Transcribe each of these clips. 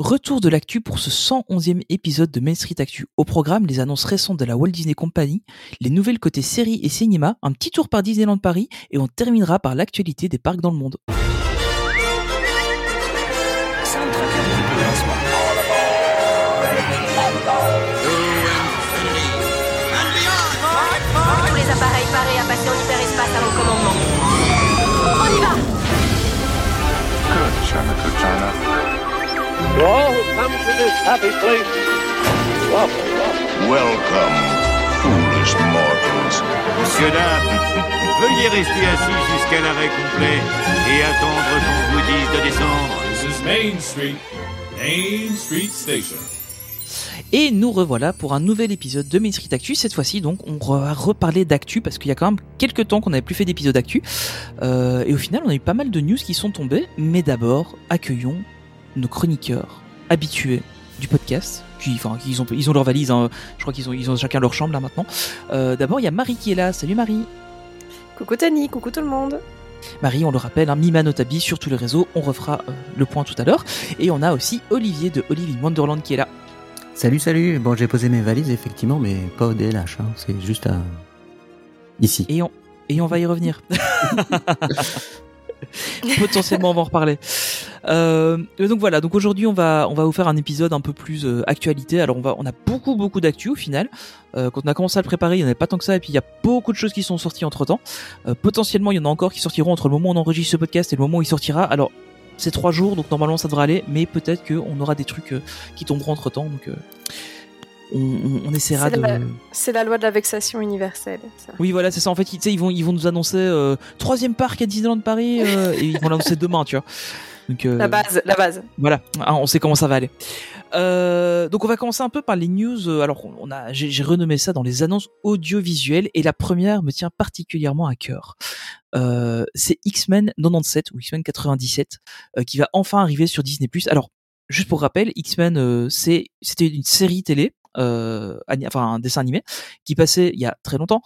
Retour de l'actu pour ce 111e épisode de Main Street Actu. Au programme, les annonces récentes de la Walt Disney Company, les nouvelles côté séries et cinéma, un petit tour par Disneyland Paris et on terminera par l'actualité des parcs dans le monde. To all who come to this happy place, welcome, welcome. Foolish mortals. Monsieur, dames, veuillez rester assis jusqu'à l'arrêt complet et attendre qu'on vous dise de descendre. This is Main Street, Main Street Station. Et nous revoilà pour un nouvel épisode de Main Street Actu. Cette fois-ci, donc, on va reparler d'actu parce qu'il y a quand même quelques temps qu'on n'avait plus fait d'épisode d'actu. Euh, et au final, on a eu pas mal de news qui sont tombées. Mais d'abord, accueillons nos chroniqueurs habitués du podcast. Qui, enfin, ils ont, ils ont leur valise. hein. Je crois qu'ils ont, ils ont chacun leur chambre là maintenant. Euh, d'abord, il y a Marie qui est là. Salut Marie. Coucou Tani, coucou tout le monde. Marie, on le rappelle, hein, Mima Notabi sur tous les réseaux. On refera euh, le point tout à l'heure. Et on a aussi Olivier de Olivier Wonderland qui est là. Salut, salut. Bon, j'ai posé mes valises, effectivement, mais pas au DLH. Hein. C'est juste à... ici. Et on, et on va y revenir. Potentiellement, on va en reparler. Euh, donc voilà. Donc aujourd'hui, on va on va vous faire un épisode un peu plus euh, actualité. Alors on va on a beaucoup beaucoup d'actu au final. Euh, quand on a commencé à le préparer, il n'y en avait pas tant que ça. Et puis il y a beaucoup de choses qui sont sorties entre temps. potentiellement, il y en a encore qui sortiront entre le moment où on enregistre ce podcast et le moment où il sortira. Alors c'est trois jours, donc normalement ça devrait aller. Mais peut-être qu'on aura des trucs euh, qui tomberont entre temps. Donc euh, on, on- on essaiera C'est de. la, c'est la loi de la vexation universelle. ça. Oui, voilà, c'est ça. En fait, ils, ils vont, ils vont nous annoncer euh, troisième parc à Disneyland Paris euh, et ils vont l'annoncer demain, tu vois. Donc, euh, La base, la base. voilà, hein, on sait comment ça va aller. Euh, donc, on va commencer un peu par les news. Euh, Alors, on a, j'ai j'ai renommé ça dans les annonces audiovisuelles et la première me tient particulièrement à cœur. Euh, c'est X-Men 97 ou X-Men 97 euh, qui va enfin arriver sur Disney+. Alors, juste pour rappel, X-Men, euh, c'est c'était une série télé. Euh, enfin un dessin animé qui passait il y a très longtemps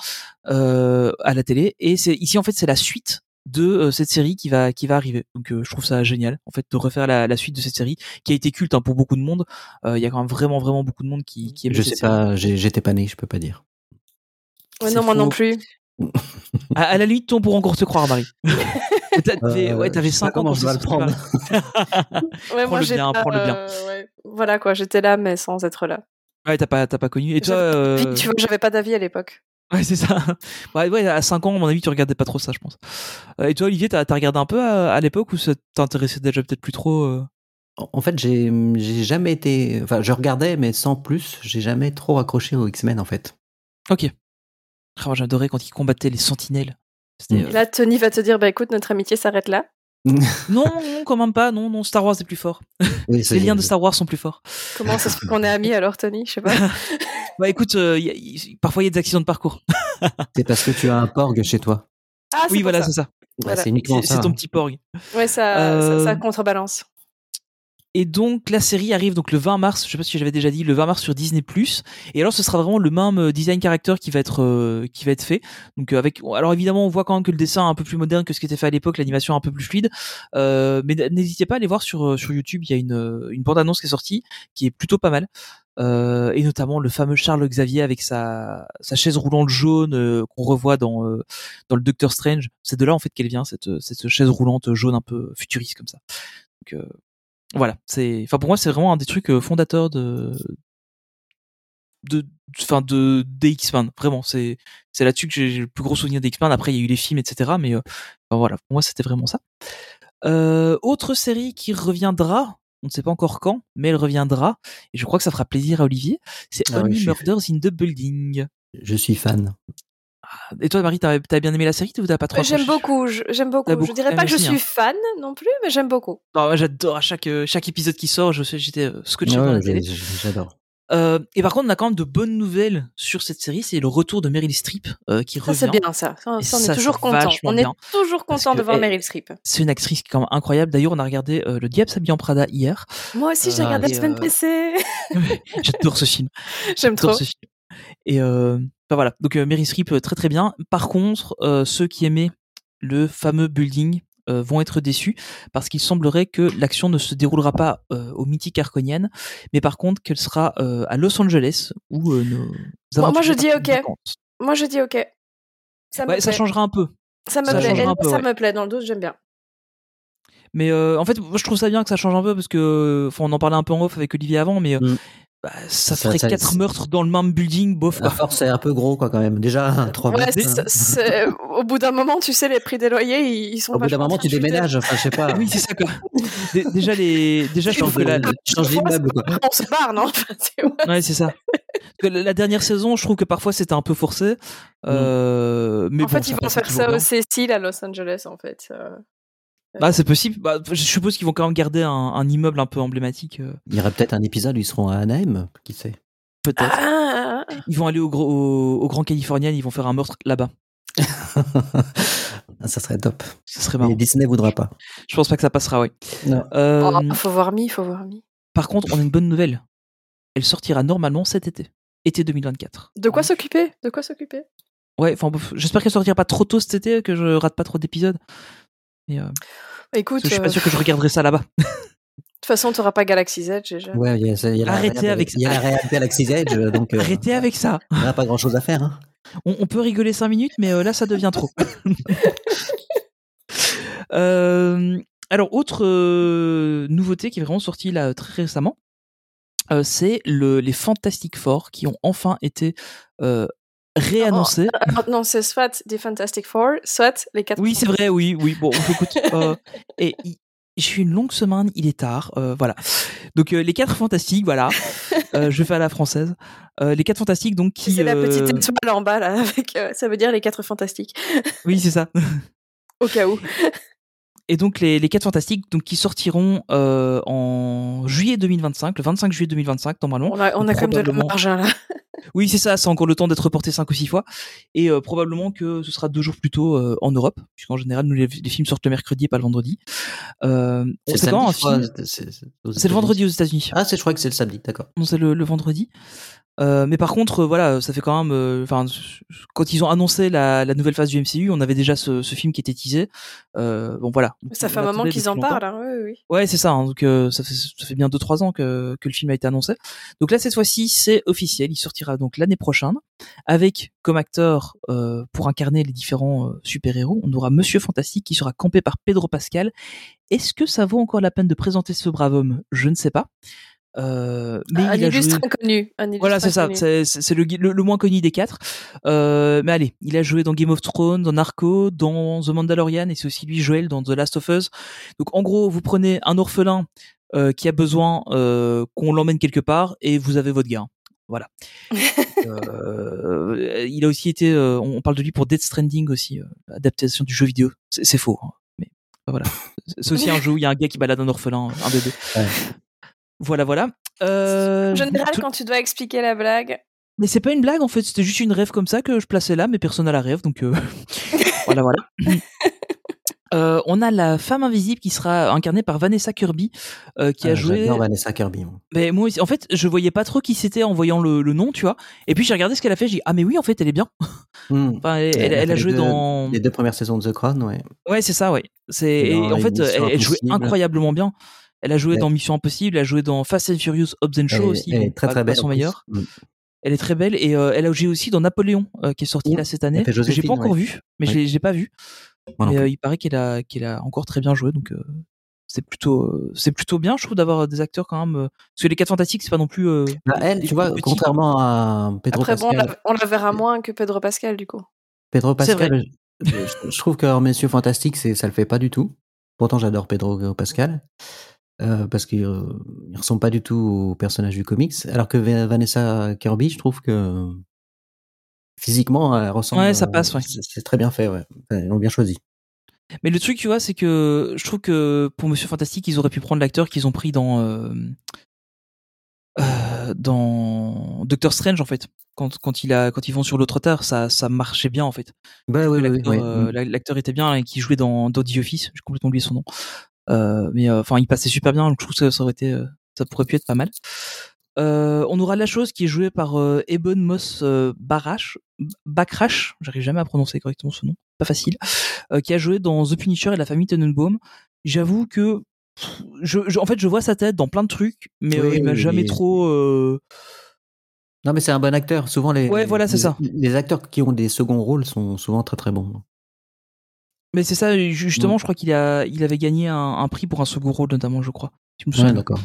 euh, à la télé et c'est ici en fait c'est la suite de euh, cette série qui va qui va arriver donc euh, je trouve ça génial en fait de refaire la, la suite de cette série qui a été culte hein, pour beaucoup de monde Euh, il y a quand même vraiment vraiment beaucoup de monde qui qui aime Je cette sais série. pas, j'étais pas né, je peux pas dire. Ouais, non, moi non plus. à, à la limite on pourrait encore te croire Marie T'avais- Euh, ouais t'avais je sais pas 5 ans quand je c'est le prendre. Ouais, Prends le bien, prends le bien. ouais. Voilà quoi, j'étais là mais sans être là. Ouais t'as pas t'as pas connu et toi J'avais- euh, tu vois, j'avais pas d'avis à l'époque. ouais c'est ça ouais, ouais à 5 ans à mon avis tu regardais pas trop ça je pense Euh, et toi Olivier t'as as regardé un peu à, à l'époque ou ça t'intéressait déjà peut-être plus trop euh? En fait, j'ai j'ai jamais été. Enfin, je regardais, mais sans plus. J'ai jamais trop accroché aux X-Men, en fait. ok Ah, j'adorais quand ils combattaient les sentinelles Mm. euh, Là, Tony va te dire, bah écoute, notre amitié s'arrête là. Non, non, quand même pas. Non, non, Star Wars est plus fort. Oui, Les liens de Star Wars sont plus forts. Comment ça se fait qu'on est amis alors, Tony? Je sais pas. Bah écoute, euh, y a- y- parfois il y a des accidents de parcours. C'est parce que tu as un Porg chez toi. Ah, c'est oui, voilà, ça. c'est ça. Ouais, Voilà. C'est uniquement C'est ça. c'est ton hein. petit porg. Ouais, ça, Euh, ça, ça contrebalance. Et donc la série arrive donc le 20 mars. Je sais pas si j'avais déjà dit le 20 mars sur Disney+. Et alors ce sera vraiment le même euh, design character qui va être euh, qui va être fait. Donc euh, avec alors évidemment on voit quand même que le dessin est un peu plus moderne que ce qui était fait à l'époque, l'animation un peu plus fluide. Euh, mais n'hésitez pas à aller voir sur euh, sur YouTube. Il y a une une bande annonce qui est sortie qui est plutôt pas mal. Euh, et notamment le fameux Charles Xavier avec sa sa chaise roulante jaune euh, qu'on revoit dans euh, dans le Doctor Strange. C'est de là en fait qu'elle vient cette cette chaise roulante jaune un peu futuriste comme ça. Donc voilà, c'est enfin pour moi c'est vraiment un des trucs euh, fondateurs de de enfin de des X-Men vraiment. C'est c'est là-dessus que j'ai le plus gros souvenir des X-Men. Après il y a eu les films etc mais euh, voilà. Pour moi c'était vraiment ça. Euh, autre série qui reviendra on ne sait pas encore quand mais elle reviendra et je crois que ça fera plaisir à Olivier c'est Ah Only Murders in the Building. Je suis fan. Et toi Marie t'as bien aimé la série ou t'as pas trop J'aime beaucoup, j'aime beaucoup. Beaucoup Je dirais pas que je aussi, suis hein. fan non plus, mais j'aime beaucoup. Non, j'adore à chaque euh, chaque épisode qui sort j'étais euh, scotché Ouais, devant la télé J'adore. Euh, et par contre, on a quand même de bonnes nouvelles sur cette série. C'est le retour de Meryl Streep euh, qui Ça, revient. c'est bien, ça. Ça, Et ça, on ça, est toujours content. On est toujours content de voir elle- Meryl Streep. C'est une actrice qui est quand même incroyable. D'ailleurs, on a regardé euh, Le Diable s'habille en Prada hier. Moi aussi, j'ai regardé la semaine euh, passée. J'adore ce film. J'aime trop. J'adore ce film. Et euh, enfin, voilà. Donc euh, Meryl Streep euh, très très bien. Par contre, euh, ceux qui aimaient le fameux building euh, vont être déçus parce qu'il semblerait que l'action ne se déroulera pas euh, au mythique Arconian, mais par contre qu'elle sera euh, à Los Angeles où euh, nos Moi- moi, je dis ok. Moi, je dis ok. Ça Ouais, changera un peu. Ça me ça plaît. peu, ça ouais. me plaît. Dans le doute, j'aime bien. Mais euh, en fait, moi, je trouve ça bien que ça change un peu parce que, enfin, on en parlait un peu en off avec Olivier avant, mais euh, Mm. Bah, ça, Ça- ferait ça- quatre meurtres dans le même building, bof. Quoi. force, c'est un peu gros, quoi, quand même. Déjà, trois Ouais, c'est- hein. au bout d'un moment, tu sais, les prix des loyers, ils ils sont Au bout d'un moment, tu déménages. Enfin, je sais pas. Oui, c'est ça quoi. Dé- déjà les, déjà je trouve que la, quoi. On se barre, non ouais. c'est ça. La la dernière saison, je trouve que parfois c'était un peu forcé. Euh, mais en bon, fait, ils vont faire ça bien. au Cecil à Los Angeles, en fait. Euh. Ah, c'est possible. Bah, je suppose qu'ils vont quand même garder un, un immeuble un peu emblématique, euh, Il y aurait peut-être un épisode où ils seront à Anaheim, qui sait. peut-être. Ah, Ils vont aller au, gros- au, au Grand Californien, ils vont faire un meurtre là-bas. Ça serait top. Ça serait Mais marrant. Disney voudra pas. Je pense pas que ça passera. Non. Euh, oh, faut voir mi, faut voir mi. Par contre, on a une bonne nouvelle. Elle sortira normalement cet été, été 2024. De quoi s'occuper? De quoi s'occuper? Ouais, enfin, j'espère qu'elle sortira pas trop tôt cet été, que je rate pas trop d'épisodes. Mais euh, Écoute, parce que je suis euh, pas sûr que je regarderai ça là-bas. de toute façon, t'auras pas Galaxy Z déjà. Ouais, y a, y Arrêtez avec ça. Il y a la réalité Galaxy's Edge, donc euh, Arrêtez avec ça. il n'y a pas grand-chose à faire. Hein. On, on peut rigoler 5 minutes, mais euh, là, ça devient trop. Euh, alors, autre euh, nouveauté qui est vraiment sortie là très récemment, euh, c'est le, les Fantastic Four qui ont enfin été euh, réannoncés. Alors, non, c'est soit des Fantastic Four, soit les quatre. Oui, c'est vrai, oui, oui. Bon, on écoute. euh, et j'ai eu une longue semaine, il est tard, euh, voilà. Donc euh, les quatre fantastiques, voilà. Euh, je fais à la française. Les quatre fantastiques, donc qui. C'est la petite étoile en bas là, avec, ça veut dire les quatre fantastiques. Oui, c'est ça. Au cas où. Et donc les, les quatre fantastiques, donc qui sortiront en juillet 2025, le 25 juillet 2025 normalement. On a, on a quand même de la marge hein, là. Oui, c'est ça, c'est encore le temps d'être reporté cinq ou six fois. Et euh, probablement que ce sera deux jours plus tôt euh, en Europe, puisqu'en général, nous, les, les films sortent le mercredi et pas le vendredi. Euh, C'est quand un film le vendredi aux États-Unis. Ah, c'est, je crois que c'est le samedi, d'accord. Non, c'est le, le vendredi. Euh, mais par contre, euh, voilà, ça fait quand même. euh, Enfin, quand ils ont annoncé la, la nouvelle phase du MCU, on avait déjà ce, ce film qui était teasé. Euh, bon, voilà. Ça fait un moment qu'ils en parlent. Hein. Oui, oui. Ouais, c'est ça. hein, donc euh, ça, fait, ça fait bien 2-3 ans que, que le film a été annoncé. Donc là, cette fois-ci, c'est officiel. Il sortira donc l'année prochaine avec comme acteur euh, pour incarner les différents super-héros, on aura Monsieur Fantastique qui sera campé par Pedro Pascal. Est-ce que ça vaut encore la peine de présenter ce brave homme? Je ne sais pas. Euh, mais un il a illustre joué... inconnu. Un illustre Voilà, c'est ça. C'est le, gui- le, le moins connu des quatre. Euh, mais allez, il a joué dans Game of Thrones, dans Narco, dans The Mandalorian, et c'est aussi lui Joel dans The Last of Us. Donc en gros, vous prenez un orphelin euh, qui a besoin euh, qu'on l'emmène quelque part, et vous avez votre gars. Voilà. Euh, il a aussi été, euh, on parle de lui pour Dead Stranding aussi, euh, adaptation du jeu vidéo. C'est faux, hein, mais voilà. C'est aussi un jeu où il y a un gars qui balade un orphelin, un bébé. Ouais. Voilà, voilà. Euh, En général, tout- quand tu dois expliquer la blague, mais c'est pas une blague en fait, c'était juste une rêve comme ça que je plaçais là, mais personne n'a la rêve, donc euh, voilà, voilà. Euh, on a la femme invisible qui sera incarnée par Vanessa Kirby, euh, qui a Ah, joué. J'adore Vanessa Kirby. moi. Mais moi, aussi- en fait, je voyais pas trop qui c'était en voyant le, le nom, tu vois. Et puis j'ai regardé ce qu'elle a fait, j'ai dit ah mais oui, en fait, elle est bien. Hmm. Enfin, elle, Elle elle- a elle joué deux- dans. Les deux premières saisons de The Crown, ouais. Ouais, c'est ça, ouais. C'est en fait, elle, elle jouait incroyablement bien. Elle a joué Ouais. dans Mission Impossible, elle a joué dans Fast and Furious Hobbs and Show Elle, aussi. elle bon, est très très belle. son meilleur. Hmm. Elle est très belle et euh, elle a joué aussi dans Napoléon euh, qui est sorti là cette année. Que J'ai pas encore ouais. vu, mais je Ouais. l'ai pas vu. Mais euh, il paraît qu'elle a qu'elle a encore très bien joué, donc euh, c'est plutôt euh, c'est plutôt bien, je trouve, d'avoir des acteurs quand même. euh, parce que les quatre fantastiques, c'est pas non plus. euh, Bah, elle, tu vois, contrairement à Pedro après, bon, on Pascal, la, on la verra moins que Pedro Pascal, du coup. Pedro. Pascal, je, je- trouve que Monsieur Fantastique, ça le fait pas du tout. Pourtant, j'adore Pedro Pascal. Euh, parce qu'il euh, il ressemble pas du tout au personnage du comics. Alors que Va- Vanessa Kirby, je trouve que physiquement, elle ressemble. Ouais, ça euh, passe, ouais. C'est, très bien fait, ouais. Enfin, ils l'ont bien choisi. Mais le truc, tu vois, c'est que je trouve que pour Monsieur Fantastique, ils auraient pu prendre l'acteur qu'ils ont pris dans euh, euh, dans Doctor Strange en fait. Quand, quand il a quand ils vont sur l'autre terre, ça ça marchait bien en fait. Bah, oui, oui, oui, l'acteur, oui. euh, l'acteur était bien et qui jouait dans, dans The Office. J'ai complètement oublié son nom. Euh, mais euh, enfin, il passait super bien. Donc je trouve que ça, aurait été, euh, ça pourrait pu être pas mal. Euh, on aura la chose qui est jouée par euh, Ebon Moss euh, Barash, Bakrash. J'arrive jamais à prononcer correctement ce nom. pas facile, qui a joué dans The Punisher et la famille Tenenbaum. J'avoue que pff, je, je- en fait, je vois sa tête dans plein de trucs, mais Oui, il m'a oui, jamais mais- trop. Non, mais c'est un bon acteur. Souvent, les, Ouais, voilà, c'est ça. Les acteurs qui ont des seconds rôles sont souvent très très bons. Mais c'est ça, justement, Mm. je crois qu'il a, il avait gagné un, un prix pour un second rôle, notamment, je crois. Je me Ouais, souviens. d'accord.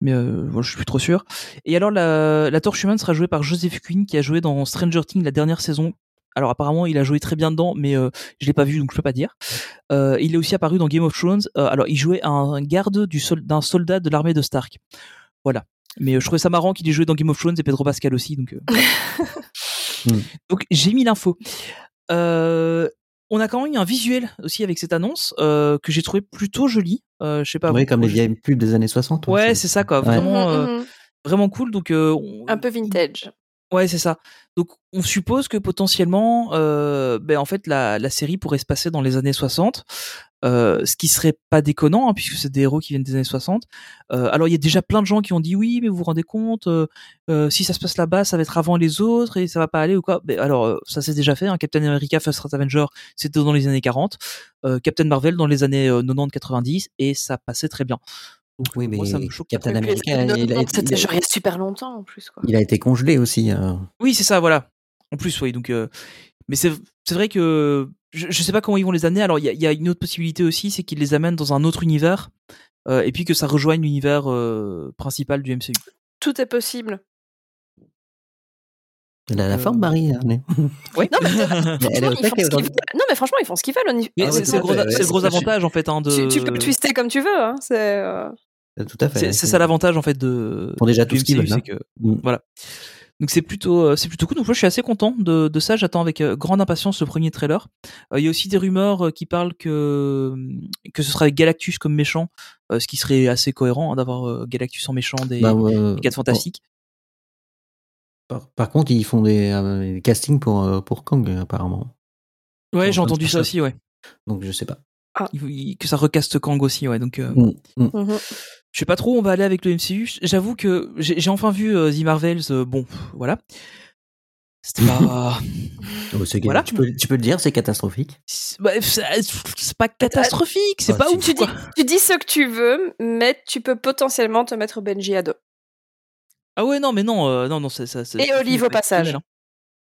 mais euh, voilà, je suis plus trop sûr. Et alors, la, la Torche Humaine sera jouée par Joseph Quinn, qui a joué dans Stranger Things la dernière saison. Alors apparemment, il a joué très bien dedans, mais euh, je l'ai pas vu, donc je peux pas dire. Euh, il est aussi apparu dans Game of Thrones. Euh, alors, il jouait un garde du sol- d'un soldat de l'armée de Stark. Voilà. Mais euh, je trouvais ça marrant qu'il ait joué dans Game of Thrones et Pedro Pascal aussi. Donc. Hmm. donc j'ai mis l'info. Euh, on a quand même eu un visuel aussi avec cette annonce euh, que j'ai trouvé plutôt joli. Euh, je sais pas. oui, comme les je- vieilles pubs des années 60. Ouais, c'est ça quoi. Ouais. Vraiment, Mhm, euh, mhm. vraiment cool. Donc euh, on- Un peu vintage. Ouais, c'est ça. Donc on suppose que potentiellement, euh, ben en fait la, série pourrait se passer dans les années 60, euh, ce qui serait pas déconnant hein, puisque c'est des héros qui viennent des années 60. Euh, alors il y a déjà plein de gens qui ont dit oui, mais vous vous rendez compte, euh, euh, si ça se passe là-bas, ça va être avant les autres et ça va pas aller ou quoi. Ben, alors euh, ça s'est déjà fait. Hein, Captain America First Avenger, c'était dans les années 40. Euh, Captain Marvel dans les années euh, 90-90 et ça passait très bien. Donc, Oui, mais moi, ça me choque pas Captain America, il a, non, été- C'était il a- genre il y a super longtemps en plus. Quoi. il a été congelé aussi. euh. Oui, c'est ça, voilà. En plus, oui. Donc, euh, mais c'est vrai que je, je sais pas comment ils vont les amener. Alors, il y a, il y a une autre possibilité aussi, c'est qu'ils les amènent dans un autre univers euh, et puis que ça rejoigne l'univers euh, principal du MCU. Tout est possible. Elle a la forme, Marie. hein, mais- Oui. Non, mais Elle est au franchement, ils font ce qu'ils veulent. Non, mais franchement, ils font ce qu'ils veulent. au niveau- Mais Ah c'est le gros, le avantage en fait hein, de. Tu, tu peux twister comme tu veux. Hein. C'est. Euh, Tout à fait. C'est ouais, c'est ça l'avantage en fait de. Font déjà tout ce qu'ils veulent, c'est hein. que Mm. voilà. Donc c'est plutôt euh, c'est plutôt cool. Donc moi je suis assez content de, de ça. J'attends avec euh, grande impatience le premier trailer. Euh, Il y a aussi des rumeurs qui parlent que que ce sera avec Galactus comme méchant, euh, ce qui serait assez cohérent hein, d'avoir euh, Galactus en méchant des, Bah, euh, des fantastiques. Par, par contre, ils font des, euh, des castings pour, euh, pour Kang, apparemment. Ouais, j'ai entendu ça aussi, ouais. Donc, je sais pas. Il- il- que ça recaste Kang aussi, ouais. Donc, euh, Mm, mm. mhm. Je sais pas trop où on va aller avec le MCU. J'avoue que j'ai enfin vu euh, The Marvels. euh, bon, voilà. C'était pas. Oh, Voilà. tu, peux, tu peux le dire, c'est catastrophique. c'est bah, pas catastrophique, c'est Ah, pas ouf. Tu dis, quoi. tu dis ce que tu veux, mais tu peux potentiellement te mettre Benji à dos. Ah ouais, non, mais non, euh, non, non, ça, ça, Et Olive au pas passage. hein.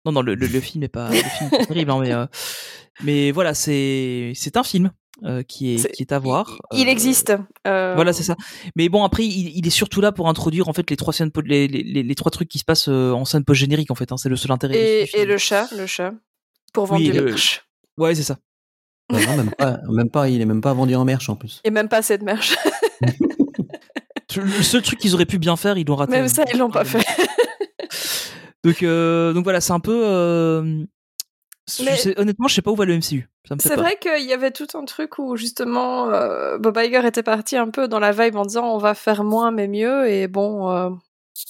Non, non, le, le, le film est pas, le film est pas terrible, hein, mais, euh, mais voilà, c'est un film euh, qui est, C'est- qui est à voir. Il Euh, existe. euh, Voilà, c'est ça. Mais bon, après, il, il est surtout là pour introduire en fait les trois scènes, les, les, les, les trois trucs qui se passent en scène post générique en fait. Hein, c'est le seul intérêt. Et, le chat, le chat. Pour vendre Oui, du le- merch. Ouais, c'est ça. Non, non, même, pas, même pas, il est même pas vendu en merch en plus. Et même pas de merch. Le seul truc qu'ils auraient pu bien faire, ils l'ont raté. Même ça, ils l'ont pas fait. Donc, euh, donc voilà, c'est un peu. Je Mais- sais- honnêtement, je sais pas où va le MCU. C'est vrai qu'il y avait tout un truc où justement euh, Bob Iger était parti un peu dans la vibe en disant on va faire moins mais mieux et bon euh,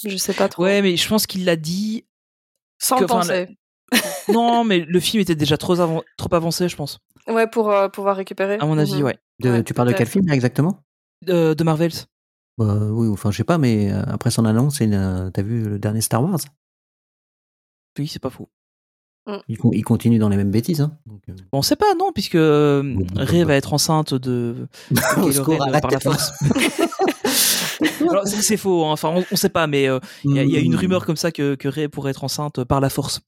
je sais pas trop. Ouais, mais je pense qu'il l'a dit. Sans que- le penser. Non, mais le film était déjà trop, avan- trop avancé, je pense. Ouais pour euh, pouvoir récupérer. À mon avis, Mhm. ouais. De- Ouais, tu parles de quel film là, exactement? De, de Marvels. Bah, Oui, enfin, je sais pas, mais après son annonce, t'as vu le dernier Star Wars? Oui, c'est pas faux. Il, con- il continue dans les mêmes bêtises. Hein. Donc, euh, on sait pas, non, puisque euh, Bon, bah, Rey bah. va être enceinte de, de Ren, euh, par la force. Alors, c'est c'est faux, hein. enfin, on, on sait pas, mais euh, il y, a- il y a une Mm. rumeur comme ça que, que Rey pourrait être enceinte par la force.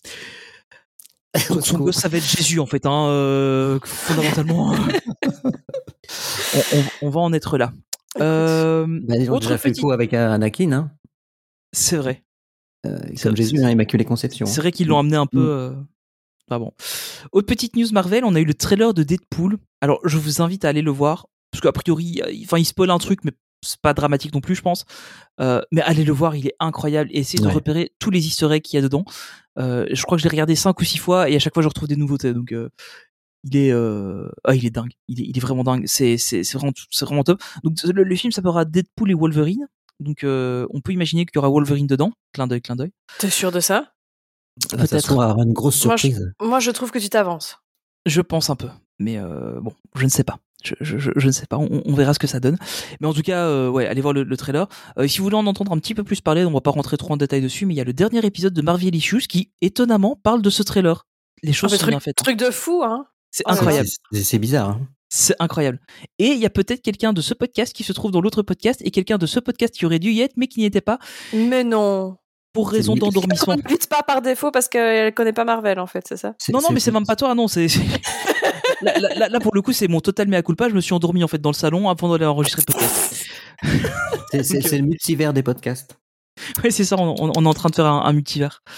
Donc, son gosse, ça va être Jésus, en fait, hein, euh, fondamentalement. on, on- on va en être là. Euh, Bah, ils ont déjà fait le coup avec euh, Anakin, hein, C'est vrai. Euh, C'est- comme Jésus, Immaculée Conception. C'est vrai qu'ils l'ont amené un peu. Mm. euh, Enfin bon. Autre petite news Marvel, on a eu le trailer de Deadpool. Alors je vous invite à aller le voir parce qu'a priori, enfin il spoil un truc, mais c'est pas dramatique non plus, je pense. Euh, mais allez le voir, il est incroyable et essayez de Ouais. repérer tous les Easter eggs qu'il y a dedans. Euh, je crois que je l'ai regardé cinq ou six fois et à chaque fois je retrouve des nouveautés. Donc euh, il est, ah, il est dingue. Il est, il est vraiment dingue. C'est, c'est, c'est vraiment, c'est vraiment top. Donc le, le film s'appellera Deadpool et Wolverine. Donc euh, on peut imaginer qu'il y aura Wolverine dedans. Clin d'œil, clin d'œil. T'es sûr de ça? Ah, peut-être. trouve, avoir une grosse Moi, je- surprise. Moi je trouve que tu t'avances. Je pense un peu, mais euh, bon, je ne sais pas. Je, je, je, je ne sais pas. On, on verra ce que ça donne. Mais en tout cas, euh, ouais, allez voir le, le trailer. Euh, si vous voulez en entendre un petit peu plus parler, on va pas rentrer trop en détail dessus, mais il y a le dernier épisode de Marvel Issues qui, étonnamment, parle de ce trailer. Les Ah, choses mais sont truc, bien faites. hein. truc de fou hein. C'est là. incroyable. C'est- C'est bizarre. hein. C'est incroyable. Et il y a peut-être quelqu'un de ce podcast qui se trouve dans l'autre podcast et quelqu'un de ce podcast qui aurait dû y être mais qui n'y était pas Mais non. pour raison d'endormissement. N'invite pas par défaut parce qu'elle connaît pas Marvel en fait, c'est ça? Non, non, mais c'est même pas toi, non. C'est là, là- là- là, pour le coup, c'est mon total mea culpa. Je me suis endormi en fait dans le salon avant d'aller enregistrer le podcast. C'est- C'est c'est le multivers des podcasts. Oui, c'est ça. On, on- on est en train de faire un, un multivers.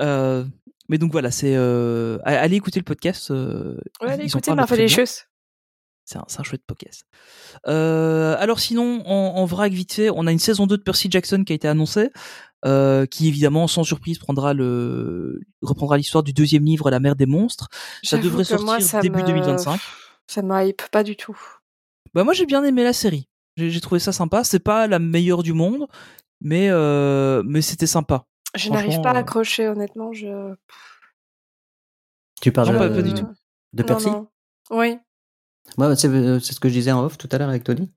Euh, mais donc voilà, c'est euh, allez écouter le podcast. euh, Ouais, allez, parlent Marvel choses. C'est un, chouette podcast. Euh, alors sinon, en, en vrac vite fait, on a une saison 2 de Percy Jackson qui a été annoncée, euh, qui évidemment, sans surprise, prendra le reprendra l'histoire du deuxième livre, La mer des monstres. Ça devrait sortir moi, ça début me- 2025. Ça me hype pas du tout. Bah moi j'ai bien aimé la série. J'ai trouvé ça sympa. C'est pas la meilleure du monde, mais mais c'était sympa. Je n'arrive pas à euh, accrocher, honnêtement. Je... Tu parles Non, de, pas- pas du tout. de Percy non. Oui. Moi, c'est euh, c'est ce que je disais en off tout à l'heure avec Tony.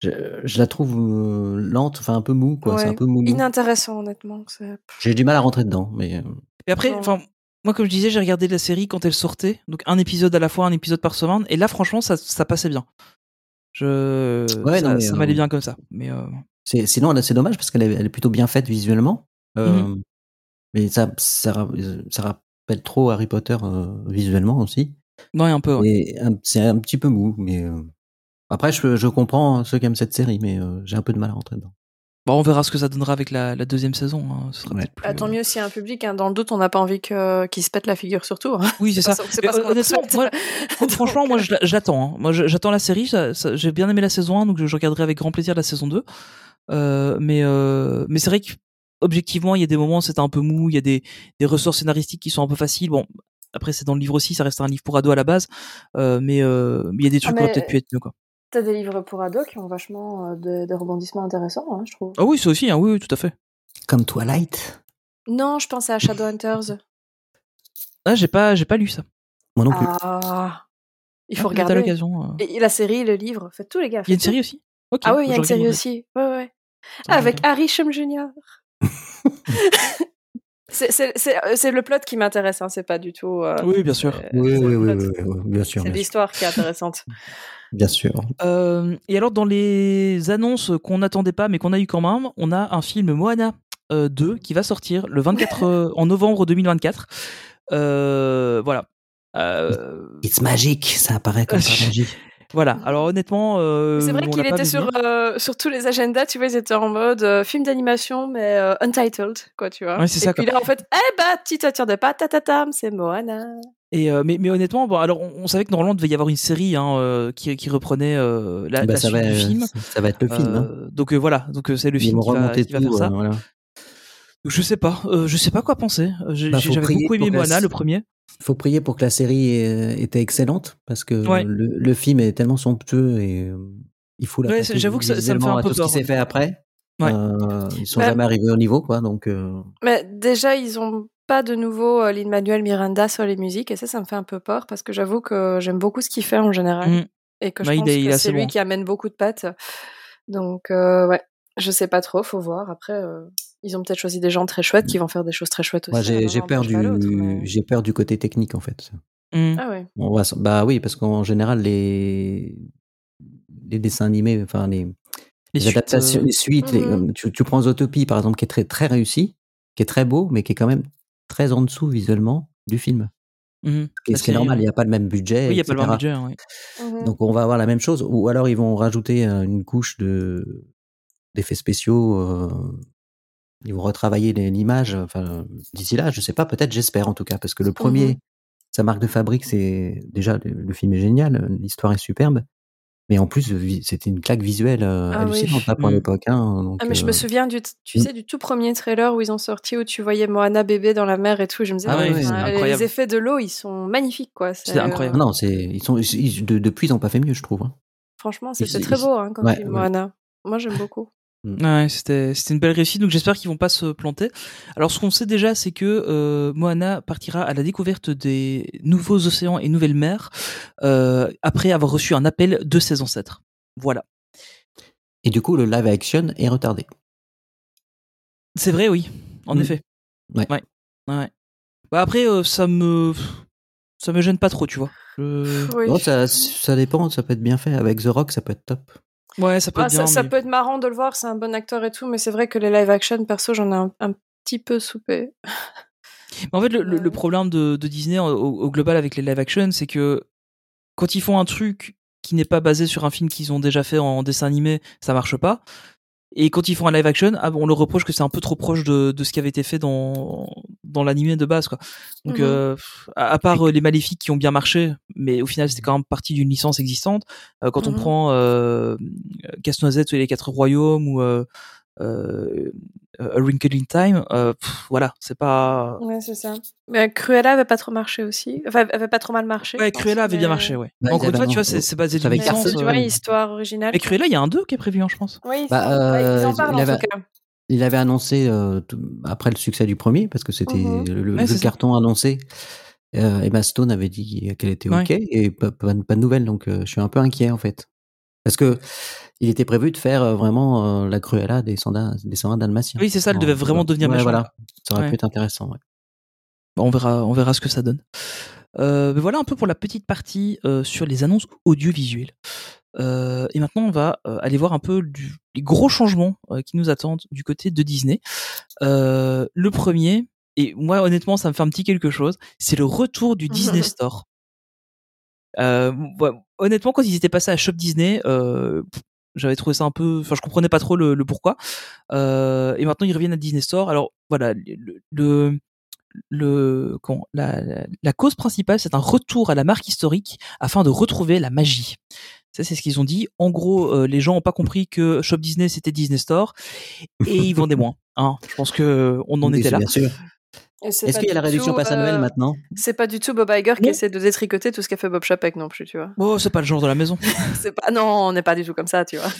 Je, je la trouve euh, lente, enfin un peu mou, quoi. C'est un peu mou. Inintéressant, honnêtement. c'est- J'ai du mal à rentrer dedans, mais Et après, enfin moi comme je disais, j'ai regardé la série quand elle sortait, donc un épisode à la fois, un épisode par semaine, et là franchement ça, ça passait bien. Je Ouais, ça, ça euh, m'allait bien comme ça. Mais euh, c'est sinon c'est dommage parce qu'elle est, elle est plutôt bien faite visuellement. Euh, Mhm. Mais ça, ça, ra- ça rappelle trop Harry Potter euh, visuellement aussi. ouais un peu. Ouais. C'est un petit peu mou, mais euh, après je, je comprends ceux qui aiment cette série, mais euh, j'ai un peu de mal à rentrer dedans. Bon, on verra ce que ça donnera avec la, la deuxième saison. hein. Ce sera Ouais. peut-être plus, Ah, tant euh, mieux s'il y a un public. hein. Dans le doute, on n'a pas envie que- qu'il se pète la figure surtout. hein. Oui, c'est ça. pas- pas euh, honnêtement, moi, franchement, moi, j'attends. hein. Moi, j'attends la série. J'ai bien aimé la saison 1, donc je, je regarderai avec grand plaisir la saison 2. Euh, mais euh, mais c'est vrai qu'objectivement, il y a des moments, c'est un peu mou. Il y a des, des ressorts scénaristiques qui sont un peu faciles. Bon, après, c'est dans le livre aussi. Ça reste un livre pour ados à la base. Euh, mais euh, il y a des trucs qui auraient peut-être pu être mieux, quoi. T'as des livres pour ados qui ont vachement euh, de- des rebondissements intéressants, hein, je trouve. Ah oui, c'est aussi. Hein, oui, oui, tout à fait. Comme Twilight. Non, je pense à Shadowhunters. Ah, j'ai pas, j'ai pas lu ça. Moi non plus. Ah, il Ah, faut à regarder. l'occasion. euh. Et, la série, le livre, faites tous les gars. Il y a une série tout. aussi. Ah oui, il y a une série aussi. Ouais, ouais. Avec. Harry Shum Jr. c'est, euh, c'est le plot qui m'intéresse, hein, c'est pas du tout. euh, Oui, bien sûr. euh, Oui, c'est oui, oui, oui, oui, bien sûr. C'est l'histoire qui est intéressante. Bien sûr. Euh, et alors, dans les annonces qu'on n'attendait pas, mais qu'on a eu quand même, on a un film Moana euh, 2 qui va sortir le 24 euh, en novembre 2024. Euh, voilà. Euh, It's magic, ça apparaît comme magie. Voilà. Alors, honnêtement, euh, c'est vrai qu'il était sur, euh, sur tous les agendas, tu vois, ils étaient en mode euh, film d'animation, mais euh, untitled, quoi, tu vois. Ouais, c'est Et ça, puis quoi. là, en fait, eh bah, petite voiture de pas, tatatam, c'est Moana. Et euh, mais, mais honnêtement, bon, alors on, on savait que normalement il devait y avoir une série hein, euh, qui, qui reprenait euh, la, Bah, la suite va, du film. ça va être le film. hein. Donc euh, voilà, donc c'est le Ils film qui va, remonter qui va tout. faire ça. euh, voilà. Je sais pas, euh, je sais pas quoi penser. J'ai- Bah, J'avais beaucoup aimé Moana le premier. Faut prier pour que la série euh, était excellente parce que Ouais. le, le film est tellement somptueux et euh, il faut la Ouais, j'avoue que ça- ça me fait un à peu tout ce peur, qui s'est fait après. Ouais. Euh, ils sont Bah- jamais arrivés au niveau quoi donc euh, Mais déjà, ils ont pas de nouveau euh, Lin-Manuel Miranda sur les musiques, et ça, ça me fait un peu peur, parce que j'avoue que j'aime beaucoup ce qu'il fait en général, Mm. et que je il pense il est que c'est lui bon. qui amène beaucoup de pattes. Donc, euh, ouais, je sais pas trop, faut voir. Après, euh, ils ont peut-être choisi des gens très chouettes qui vont faire des choses très chouettes aussi. j'ai hein, j'ai peur du mais- j'ai peur du côté technique en fait. Mm. Ah ouais. On va s- bah oui parce qu'en général les les dessins animés enfin les, Les les suites, adaptations euh, les suites les- Mhm. comme tu, tu prends Zootopie par exemple qui est très très réussi qui est très beau mais qui est quand même très en dessous visuellement du film mhm. Et La ce qui est normal, il n'y a pas le même budget. Oui, il y a pas le même budget. oui. Mhm. Donc on va avoir la même chose, ou alors ils vont rajouter euh, une couche de d'effets spéciaux. euh, ils vont retravailler l'image. Enfin, d'ici là, je sais pas. Peut-être, j'espère en tout cas, parce que le premier, Mhm. sa marque de fabrique, c'est déjà le, le film est génial, l'histoire est superbe, mais en plus c'était une claque visuelle euh, Ah oui. hallucinante là, pour Mm. l'époque. Hein, Ah, mais je euh, me souviens du, tu Mm. sais, du tout premier trailer où ils ont sorti, où tu voyais Moana bébé dans la mer et tout. Je me disais, Ah enfin, c'est les- effets de l'eau, ils sont magnifiques, quoi. C'est incroyable. euh, non, c'est ils sont ils- de- depuis ils ont pas fait mieux, je trouve. hein. franchement, c'était très beau, hein, ouais, film, ouais. Moana. Moi, j'aime beaucoup. Ouais, c'était c'était une belle réussite, donc j'espère qu'ils vont pas se planter. Alors, ce qu'on sait déjà, c'est que euh, Moana partira à la découverte des nouveaux océans et nouvelles mers euh, après avoir reçu un appel de ses ancêtres. Voilà. Et du coup, le live action est retardé. C'est vrai, oui, en Mm. effet. Ouais. Ouais. ouais. Bah après, euh, ça me ça me gêne pas trop, tu vois. Je- Oui. Non, ça, ça dépend, ça peut être bien fait. Avec The Rock, ça peut être top. Ouais, ça peut Ah, être bien. ça mais- peut être marrant de le voir, c'est un bon acteur et tout, mais c'est vrai que les live action, perso, j'en ai un, un petit peu soupé. Mais en fait, le, le problème de, de Disney au, au global avec les live action, c'est que quand ils font un truc qui n'est pas basé sur un film qu'ils ont déjà fait en dessin animé, ça marche pas. Et quand ils font un live action, ah, on leur reproche que c'est un peu trop proche de, de ce qui avait été fait dans, dans l'animé de base. Quoi. Donc, Mhm. euh, à, à part euh, les Maléfiques qui ont bien marché, mais au final, c'était quand même partie d'une licence existante. euh, quand on Mhm. prend euh, Casse-Noisette et les Quatre Royaumes ou euh, euh, A Wrinkle in Time, euh, pff, voilà, c'est pas. Ouais, c'est ça. Mais Cruella avait pas trop marché aussi. Enfin, avait pas trop mal marché. Ouais, Cruella avait bien marché, ouais. Ouais, Encore une fois, tu vois, c'est basé. Carson, Tu euh, vois, histoire originale. Mais Cruella, il y a un 2 qui est prévu, hein, je pense. Oui, Bah, c'est- ouais, ils en euh, parlent il en avait- tout cas. Il avait annoncé euh, tout- après le succès du premier, parce que c'était Mhm. le, le Ouais, c'est ça. carton annoncé. Euh, Emma Stone avait dit qu'elle était Ouais. ok et pas, pas, pas de nouvelles, donc euh, je suis un peu inquiet en fait, parce que il était prévu de faire euh, vraiment euh, la Cruella des soldats des soldats dalmatiens. Oui, c'est ça, elle devait vraiment devenir ouais, voilà, ça aurait Ouais. pu être intéressant. Ouais. Bon, on verra, on verra ce que ça donne. Euh, mais voilà un peu pour la petite partie euh, sur les annonces audiovisuelles. Euh, et maintenant, on va euh, aller voir un peu du, les gros changements euh, qui nous attendent du côté de Disney. Euh, le premier, et moi honnêtement, ça me fait un petit quelque chose, c'est le retour du Disney Store. Euh, honnêtement, quand ils étaient passés à Shop Disney, euh, j'avais trouvé ça un peu, enfin, je comprenais pas trop le, le pourquoi. Euh, et maintenant, ils reviennent à Disney Store. Alors voilà, le, le la, la, la cause principale, c'est un retour à la marque historique afin de retrouver la magie. Ça, c'est ce qu'ils ont dit. En gros, euh, les gens ont pas compris que Shop Disney c'était Disney Store et ils vendaient moins. Hein. Je pense que on en était là. Bien sûr. Est-ce qu'il y a la du réduction tout, passe annuelle euh, maintenant? C'est pas du tout Bob Iger qui essaie de détricoter tout ce qu'a fait Bob Chapek non plus, tu vois. Oh, c'est pas le genre de la maison. C'est pas, non, on n'est pas du tout comme ça, tu vois.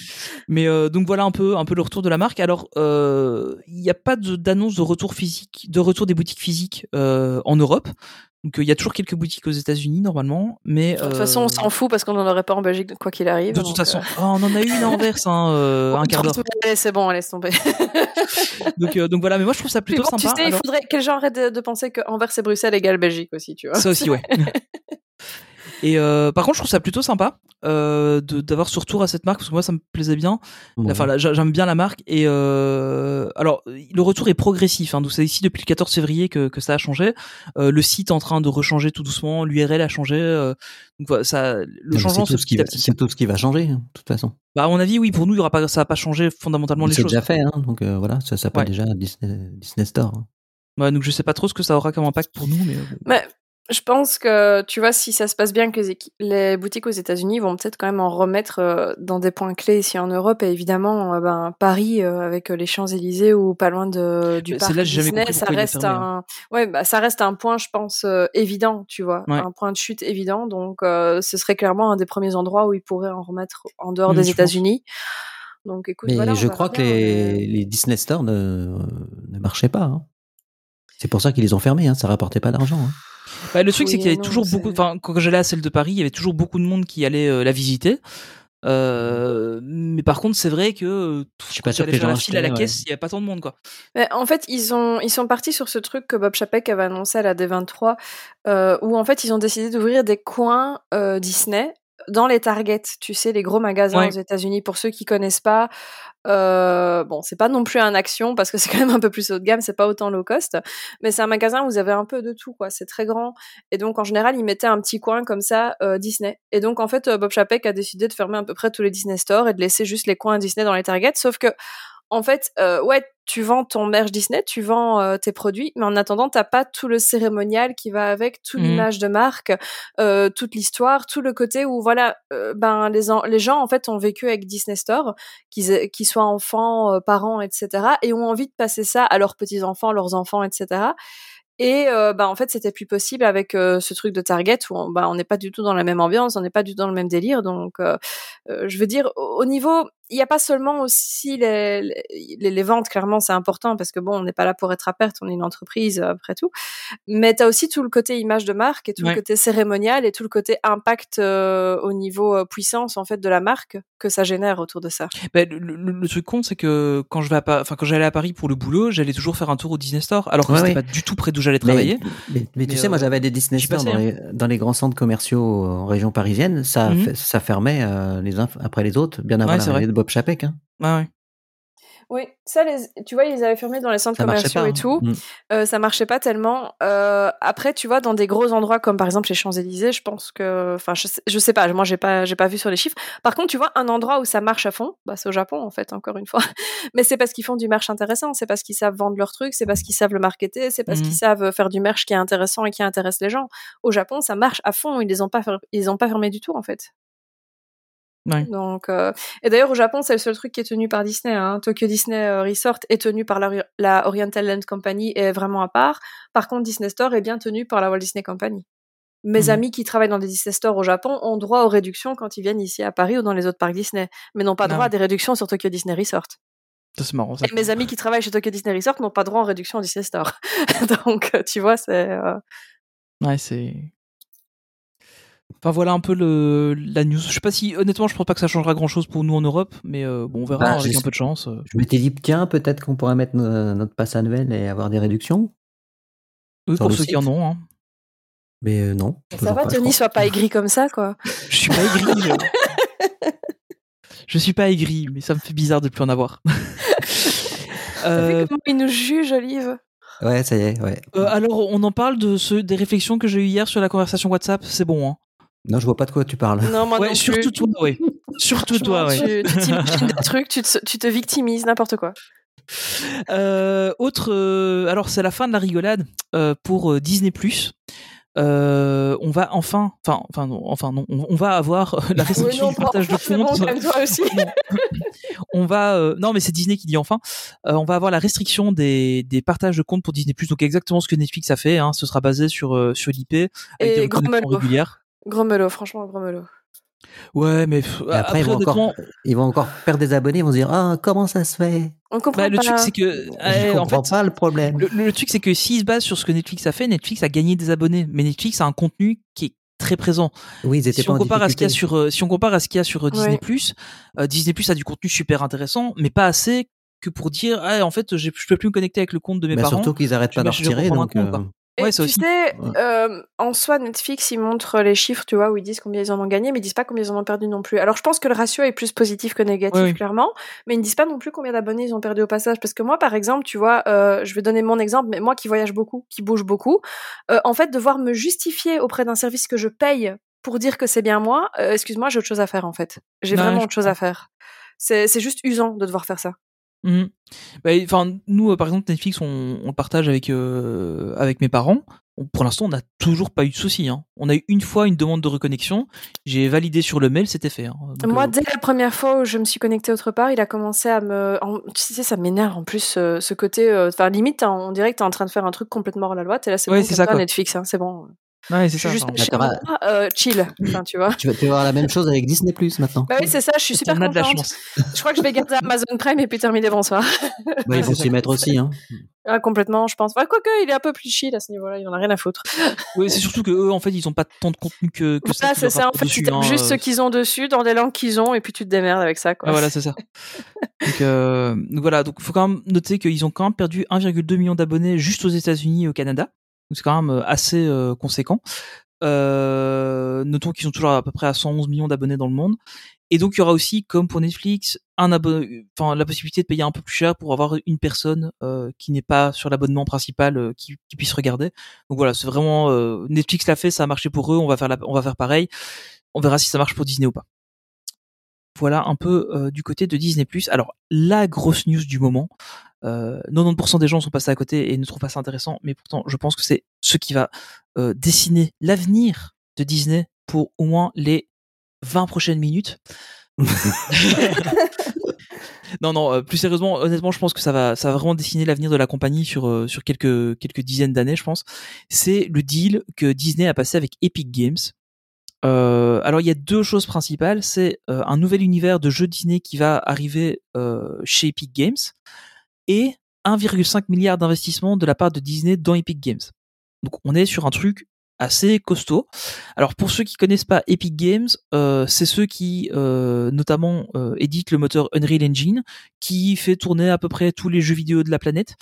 Mais euh, donc voilà un peu, un peu le retour de la marque. Alors, euh, il n'y a pas de- d'annonce de, retour physique, de retour des boutiques physiques euh, en Europe. Donc euh, il y a toujours quelques boutiques aux États-Unis normalement, mais De toute euh, façon, on s'en fout parce qu'on n'en aurait pas en Belgique quoi qu'il arrive. De toute façon, euh, oh, on en a eu une à Anvers, hein, euh, un quart d'heure. C'est bon, laisse tomber. Donc, donc voilà, mais moi je trouve ça plutôt bon, sympa. tu sais, il Alors, faudrait que les gens arrêtent de, de penser que Anvers et Bruxelles égale Belgique aussi, tu vois. ça aussi, ouais. Et euh, par contre, je trouve ça plutôt sympa euh, de- d'avoir ce retour à cette marque parce que moi ça me plaisait bien. Ouais. Enfin, j'aime bien la marque et euh, alors le retour est progressif. Hein, donc c'est ici depuis le 14 février que, que ça a changé. Euh, le site est en train de rechanger tout doucement. L'URL a changé. euh, donc voilà, ça, le changement c'est c'est tout ce qui va- c'est tout ce qui va changer, hein, de toute façon. Bah, à mon avis, oui, pour nous, il y aura pas, ça va pas changer fondamentalement les C'est choses. déjà fait, hein, donc euh, voilà, ça s'appelle Ouais. déjà Disney, Disney Store. hein. Ouais, donc je sais pas trop ce que ça aura comme impact pour nous. Mais je pense que, tu vois, si ça se passe bien, que les, boutiques aux États-Unis vont peut-être quand même en remettre euh, dans des points clés ici en Europe. Et évidemment, euh, ben, Paris, euh, avec les Champs-Élysées ou pas loin de, du parc Disney, ça reste, fermé, un... ouais, bah, ça reste un point, je pense, euh, évident, tu vois. Ouais. Un point de chute évident. Donc, euh, ce serait clairement un des premiers endroits où ils pourraient en remettre en dehors Mm, des. États-Unis. Donc, écoute, Mais voilà, je crois que les Disney Store ne, ne marchaient pas. hein. C'est pour ça qu'ils les ont fermés, hein, ça rapportait pas d'argent. hein. Bah, le truc, Oui c'est qu'il y et avait non, toujours beaucoup. Enfin, quand j'allais à celle de Paris, il y avait toujours beaucoup de monde qui allait euh, la visiter. Euh, mais par contre, c'est vrai que euh, Je suis pas sûr tu que allais les faire gens la file à la caisse, il y avait pas tant de monde, quoi. Mais en fait, ils ont ils sont partis sur ce truc que Bob Chapek avait annoncé à la D23, euh, où en fait ils ont décidé d'ouvrir des coins euh, Disney dans les Target, tu sais, les gros magasins Ouais. aux États-Unis. Pour ceux qui connaissent pas, euh, bon, c'est pas non plus un action parce que c'est quand même un peu plus haut de gamme, c'est pas autant low cost, mais c'est un magasin où vous avez un peu de tout, quoi. C'est très grand et donc en général ils mettaient un petit coin comme ça euh, Disney. Et donc en fait euh, Bob Chapek a décidé de fermer à peu près tous les Disney Stores et de laisser juste les coins Disney dans les Target, sauf que en fait, euh, ouais, tu vends ton merch Disney, tu vends euh, tes produits, mais en attendant, t'as pas tout le cérémonial qui va avec, toute Mhm. l'image de marque, euh, toute l'histoire, tout le côté où voilà, euh, ben les, les gens en fait ont vécu avec Disney Store, qu'ils qu'ils soient enfants, euh, parents, etc., et ont envie de passer ça à leurs petits enfants, leurs enfants, etc. Et euh, bah, en fait, c'était plus possible avec euh, ce truc de Target où on bah, on n'est pas du tout dans la même ambiance, on n'est pas du tout dans le même délire. Donc, euh, euh, je veux dire, au niveau il n'y a pas seulement aussi les, les, les ventes, clairement, c'est important parce que bon, on n'est pas là pour être à perte, on est une entreprise euh, après tout. Mais tu as aussi tout le côté image de marque et tout Ouais. le côté cérémonial et tout le côté impact euh, au niveau euh, puissance en fait de la marque que ça génère autour de ça. Bah, le, le- le truc con, c'est que quand je vais enfin quand j'allais à Paris pour le boulot, j'allais toujours faire un tour au Disney Store, alors que Ouais, c'était ouais. pas du tout près d'où j'allais travailler. Mais, mais, mais Mais, tu sais, moi j'avais des Disney Store passais, dans, les, dans les grands centres commerciaux en région parisienne. Ça, fait- ça fermait euh, les uns après les autres, bien avant Ouais, Bob Chapek. Hein. Ouais. Oui, ça, les, tu vois, ils avaient fermé dans les centres Ça commerciaux pas. et hein. tout. Mm. Euh, ça marchait pas tellement. Euh, après, tu vois, dans des gros endroits comme par exemple les Champs Élysées, je pense que, enfin, je, sais- je sais pas. Moi, j'ai pas, j'ai pas vu sur les chiffres. Par contre, tu vois, un endroit où ça marche à fond, bah, c'est au Japon en fait, encore une fois. Mais c'est parce qu'ils font du merch intéressant, c'est parce qu'ils savent vendre leurs trucs, c'est parce qu'ils savent le marketer, c'est parce qu'ils savent faire du merch qui est intéressant et qui intéresse les gens. Au Japon, ça marche à fond. Ils les ont pas, ils ont pas fermé du tout en fait. Ouais. Donc, euh, et d'ailleurs, au Japon, c'est le seul truc qui est tenu par Disney. Hein. Tokyo Disney Resort est tenu par la, la Oriental Land Company et est vraiment à part. Par contre, Disney Store est bien tenu par la Walt Disney Company. Mes Mhm. amis qui travaillent dans des Disney Store au Japon ont droit aux réductions quand ils viennent ici à Paris ou dans les autres parcs Disney, mais n'ont pas droit à des réductions sur Tokyo Disney Resort. C'est marrant. Ça. Et mes amis qui travaillent chez Tokyo Disney Resort n'ont pas droit en réduction au Disney Store. Donc, euh, tu vois, c'est. euh, Ouais, c'est. Enfin voilà un peu le la news. Je sais pas si honnêtement, je pense pas que ça changera grand chose pour nous en Europe, mais euh, bon, on verra Bah, avec un peu de chance. euh. Je m'étais dit, tiens, peut-être qu'on pourrait mettre no- notre passe annuel et avoir des réductions. Oui, Sur pour ceux qui en site. ont. Hein. Mais euh, non. Ça va, pas, Tony, sois pas aigri comme ça, quoi. Je suis pas aigri. je... je suis pas aigri, mais ça me fait bizarre de plus en avoir. Euh, comment il nous juge, Olive Ouais, ça y est, ouais. euh, alors, on en parle de ce, des réflexions que j'ai eues hier sur la conversation WhatsApp. C'est bon, hein. Non, je vois pas de quoi tu parles. Non, moi ouais, non surtout plus. toi, ouais. Surtout toi, ouais. Tu t'imagines des trucs, tu te, tu te victimises, n'importe quoi. Euh, autre, euh, alors c'est la fin de la rigolade euh, pour euh, Disney Euh, on va enfin, enfin, enfin, non, enfin non, on, on va avoir la restriction non, du partage de bon, aussi. on va, euh, non mais c'est Disney qui dit enfin, Euh, on va avoir la restriction des, des partages de comptes pour Disney donc exactement ce que Netflix a fait. Hein, ce sera basé sur euh, sur l'IP avec Et des melot. régulières. Melot, franchement, melot. Ouais, mais Et après, ils, vont encore, ils vont encore perdre des abonnés. Ils vont se dire, ah, comment ça se fait? On comprend bah, le pas. truc c'est que Je euh, en comprends fait, pas le problème. Le, le truc, c'est que s'ils se basent sur ce que Netflix a fait, Netflix a gagné des abonnés. Mais Netflix a un contenu qui est très présent. Oui, ils étaient Si pas on en compare à ce qu'il y a sur, euh, si on compare à ce qu'il y a sur euh, Disney+, euh, Disney+, a du contenu super intéressant, mais pas assez que pour dire, ah, en fait, j'ai- je peux plus me connecter avec le compte de mes Mais parents. surtout qu'ils arrêtent je pas d'en je retirer. Donc, compte, euh, Et Ouais, tu aussi. sais, euh, en soi, Netflix, ils montrent les chiffres, tu vois, où ils disent combien ils en ont gagné, mais ils disent pas combien ils en ont perdu non plus. Alors, je pense que le ratio est plus positif que négatif, oui. clairement, mais ils ne disent pas non plus combien d'abonnés ils ont perdu au passage. Parce que moi, par exemple, tu vois, euh, je vais donner mon exemple, mais moi qui voyage beaucoup, qui bouge beaucoup, euh, en fait, devoir me justifier auprès d'un service que je paye pour dire que c'est bien moi, excuse-moi, j'ai autre chose à faire, en fait. J'ai vraiment autre chose à faire. C'est juste usant de devoir faire ça. Mhm. Bah, Enfin, nous, euh, par exemple, Netflix, on, on le partage avec euh, avec mes parents. On- pour l'instant, on n'a toujours pas eu de soucis. Hein. On a eu une fois une demande de reconnexion. J'ai validé sur le mail, c'était fait. hein. Donc, Moi, euh, dès la première fois où je me suis connectée autre part, il a commencé à me. en- Tu sais, ça m'énerve en plus, euh, ce côté. Enfin, limite, en- on dirait que t'es en train de faire un truc complètement hors la loi. T'es là, c'est Ouais, bon, c'est ça. Netflix, hein, c'est bon. Ouais, c'est ça. juste chez moi, euh, chill. Enfin, tu vois. tu vas, tu vas avoir la même chose avec Disney Plus maintenant. Bah oui, c'est ça, je suis super de la contente. chance. Je crois que je vais garder Amazon Prime et puis terminer bonsoir. Bah, ils vont ça. s'y mettre aussi. Hein. Ah, complètement, je pense. Enfin, quoique, il est un peu plus chill à ce niveau-là, il en a rien à foutre. Oui, c'est surtout que eux, en fait, ils ont pas tant de contenu que, que Voilà, qu'ils c'est ça, en fait, dessus, hein, juste euh, ce qu'ils ont dessus, dans les langues qu'ils ont, et puis tu te démerdes avec ça, quoi. Ah, voilà, c'est ça. donc, euh, donc voilà, donc faut quand même noter qu'ils ont quand même perdu 1,2 million d'abonnés juste aux États-Unis et au Canada. Donc c'est quand même assez conséquent. Notons qu'ils sont toujours à peu près à 111 millions d'abonnés dans le monde. Et donc il y aura aussi, comme pour Netflix, un enfin la possibilité de payer un peu plus cher pour avoir une personne euh, qui n'est pas sur l'abonnement principal euh, qui, qui puisse regarder. Donc voilà, c'est vraiment euh, Netflix l'a fait, ça a marché pour eux, on va faire la- on va faire pareil. On verra si ça marche pour Disney ou pas. Voilà un peu du côté de Disney+. Alors la grosse news du moment, euh, 90% des gens sont passés à côté et ne trouvent pas ça intéressant, mais pourtant je pense que c'est ce qui va euh, dessiner l'avenir de Disney pour au moins les 20 prochaines minutes. non, non, euh, plus sérieusement, honnêtement, je pense que ça va, ça va vraiment dessiner l'avenir de la compagnie sur, euh, sur quelques, quelques dizaines d'années, je pense. C'est le deal que Disney a passé avec Epic Games. Euh, alors il y a deux choses principales, c'est euh, un nouvel univers de jeux Disney qui va arriver euh, chez Epic Games et 1,5 milliard d'investissement de la part de Disney dans Epic Games. Donc on est sur un truc assez costaud. Alors pour ceux qui connaissent pas Epic Games, euh, c'est ceux qui euh, notamment euh, éditent le moteur Unreal Engine, qui fait tourner à peu près tous les jeux vidéo de la planète,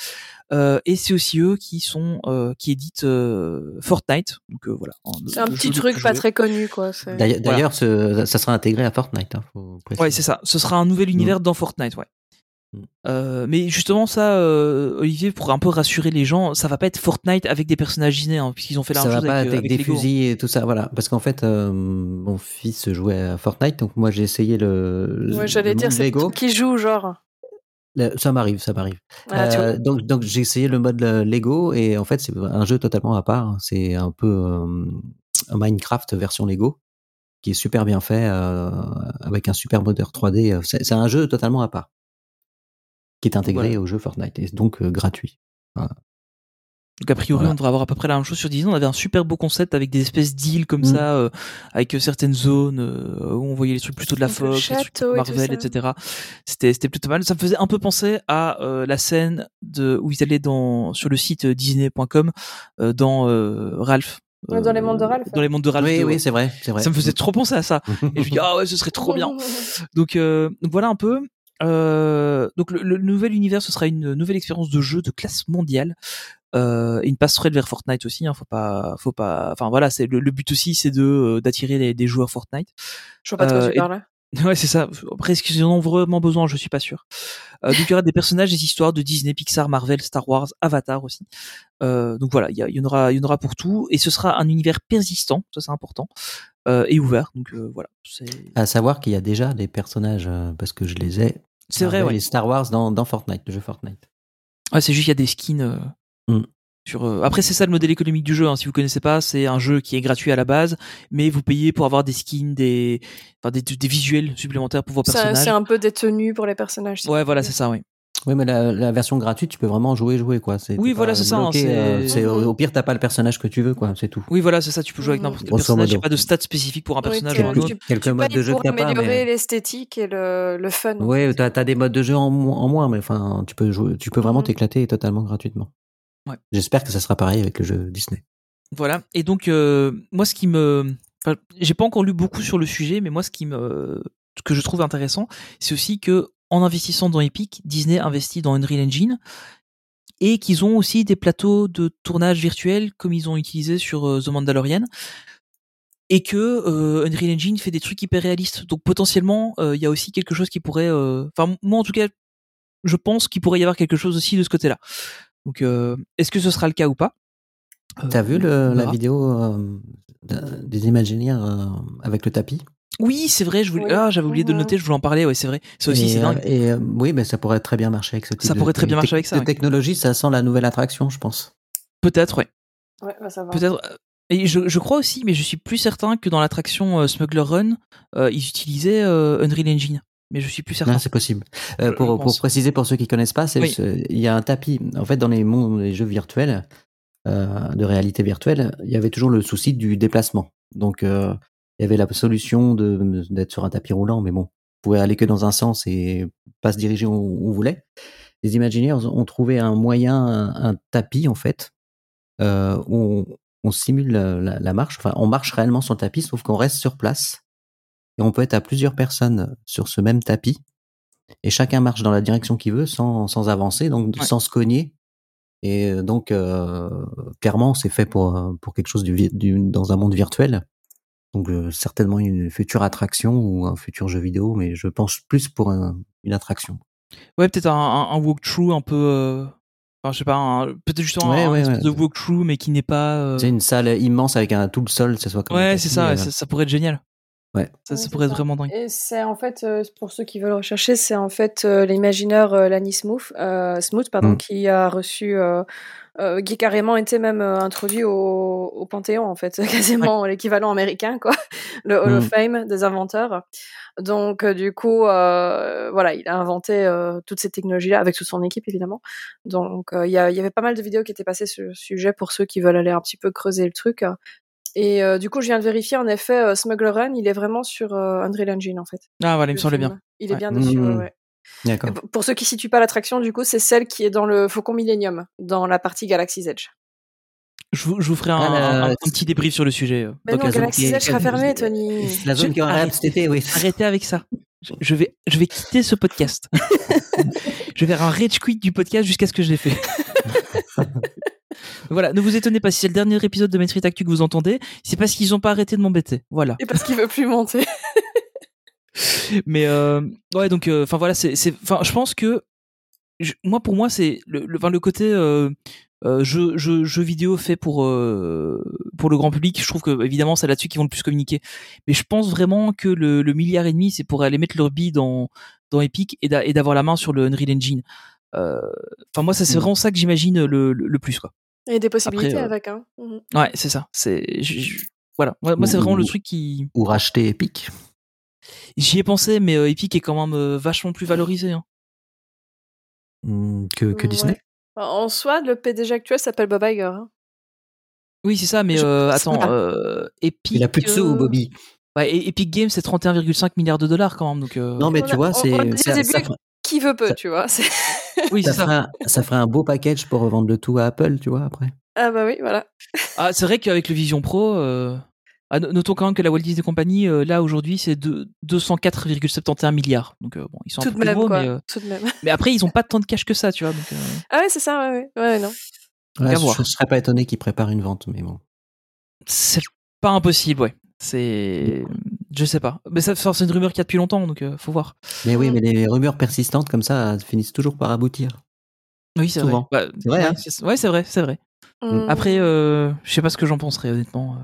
Euh, et c'est aussi eux qui sont euh, qui éditent euh, Fortnite. Donc euh, voilà. C'est un petit truc pas très connu, quoi. D'ailleurs, Voilà. ça sera intégré à Fortnite. Hein, faut. Ouais, c'est ça. Ce sera un nouvel univers dans Fortnite, ouais. Mm. Euh, mais justement, ça, euh, Olivier, pour un peu rassurer les gens, ça va pas être Fortnite avec des personnages Disney, hein, puisqu'ils ont fait la ça même va chose pas avec, avec, euh, avec des Lego. fusils et tout ça, voilà. Parce qu'en fait, euh, mon fils jouait à Fortnite, donc moi j'ai essayé le. Ouais, j'allais dire, c'est Lego. qui joue, genre. Ça m'arrive, ça m'arrive. Ah, Euh, donc, donc j'ai essayé le mode Lego et en fait c'est un jeu totalement à part. C'est un peu euh, un Minecraft version Lego qui est super bien fait euh, avec un super moteur 3D. C'est c'est un jeu totalement à part qui est intégré Voilà. au jeu Fortnite et donc euh, gratuit. Donc a priori, Voilà. on devrait avoir à peu près la même chose sur Disney. On avait un super beau concept avec des espèces d'îles comme Mm. ça, euh, avec euh, certaines zones euh, où on voyait les trucs plutôt de la Fox, les trucs château et tout Marvel, etc. C'était c'était plutôt pas mal. Ça me faisait un peu penser à euh, la scène de où ils allaient dans sur le site Disney.com euh, dans euh, Ralph. Dans les mondes de Ralph. Dans les mondes de Ralph. oui, 2, oui, c'est vrai, c'est vrai. Ça me faisait trop penser à ça. Et je me dis ah ouais, ce serait trop bien. Donc, euh, donc voilà un peu. Euh, donc le, le nouvel univers, ce sera une nouvelle expérience de jeu de classe mondiale. Euh, une passerelle vers Fortnite aussi. Hein, faut pas, faut pas. Enfin voilà, c'est le, le but aussi, c'est de euh, d'attirer des joueurs Fortnite. Je vois pas de quoi Euh, tu et- parles. Ouais, c'est ça. Après, est-ce qu'ils en ont vraiment besoin? Je suis pas sûr. Euh, donc il y aura des personnages, des histoires de Disney, Pixar, Marvel, Star Wars, Avatar aussi. Euh, donc voilà, il y, y en aura, il y en aura pour tout, et ce sera un univers persistant, ça c'est important, euh, et ouvert. Donc euh, voilà, À savoir qu'il y a déjà des personnages euh, parce que je les ai. c'est vrai. Ouais. et Star Wars dans, dans Fortnite, le jeu Fortnite. Ouais, c'est juste il y a des skins. euh, Mm. sur, euh, Après, c'est ça le modèle économique du jeu. Hein. Si vous connaissez pas, c'est un jeu qui est gratuit à la base, mais vous payez pour avoir des skins, des, enfin, des, des visuels supplémentaires pour vos C'est personnages. c'est un peu des tenues pour les personnages. Ouais, voilà, c'est ça, oui. Oui, mais la, la version gratuite, tu peux vraiment jouer, jouer quoi. C'est- Oui, voilà, c'est ça, hein, c'est- euh, c'est- au, au pire, t'as pas le personnage que tu veux, quoi. C'est tout. Oui, voilà, c'est ça. Tu peux jouer avec n'importe quel personnage. Modo. pas de stats spécifiques pour un personnage ou un autre. tu- Quelques tu modes de jeu pour que t'as pas, améliorer mais- l'esthétique et le, le fun. Oui, t'as as des modes de jeu en, mo- en moins, mais enfin, tu peux jouer, tu peux vraiment Mhm. t'éclater totalement gratuitement. Ouais. J'espère que ça sera pareil avec le jeu Disney. Voilà. Et donc, euh, moi, ce qui me, enfin, j'ai pas encore lu beaucoup sur le sujet, mais moi, ce qui me, ce que je trouve intéressant, c'est aussi que en investissant dans Epic, Disney investit dans Unreal Engine et qu'ils ont aussi des plateaux de tournage virtuels comme ils ont utilisé sur euh, The Mandalorian et que euh, Unreal Engine fait des trucs hyper réalistes. Donc potentiellement, euh, il y a aussi quelque chose qui pourrait, euh, enfin moi en tout cas, je pense qu'il pourrait y avoir quelque chose aussi de ce côté-là. Donc est-ce que ce sera le cas ou pas? T'as vu le- la vidéo de- des Imagineers avec le tapis? Oui, c'est vrai. Je voulais, Oui. ah, j'avais oublié de le Mhm. noter. Je voulais en parler. Ouais, c'est vrai. Ça aussi, Et, c'est dingue. euh, Et euh, oui, mais ça pourrait très bien marcher avec ce type Ça de- pourrait très bien marcher avec ça, de ouais. technologie, ça sent la nouvelle attraction, je pense. Peut-être, ouais. Ouais, bah, ça va. Peut-être. euh, Et je, je crois aussi, mais je suis plus certain que dans l'attraction euh, Smuggler Run, euh, ils utilisaient euh, Unreal Engine. Mais je suis plus certain. Non, c'est possible. Euh, pour, pour préciser pour ceux qui connaissent pas, c'est Oui. ce- il y a un tapis. En fait, dans les mondes, les jeux virtuels euh, de réalité virtuelle, il y avait toujours le souci du déplacement. Donc, euh, il y avait la solution de d'être sur un tapis roulant, mais bon, vous pouvez aller que dans un sens et pas se diriger où on voulait. Les Imagineers ont trouvé un moyen, un, un tapis en fait, euh, où on, on simule la, la- la marche. Enfin, on marche réellement sur le tapis, sauf qu'on reste sur place et on peut être à plusieurs personnes sur ce même tapis et chacun marche dans la direction qu'il veut sans, sans avancer, donc Ouais. sans se cogner. Et donc, euh, clairement, c'est fait pour, pour quelque chose du, du- dans un monde virtuel. Donc, euh, certainement une future attraction ou un futur jeu vidéo, mais je pense plus pour un- une attraction. Ouais, peut-être un, walkthrough un peu. euh, Enfin, je sais pas. Peut-être justement Ouais, un ouais, espèce ouais. de walkthrough, mais qui n'est pas. euh, C'est une salle immense avec un tout le sol, ça soit comme Ouais, c'est ça. Ça pourrait être génial. Ouais. Ça, pourrait être vraiment dingue. Et c'est en fait, euh, pour ceux qui veulent rechercher, c'est en fait euh, l'imagineur euh, Lanny Smooth, euh, Smooth pardon, Mm. qui a reçu, euh, euh, qui a carrément été même euh, introduit au, au Panthéon, en fait, quasiment l'équivalent américain, quoi, le Hall of Mm. Fame des inventeurs. Donc, euh, du coup, euh, voilà, il a inventé euh, toutes ces technologies-là avec toute son équipe, évidemment. Donc, euh, il y, y avait pas mal de vidéos qui étaient passées sur le sujet pour ceux qui veulent aller un petit peu creuser le truc. Et euh, du coup, je viens de vérifier, en effet, euh, Smuggler Run, il est vraiment sur euh, Unreal Engine, en fait. Ah voilà, il me semblait bien. Il est Ouais. bien dessus, ouais, Mhm. ouais. D'accord. Pour- Pour ceux qui situent pas l'attraction, du coup, c'est celle qui est dans le Faucon Millennium, dans la partie Galaxy's Edge. Je vous, je vous ferai un, Ah, la- un- un petit débrief sur le sujet. euh. Mais Donc, non, Galaxy's Edge sera fermée, Tony. La zone Je- qui en cet été, oui. Arrêtez avec ça. Je- Je vais, je vais quitter ce podcast. je vais faire un rage quit du podcast jusqu'à ce que je l'ai fait. voilà, ne vous étonnez pas si c'est le dernier épisode de Street Actu que vous entendez, c'est parce qu'ils n'ont pas arrêté de m'embêter. Voilà. Et parce qu'il veut plus monter. Mais euh, ouais, donc, enfin voilà, c'est, enfin, je pense que je- moi, pour moi, c'est le, le, côté euh, euh, jeu, jeu, jeu vidéo fait pour euh, pour le grand public. Je trouve que évidemment, c'est là-dessus qu'ils vont le plus communiquer. Mais je pense vraiment que le, le milliard et demi, c'est pour aller mettre leur bille dans dans Epic et, d'a- et d'avoir la main sur le Unreal Engine. Euh, Enfin, moi, ça c'est Mm. vraiment ça que j'imagine le, le, le plus, quoi. Il y a des possibilités Après, euh, avec, hein. Mhm. Ouais, c'est ça. C'est je- je- voilà. Moi, moi, c'est vraiment le truc qui Ou racheter Epic. j'y ai pensé, mais euh, Epic est quand même euh, vachement plus valorisé. Hein. Hmm, que, que Ouais. Disney. En soi, le PDG actuel s'appelle Bob Iger. hein. Oui, c'est ça, mais Je euh, attends, euh, Epic. Il a plus de sous, euh, Bobby. Ouais, et Epic Games, c'est 31,5 milliards de dollars quand même. Donc, euh, Non, mais tu vois, c'est on début, ça Qui veut peu, Ça- tu vois. c'est- oui, ça ça. ferait un- ça ferait un beau package pour revendre le tout à Apple, tu vois, après. Ah bah oui, voilà. Ah, c'est vrai qu'avec le Vision Pro, euh, ah, no- notons quand même que la Walt Disney Company, euh, là aujourd'hui, c'est de 204,71 milliards. Donc, euh, bon, ils sont un Tout peu de plus même, gros, quoi. mais, euh, Tout de même. mais après, ils ont pas tant de cash que ça, tu vois. Donc, euh, Ah ouais, c'est ça, ouais, ouais. Ouais, non. Ouais, je, je serais pas étonné qu'ils préparent une vente, mais bon. c'est pas impossible, ouais. C'est. Je sais pas. Mais ça, c'est une rumeur qu'il y a depuis longtemps, donc euh, faut voir. Mais oui, mais les rumeurs persistantes comme ça finissent toujours par aboutir. Oui, c'est Souvent. vrai. Bah, C'est vrai, ouais, hein. c'est- ouais, c'est vrai, c'est vrai. Mm. Après, euh, je sais pas ce que j'en penserais, honnêtement. euh.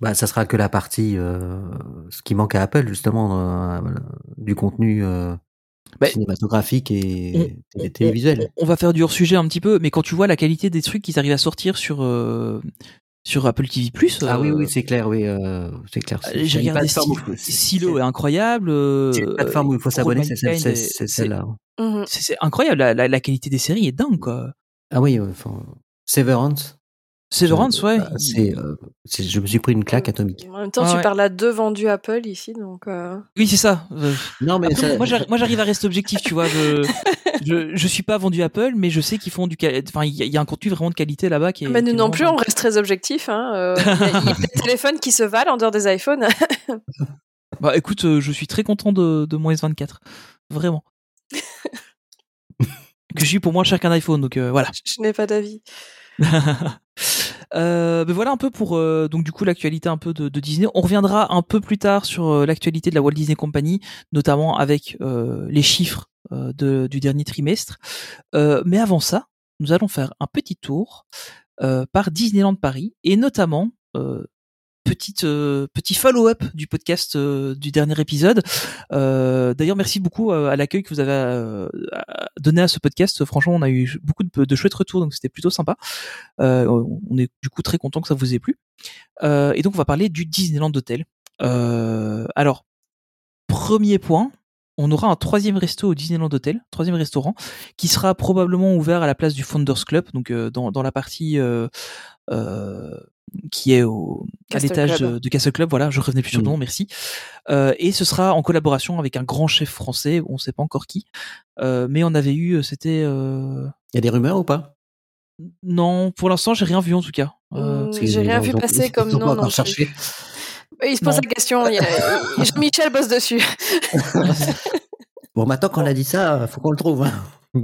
Bah, ça sera que la partie, euh, ce qui manque à Apple, justement, euh, du contenu euh, Bah, cinématographique et on- télé- on- télévisuel. On va faire du hors sujet un petit peu, mais quand tu vois la qualité des trucs qu'ils arrivent à sortir sur euh, sur Apple TV+, Ah oui, euh, oui, c'est clair, oui, euh, c'est clair. J'ai regardé Silo, est incroyable. euh, C'est une plateforme où il faut s'abonner, c'est celle-là. Mhm. C'est incroyable, la, la, la qualité des séries est dingue, quoi. Ah oui, euh, enfin, Severance. Severance, ouais. Bah, c'est, euh, c'est- je me suis pris une claque atomique. En même temps, Ah tu ouais. parles à deux vendus Apple ici, donc. euh, Oui, c'est ça. Euh, Non, mais Après, ça- moi, j'arri- moi, j'arrive à rester objectif, tu vois. Je, je, je suis pas vendu Apple, mais je sais qu'ils font du. Enfin, il y, a- il y a un contenu vraiment de qualité là-bas qui est. Mais qui nous est non plus, on reste très objectif. Hein. euh, Il y a- des téléphones qui se valent en dehors des iPhones. Bah, écoute, euh, je suis très content de, de mon S24. Vraiment. que je suis pour moins cher qu'un iPhone, donc euh, voilà. Je n'ai pas d'avis. Euh, ben voilà un peu pour euh, donc du coup l'actualité un peu de, Disney. On reviendra un peu plus tard sur euh, l'actualité de la Walt Disney Company, notamment avec les chiffres du dernier trimestre. Mais avant ça, nous allons faire un petit tour par Disneyland Paris et notamment euh, petit follow-up du podcast euh, du dernier épisode. Euh, D'ailleurs, merci beaucoup à l'accueil que vous avez donné à ce podcast. Franchement, on a eu beaucoup de, chouettes retours, donc c'était plutôt sympa. On est du coup très content que ça vous ait plu. Et donc, on va parler du Disneyland Hotel. Alors, premier point. On aura un troisième resto au Disneyland Hotel, troisième restaurant, qui sera probablement ouvert à la place du Founders Club, donc dans, la partie qui est au, à l'étage Club. de, de Castle Club. Voilà, je revenais plus sur le Mhm. nom, merci. Euh, et ce sera en collaboration avec un grand chef français, on ne sait pas encore qui, euh, mais on avait eu, c'était euh, Il y a des rumeurs ou pas? Non, pour l'instant, j'ai rien vu en tout cas. Euh, Mm, Parce que J'ai rien vu passer ils comme non. non cherché. Il se pose Non. la question. il y a- Jean-Michel bosse dessus. Bon, maintenant qu'on a dit ça, faut qu'on le trouve. hein.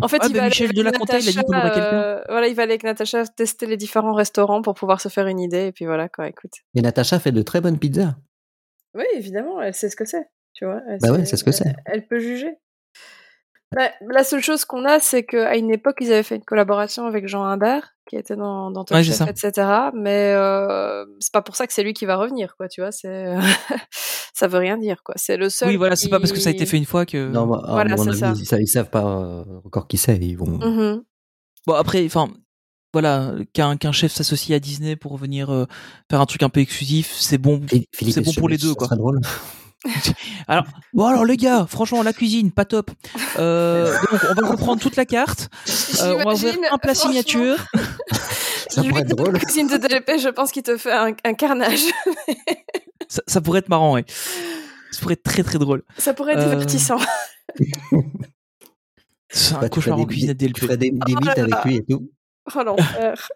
En fait, Ah, il bah, va aller Michel avec Delaconta, il a dit qu'on Natacha, aurait quelqu'un. euh, Voilà, il va aller avec Natacha tester les différents restaurants pour pouvoir se faire une idée. Et puis voilà, quoi, écoute. Et Natacha fait de très bonnes pizzas. Oui, évidemment, elle sait ce que c'est. Tu vois, Bah ouais, c'est ce que c'est. Elle peut juger. Bah, la seule chose qu'on a, c'est qu'à une époque, ils avaient fait une collaboration avec Jean Imbert, qui était dans, dans Top Ouais, Chef, etc. Mais euh, c'est pas pour ça que c'est lui qui va revenir, quoi. Tu vois, c'est ça veut rien dire, quoi. C'est le seul. oui, voilà, c'est pas parce que ça a été fait une fois que. Non, à Voilà, mon c'est avis, ça. ils, ils savent pas euh, encore qui c'est. Ils vont. Mhm. Bon, après, enfin, voilà, qu'un chef s'associe à Disney pour venir euh, faire un truc un peu exclusif, c'est bon. C'est bon pour les deux, ça quoi. serait drôle. Alors, bon, alors les gars, franchement, la cuisine, pas top. Euh, donc, on va reprendre toute la carte. Euh, on va ouvrir un plat signature. Ça Lui, pourrait être drôle. la cuisine de DLP, je pense qu'il te fait un, un carnage. Ça, ça pourrait être marrant, ouais. Ça pourrait être très très drôle. Ça pourrait être Euh, divertissant. C'est un Bah, cauchemar en des- cuisine à des- Tu DLP. ferais des, des Oh avec lui et tout. Oh l'enfer.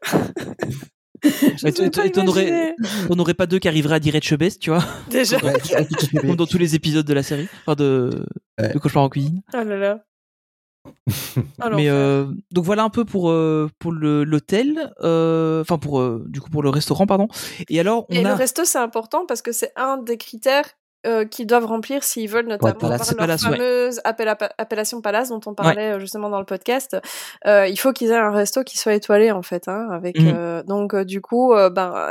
T'en aurais-. On n'aurait pas deux qui arriveraient à dire Etchebest, tu vois, Déjà. Comme dans tous les épisodes de la série, enfin de, Ouais. de Cauchemar en cuisine. Oh là là. Oh, Mais euh, donc voilà un peu pour euh, pour l'hôtel, euh, enfin pour euh, du coup pour le restaurant pardon. Et alors on Et a le resto, c'est important parce que c'est un des critères euh, qu'ils doivent remplir s'ils veulent notamment palace. leur palace, ouais. fameuse appella- appellation palace dont on parlait euh, justement dans le podcast. Euh, il faut qu'ils aient un resto qui soit étoilé en fait. Hein, avec Mhm. euh, donc euh, du coup, euh, ben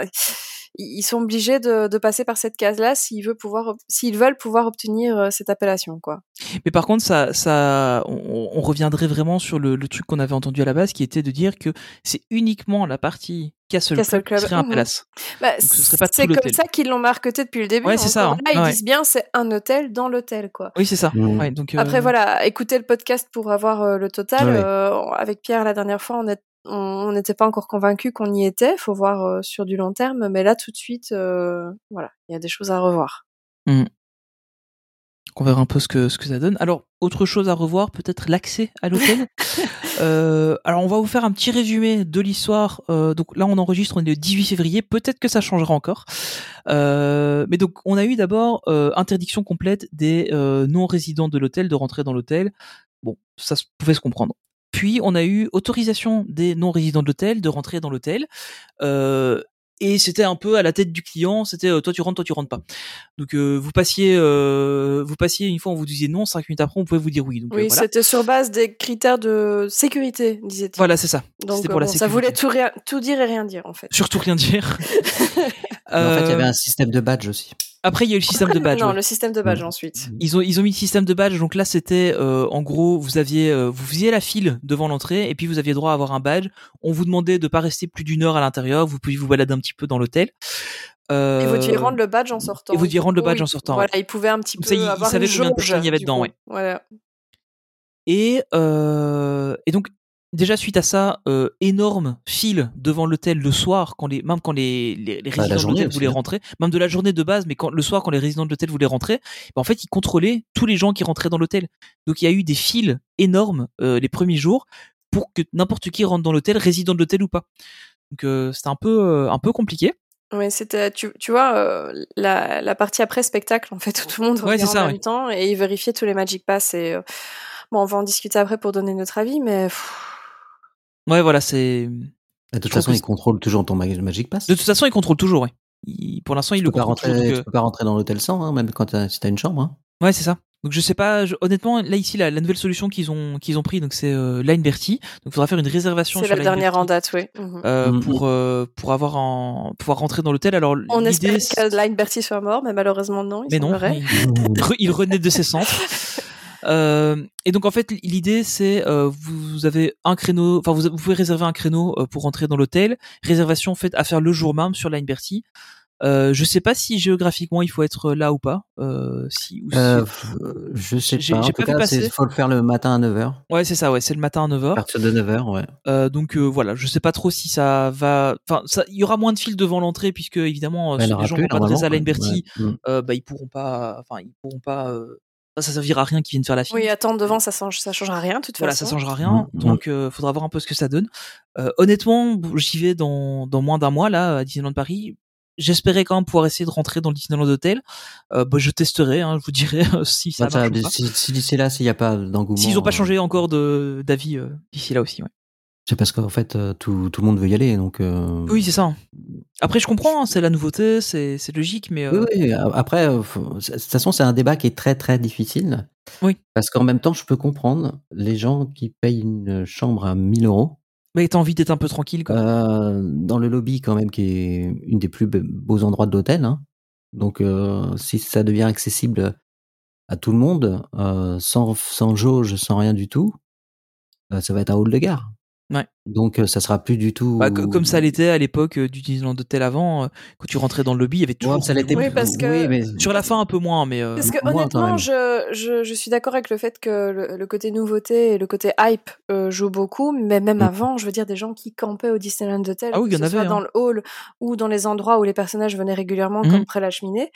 ils sont obligés de, de passer par cette case-là s'ils veulent pouvoir s'ils veulent pouvoir obtenir euh, cette appellation quoi. Mais par contre, ça, ça, on, on reviendrait vraiment sur le, le truc qu'on avait entendu à la base, qui était de dire que c'est uniquement la partie Castle, Castle Club, Club, qui serait un mhm. palace. Bah, Donc ce serait pas c'est comme ça qu'ils l'ont marketé depuis le début. Ouais, c'est ça, Encore hein. Là, ils Ouais. disent bien c'est un hôtel dans l'hôtel quoi. Oui, c'est ça. Ouais, donc, euh, Après voilà, écoutez le podcast pour avoir euh, le total. Ouais. Euh, avec Pierre la dernière fois, on est- on n'était pas encore convaincu qu'on y était. Faut voir euh, sur du long terme, mais là tout de suite, euh, voilà, il y a des choses à revoir. On verra un peu ce que, ce que ça donne. Alors, autre chose à revoir, peut-être l'accès à l'hôtel. Euh, alors, on va vous faire un petit résumé de l'histoire. Donc là, on enregistre, on est le 18 février. Peut-être que ça changera encore. Mais donc, on a eu d'abord interdiction complète des non-résidents de l'hôtel de rentrer dans l'hôtel. Bon, ça se- pouvait se comprendre. Puis, on a eu autorisation des non-résidents de l'hôtel de rentrer dans l'hôtel. Euh, et c'était un peu à la tête du client, c'était euh, toi tu rentres, toi tu rentres pas. Donc euh, vous passiez, euh, vous passiez une fois on vous disait non, cinq minutes après on pouvait vous dire oui. Donc euh, Oui, voilà. c'était sur base des critères de sécurité, disait-il. Voilà, c'est ça. Donc la ça voulait tout, tout dire et rien dire en fait. Surtout rien dire. En fait, il y avait Euh, un système de badge aussi. Après il y a eu le système de badge. non, ouais. le système de badge Mm. ensuite. Ils ont ils ont mis le système de badge. Donc là c'était euh, en gros vous aviez euh, vous faisiez la file devant l'entrée et puis vous aviez droit à avoir un badge. On vous demandait de pas rester plus d'une heure à l'intérieur. Vous pouviez vous balader un petit peu dans l'hôtel. Euh, Et vous deviez rendre le badge en sortant. et vous deviez rendre le badge en sortant, Voilà, ils pouvaient un petit Comme peu ça, ils- ils avoir savaient une combien de personnes il y avait dedans, coup. ouais. Voilà. Et, euh, et donc, déjà suite à ça, euh, énorme file devant l'hôtel le soir, quand les, même quand les, les, les Bah, résidents de l'hôtel voulaient hein. rentrer, même de la journée de base, mais quand, le soir, quand les résidents de l'hôtel voulaient rentrer, bah, en fait, ils contrôlaient tous les gens qui rentraient dans l'hôtel. Donc, il y a eu des files énormes euh, les premiers jours pour que n'importe qui rentre dans l'hôtel, résident de l'hôtel ou pas. Donc, euh, c'était un peu, euh, un peu compliqué. Oui, c'était, tu, tu vois, euh, la, la partie après spectacle, en fait, où tout le monde Ouais, revient c'est ça, en ouais. même temps et ils vérifiaient tous les Magic Pass et euh, bon, on va en discuter après pour donner notre avis, mais pff, Ouais, voilà, c'est. De toute façon, que ils contrôlent toujours ton Mag- Magic Pass. De toute façon, ils contrôlent toujours, ouais. Ils- pour l'instant, tu le peux pas contrôlent rentrer, toujours. donc, tu peux pas rentrer dans l'hôtel sans, hein, même quand t'as, si t'as une chambre. Hein. Ouais, c'est ça. Donc je sais pas, je- honnêtement, là ici la, la nouvelle solution qu'ils ont qu'ils ont pris, donc c'est euh, Line Bertie. Donc il faudra faire une réservation c'est sur la dernière en date, oui. Mhm. euh, Mhm. pour euh, pour avoir en pouvoir rentrer dans l'hôtel. Alors On espère que Line Bertie soit mort, mais malheureusement non. Il mais non, il, il renaît de ses centres. Euh, et donc en fait l'idée c'est euh, vous avez un créneau, enfin vous, vous pouvez réserver un créneau euh, pour rentrer dans l'hôtel. Réservation faite à faire le jour même sur Line. Euh, je sais pas si géographiquement il faut être là ou pas. Euh, si, ou si- Euh, je sais pas. En tout pas cas, il faut le faire le matin à 9h. Ouais c'est ça, ouais c'est le matin à 9h. À partir de 9h, ouais. Euh, donc euh, voilà, je sais pas trop si ça va. Enfin, il y aura moins de files devant l'entrée puisque évidemment, euh, Bah, en les gens plus, vont pas à. Bertie, Ouais. Mm. euh, bah ils pourront pas. Enfin, ils pourront pas. Ça, ça servira à rien qu'ils viennent faire la file. Oui, attendre devant, ça change, ça changera rien, de toute Voilà, ça façon. changera rien. Donc, euh, faudra voir un peu ce que ça donne. Euh, honnêtement, j'y vais dans, dans moins d'un mois là à Disneyland Paris. J'espérais quand même pouvoir essayer de rentrer dans le Disneyland Hotel. Euh, bah, je testerai, hein, je vous dirai si ça Bah, ça, marche ou pas. si, si d'ici là, s'il n'y a pas d'engouement. S'ils ont pas euh, changé encore de d'avis euh, d'ici là aussi. Ouais. C'est parce qu'en fait, euh, tout, tout le monde veut y aller. Donc, euh, Oui, c'est ça. Après, je comprends, hein, c'est la nouveauté, c'est logique, mais euh, Oui, après, faut- de toute façon, c'est un débat qui est très, très difficile. Oui. Parce qu'en même temps, je peux comprendre les gens qui payent une chambre à 1000 euros. mais t'as envie d'être un peu tranquille. Quoi. euh, dans le lobby, quand même, qui est une des plus be- beaux endroits de l'hôtel. hein. Donc, si ça devient accessible à tout le monde, sans, sans jauge, sans rien du tout, ça va être un hall de gare. Ouais. Donc euh, ça sera plus du tout. Bah, co- comme ça l'était à l'époque du Disneyland Hotel avant, euh, quand tu rentrais dans le lobby, il y avait toujours. Ouais, ça l'était Oui, plus- parce que- oui, mais Sur la fin, un peu moins, mais. euh, Parce que honnêtement, je, je, je suis d'accord avec le fait que le, le côté nouveauté et le côté hype euh, jouent beaucoup, mais même Mm. avant, je veux dire, des gens qui campaient au Disneyland Hotel, Ah oui, que il y en ce soit avait, dans hein. le hall ou dans les endroits où les personnages venaient régulièrement, comme près la cheminée,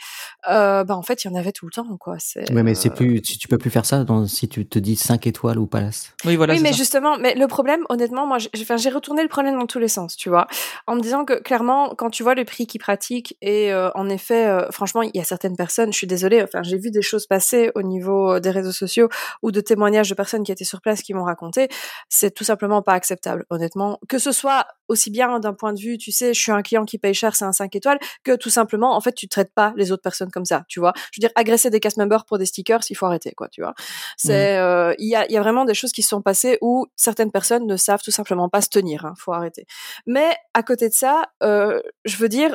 euh, bah en fait, il y en avait tout le temps, quoi. C'est, Ouais, mais c'est euh, plus, tu, tu peux plus faire ça dans, si tu te dis 5 étoiles ou palace. Oui, voilà. oui, c'est mais ça. justement, mais le problème, honnêtement, moi, j'ai enfin, j'ai retourné le problème dans tous les sens, tu vois, en me disant que clairement, quand tu vois le prix qu'ils pratiquent, et euh, en effet, euh, franchement, il y a certaines personnes, je suis désolée, enfin, j'ai vu des choses passer au niveau euh, des réseaux sociaux ou de témoignages de personnes qui étaient sur place qui m'ont raconté, c'est tout simplement pas acceptable, honnêtement, que ce soit aussi bien d'un point de vue, tu sais, je suis un client qui paye cher, c'est un 5 étoiles, que tout simplement, en fait, tu traites pas les autres personnes comme ça, tu vois. Je veux dire, agresser des cast members pour des stickers, il faut arrêter, quoi, tu vois. C'est, euh, il y a, y a vraiment des choses qui se sont passées où certaines personnes ne savent tout simplement pas se tenir, hein, faut arrêter. Mais à côté de ça, euh, je veux dire,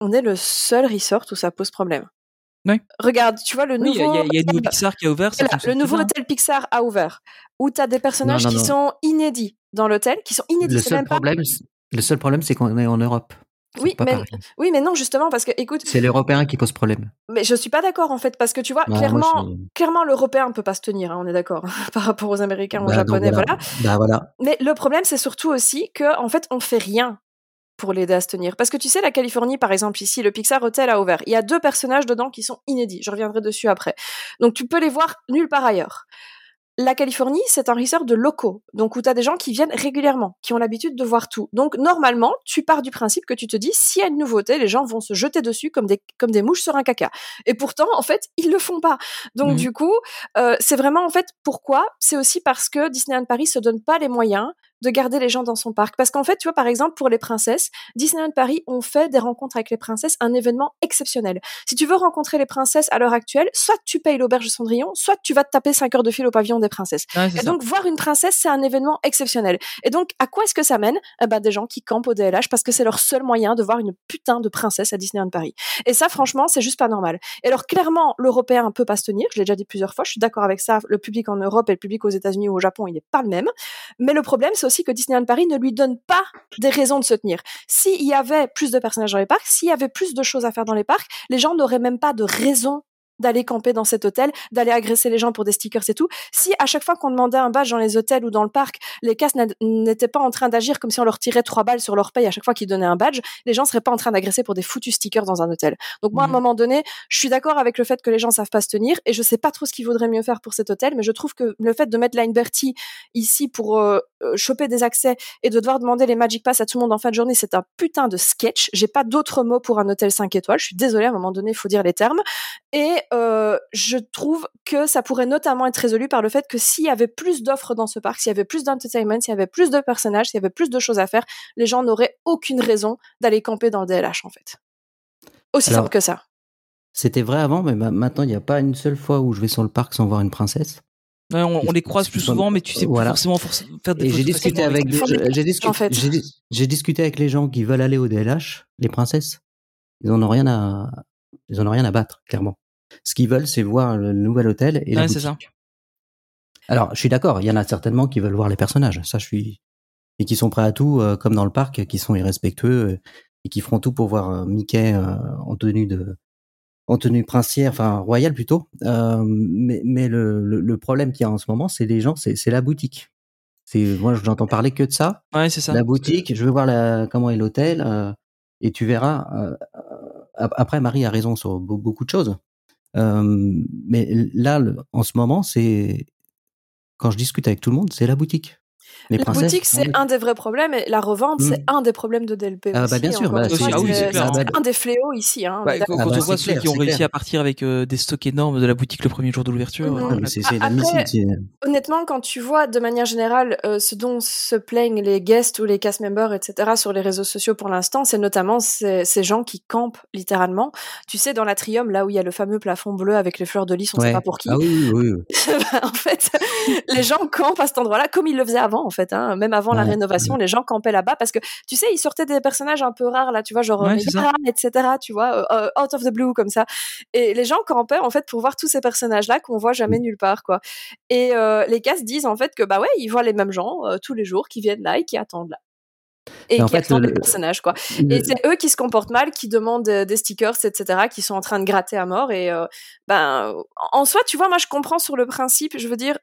on est le seul resort où ça pose problème. Ouais. Regarde, tu vois le Oui, il nouveau. il y, a- y Pixar qui a ouvert. Ça le nouveau hôtel Pixar a ouvert, où tu as des personnages Non, non, qui non. sont inédits dans l'hôtel, qui sont inédits. Le c'est seul pas- problème, le seul problème, c'est qu'on est en Europe. Oui, mais, pareil. oui, mais non, justement, parce que, écoute, C'est l'Européen qui pose problème. mais je suis pas d'accord en fait, parce que tu vois, moi, clairement, je suis- clairement, l'Européen peut pas se tenir, hein, on est d'accord, par rapport aux Américains, aux Bah, donc Japonais, voilà. voilà. Bah voilà. Mais le problème, c'est surtout aussi que, en fait, on fait rien pour l'aider à se tenir. Parce que tu sais, la Californie, par exemple, ici, le Pixar Hotel a ouvert. Il y a deux personnages dedans qui sont inédits. Je reviendrai dessus après. Donc, tu peux les voir nulle part ailleurs. La Californie, c'est un resort de locaux, donc où tu as des gens qui viennent régulièrement, qui ont l'habitude de voir tout. Donc normalement, tu pars du principe que tu te dis, s'il y a une nouveauté, les gens vont se jeter dessus comme des, comme des mouches sur un caca. Et pourtant, en fait, ils le font pas. Donc Mhm. du coup, euh, c'est vraiment en fait pourquoi? C'est aussi parce que Disneyland Paris se donne pas les moyens de garder les gens dans son parc. Parce qu'en fait, tu vois, par exemple, pour les princesses, Disneyland Paris ont fait des rencontres avec les princesses un événement exceptionnel. Si tu veux rencontrer les princesses à l'heure actuelle, soit tu payes l'auberge de Cendrillon, soit tu vas te taper 5 heures de fil au pavillon des princesses. Ouais, Et ça. donc, voir une princesse, c'est un événement exceptionnel. Et donc, à quoi est-ce que ça mène? Eh ben, Des gens qui campent au DLH parce que c'est leur seul moyen de voir une putain de princesse à Disneyland Paris. Et ça, franchement, c'est juste pas normal. Et alors, clairement, l'Européen peut pas se tenir. Je l'ai déjà dit plusieurs fois. Je suis d'accord avec ça. Le public en Europe et le public aux États-Unis ou au Japon, il n'est pas le même. Mais le problème, c'est que Disneyland Paris ne lui donne pas des raisons de se tenir. S'il y avait plus de personnages dans les parcs, s'il y avait plus de choses à faire dans les parcs, les gens n'auraient même pas de raison d'aller camper dans cet hôtel, d'aller agresser les gens pour des stickers et tout. Si à chaque fois qu'on demandait un badge dans les hôtels ou dans le parc, les casses n'étaient pas en train d'agir comme si on leur tirait trois balles sur leur paye à chaque fois qu'ils donnaient un badge, les gens seraient pas en train d'agresser pour des foutus stickers dans un hôtel. Donc moi, à un Mhm. moment donné, je suis d'accord avec le fait que les gens savent pas se tenir et je sais pas trop ce qu'il vaudrait mieux faire pour cet hôtel, mais je trouve que le fait de mettre Line Bertie ici pour euh, euh, choper des accès et de devoir demander les Magic Pass à tout le monde en fin de journée, c'est un putain de sketch. J'ai pas d'autres mots pour un hôtel 5 étoiles. Je suis désolée, à un moment donné, il faut dire les termes. Et euh, je trouve que ça pourrait notamment être résolu par le fait que s'il y avait plus d'offres dans ce parc, s'il y avait plus d'entertainment, s'il y avait plus de personnages, s'il y avait plus de choses à faire, les gens n'auraient aucune raison d'aller camper dans le DLH en fait. Aussi Alors, simple que ça. C'était vrai avant, mais ma- maintenant, il n'y a pas une seule fois où je vais sur le parc sans voir une princesse. Ouais, on, on les croise plus souvent, mais tu sais Voilà. plus forcément forc- faire des j'ai discuté avec, j'ai discuté, en fait. avec les gens qui veulent aller au DLH, les princesses. Ils en ont rien à, ils en ont rien à battre, clairement. Ce qu'ils veulent, c'est voir le nouvel hôtel et la Ouais, c'est boutique. Alors, je suis d'accord. Il y en a certainement qui veulent voir les personnages. Ça, je suis et qui sont prêts à tout, euh, comme dans le parc, qui sont irrespectueux et qui feront tout pour voir euh, Mickey euh, en tenue de, en tenue princière, enfin royale plutôt. Euh, mais mais le, le, le problème qu'il y a en ce moment, c'est les gens, c'est la boutique. C'est moi, j'entends parler que de ça. Ouais, c'est ça. La boutique, je veux voir la, comment est l'hôtel, et tu verras. après, Marie a raison sur be- beaucoup de choses. Euh, mais là, en ce moment, c'est quand je discute avec tout le monde, c'est la boutique. Les La boutique, c'est ouais. un des vrais problèmes et la revente, Mm. c'est un des problèmes de DLP Ah, bah, bien sûr, encore bah, c'est- ah oui, c'est un des fléaux ici. Hein, on Bah, quand d'accord. quand Ah bah, on voit ceux clair, qui ont réussi clair. à partir avec euh, des stocks énormes de la boutique le premier jour de l'ouverture, euh, Ah, c'est c'est- Honnêtement, quand tu vois de manière générale euh, ce dont se plaignent les guests ou les cast members, etc., sur les réseaux sociaux pour l'instant, c'est notamment ces, ces gens qui campent littéralement. Tu sais, dans l'atrium, là où il y a le fameux plafond bleu avec les fleurs de lys, on ne Ouais. sait pas pour qui. Ah oui, oui, oui. en fait, les gens campent à cet endroit-là, comme ils le faisaient avant. En fait, hein. même avant la Ouais, rénovation, les gens campaient là-bas parce que tu sais, ils sortaient des personnages un peu rares là, tu vois, genre Ouais, euh. Megara, etc. Tu vois, euh, euh, out of the blue comme ça. Et les gens campaient en fait pour voir tous ces personnages-là qu'on voit jamais nulle part quoi. Et euh, les castes disent en fait que bah ouais, ils voient les mêmes gens euh, tous les jours qui viennent là et qui attendent là. Et en qui fait, attendent le- les personnages quoi. Le- Et c'est eux qui se comportent mal, qui demandent des stickers, etc., qui sont en train de gratter à mort. Et euh, ben, en soi, tu vois, moi, je comprends sur le principe. Je veux dire,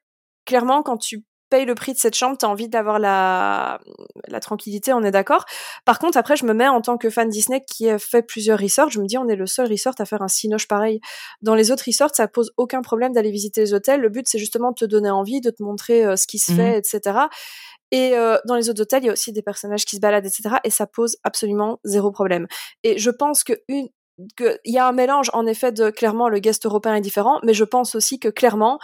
clairement, quand tu payes le prix de cette chambre, t'as envie d'avoir la, la tranquillité, on est d'accord. Par contre, après, je me mets en tant que fan Disney qui a fait plusieurs resorts, je me dis, on est le seul resort à faire un cinoche pareil. Dans les autres resorts, ça pose aucun problème d'aller visiter les hôtels. Le but, c'est justement de te donner envie, de te montrer euh, ce qui se Mhm. fait, etc. Et euh, dans les autres hôtels, il y a aussi des personnages qui se baladent, etc. Et ça pose absolument zéro problème. Et je pense que une qu'il y a un mélange, en effet, de clairement le guest européen est différent, mais je pense aussi que clairement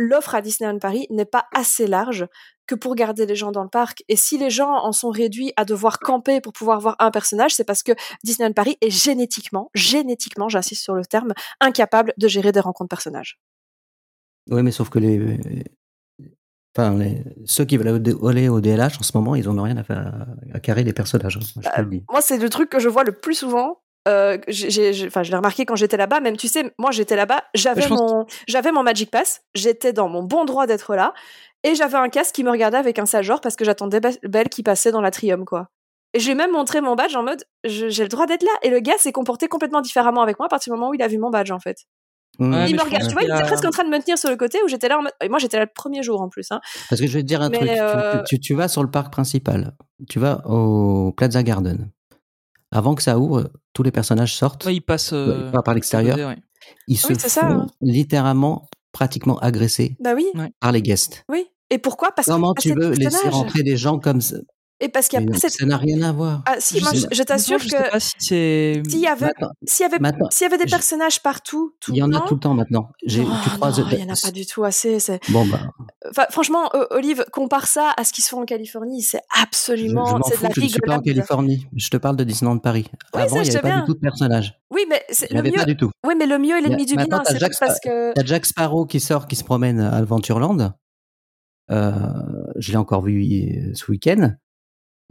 l'offre à Disneyland Paris n'est pas assez large que pour garder les gens dans le parc. Et si les gens en sont réduits à devoir camper pour pouvoir voir un personnage, c'est parce que Disneyland Paris est génétiquement, génétiquement, j'insiste sur le terme, incapable de gérer des rencontres personnages. Oui, mais sauf que les, enfin, les- ceux qui veulent aller au DLH en ce moment, ils en ont rien à faire à, à carrer les personnages. hein, je te le dis. Moi, c'est le truc que je vois le plus souvent. Euh, j'ai- j'ai- j'ai- enfin, je l'ai remarqué quand j'étais là-bas. Même, tu sais, moi, j'étais là-bas, j'avais je mon, j'avais mon Magic Pass, j'étais dans mon bon droit d'être là, et j'avais un casque qui me regardait avec un sale genre parce que j'attendais Be- Belle qui passait dans l'atrium, quoi. Et j'ai même montré mon badge en mode, je- j'ai le droit d'être là. Et le gars s'est comporté complètement différemment avec moi à partir du moment où il a vu mon badge, en fait. Mmh. Ouais, il me regarde, tu vois, il était presque en train de me tenir sur le côté où j'étais là en mode, et moi, j'étais là le premier jour en plus, hein. Parce que je vais te dire un Mais, truc. Tu- euh, Tu, tu vas sur le parc principal. Tu vas au Plaza Garden. Avant que ça ouvre, tous les personnages sortent. Ouais, il passe euh, pas par l'extérieur. ouais. Ils se Oui, ça, font hein. littéralement, pratiquement agressés Bah oui, par les guests. oui. Et pourquoi? Parce Comment tu veux laisser rentrer des gens comme ça? Et parce qu'il y a cette... Ça n'a rien à voir. Ah si, Je moi, sais je, pas. je t'assure que Je pas si c'est. s'il y avait s'il y avait s'il y avait des je- personnages partout tout il y en a tout le temps maintenant. J'ai- Oh, tu croises. non, il y en a pas du tout assez c'est Bon, bah, enfin, franchement euh, Olive compare ça à ce qui se fait en Californie c'est je, je absolument m'en c'est de la je ne suis pas en Californie. Je te parle de Disneyland Paris. Oui, Avant, ça, il je n'y avait pas bien. du tout de personnages. oui mais c'est Il n'y le avait mieux pas du tout. oui mais le mieux est l'ennemi du bien c'est parce que T'as Jack Sparrow qui sort, qui se promène à Adventureland. Euh, je l'ai encore vu ce week-end.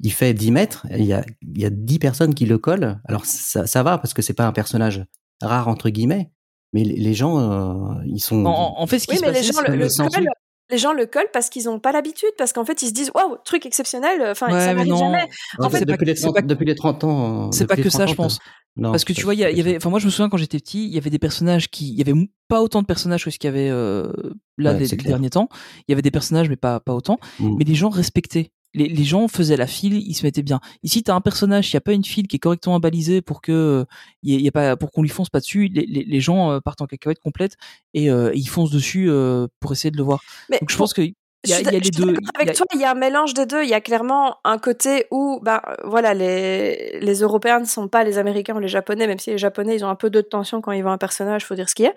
Il fait 10 mètres. et Il y a, il y a 10 personnes qui le collent. Alors ça, ça va parce que c'est pas un personnage rare entre guillemets. Mais les les gens, euh, ils sont. En, en fait, ce qui oui se mais les passait, gens c'est le, que- le sens- collent les gens le collent parce qu'ils n'ont pas l'habitude parce qu'en fait ils se disent waouh truc exceptionnel enfin Ouais, ça n'arrive jamais En En fait, fait, depuis, les c'est 30, pas- depuis les 30 ans. euh, C'est pas que les ça, 30 je pense. Non, Parce que tu vois, il y, avait, enfin moi je me souviens quand j'étais petit, il y avait des personnages qui, il y avait pas autant de personnages que ce qu'il y avait euh, là Ouais, les, les derniers temps. Il y avait des personnages mais pas pas autant. Mm. Mais les gens respectaient. Les, les gens faisaient la file, ils se mettaient bien. Ici, t'as un personnage, il y a pas une file qui est correctement balisée pour que euh, y ait- pas pour qu'on lui fonce pas dessus. Les, les, les gens euh, partent en cacahuète complète et euh, ils foncent dessus euh, pour essayer de le voir. mais Donc je pense que il y a, Je y les deux. y Avec a- toi, il y a un mélange des deux. Il y a clairement un côté où, ben, voilà, les, les Européens ne sont pas les Américains ou les Japonais, même si les Japonais, ils ont un peu de tension quand ils voient un personnage, faut dire ce qu'il y a.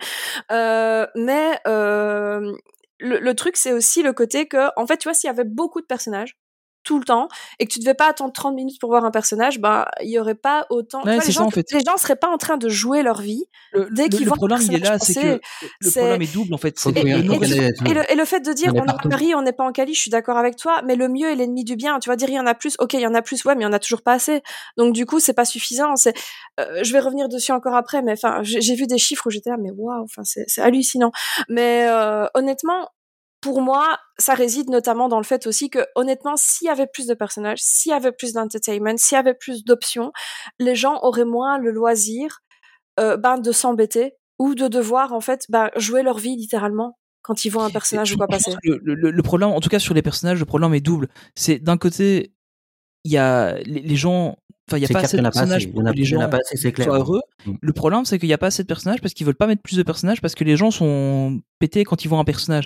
Euh, mais euh, le, le truc, c'est aussi le côté que, en fait, tu vois, s'il y avait beaucoup de personnages tout le temps et que tu devais pas attendre 30 minutes pour voir un personnage, ben il y aurait pas autant. tu Ouais, les, ça, gens, en fait. les gens seraient pas en train de jouer leur vie le, dès le- qu'ils le voient un problème il est là, personnage c'est que le problème est double en fait. Le Et le, et le fait de dire On est on est à partout. Paris, on n'est pas en Cali, je suis d'accord avec toi, mais le mieux est l'ennemi du bien. Tu vas dire il y en a plus, ok, il y en a plus, ouais, mais il y en a toujours pas assez. Donc du coup, c'est pas suffisant. C'est, euh, je vais revenir dessus encore après, mais enfin, j'ai vu des chiffres où j'étais là, mais waouh, enfin, c'est c'est hallucinant. Mais euh, honnêtement, pour moi, ça réside notamment dans le fait aussi que, honnêtement, s'il y avait plus de personnages, s'il y avait plus d'entertainment, s'il y avait plus d'options, les gens auraient moins le loisir euh, ben, de s'embêter ou de devoir, en fait, ben, jouer leur vie littéralement quand ils voient un personnage ou quoi passer. Le, le- le problème, en tout cas sur les personnages, le problème est double. C'est d'un côté, il y a les, les gens, enfin il y a pas assez de personnages Il y pour que les gens soient heureux. Mm. Le problème, c'est qu'il n'y a pas assez de personnages parce qu'ils veulent pas mettre plus de personnages parce que les gens sont pétés quand ils voient un personnage.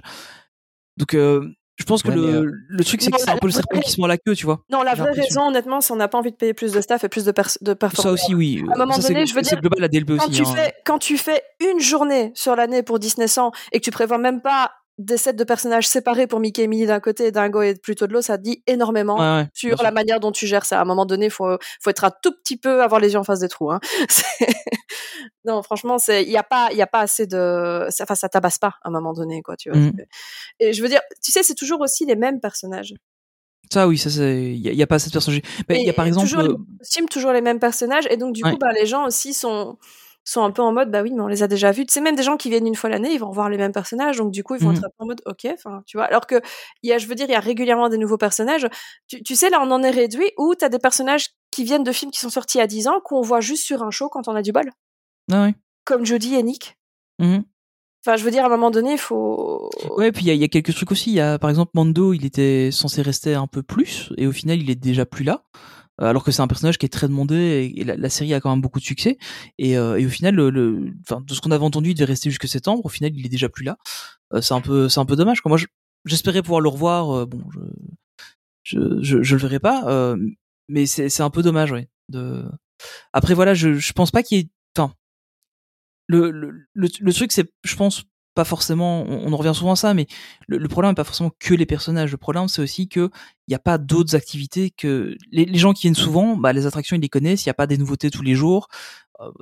Donc euh, je pense que Ouais, le, mais, euh, le truc c'est que c'est un peu le serpent qui se mord la queue, tu vois. Non, la vraie raison, honnêtement, c'est on n'a pas envie de payer plus de staff et plus de, pers- de Ça performance. aussi, oui. À un moment Ça, donné, je veux c'est dire, global la DLB quand aussi. tu hein. fais quand tu fais une journée sur l'année pour Disney 100 et que tu prévois même pas des sets de personnages séparés pour Mickey et Minnie d'un côté et Dingo et plutôt de l'autre, ça dit énormément Ouais, ouais, sur la manière dont tu gères ça. À un moment donné, faut faut être un tout petit peu avoir les yeux en face des trous. Hein. Non, franchement, c'est il y a pas il y a pas assez de enfin ça tabasse pas à un moment donné quoi, tu vois. Mhm. Et je veux dire, tu sais, c'est toujours aussi les mêmes personnages. Ça, oui, ça, c'est. Il y, a pas assez de personnages. Mais il y a par exemple. toujours les euh, toujours les mêmes personnages, et donc du Ouais. coup, bah, les gens aussi sont sont un peu en mode, bah oui, mais on les a déjà vus. C'est même des gens qui viennent une fois l'année, ils vont voir les mêmes personnages, donc du coup, ils vont Mhm. être un peu en mode, ok, enfin, tu vois. Alors que, il y a, je veux dire, il y a régulièrement des nouveaux personnages. Tu, tu sais, là, on en est réduit où t'as des personnages qui viennent de films qui sont sortis a 10 ans, qu'on voit juste sur un show quand on a du bol. Ah ouais. Comme Jodie et Nick. Mhm. Enfin, je veux dire, à un moment donné, il faut. Ouais, puis il y, y a quelques trucs aussi. Il y a par exemple Mando, il était censé rester un peu plus, et au final, il est déjà plus là. Euh, Alors que c'est un personnage qui est très demandé et, la, série a quand même beaucoup de succès. Et, euh, et au final, le, le- de ce qu'on avait entendu, il devait rester jusque septembre. Au final, il est déjà plus là. Euh, c'est un peu, c'est un peu dommage. Quoi. Moi, je- j'espérais pouvoir le revoir. bon, je, je, je, le verrai pas, mais c'est, un peu dommage, ouais. De... Après, voilà, je, je pense pas qu'il y ait, enfin, le, le, le, le truc, c'est, je pense, pas forcément, on, en revient souvent à ça, mais le, problème n'est pas forcément que les personnages. Le problème, c'est aussi que il n'y a pas d'autres activités que les, les gens qui viennent souvent, bah, les attractions, ils les connaissent. Il n'y a pas des nouveautés tous les jours.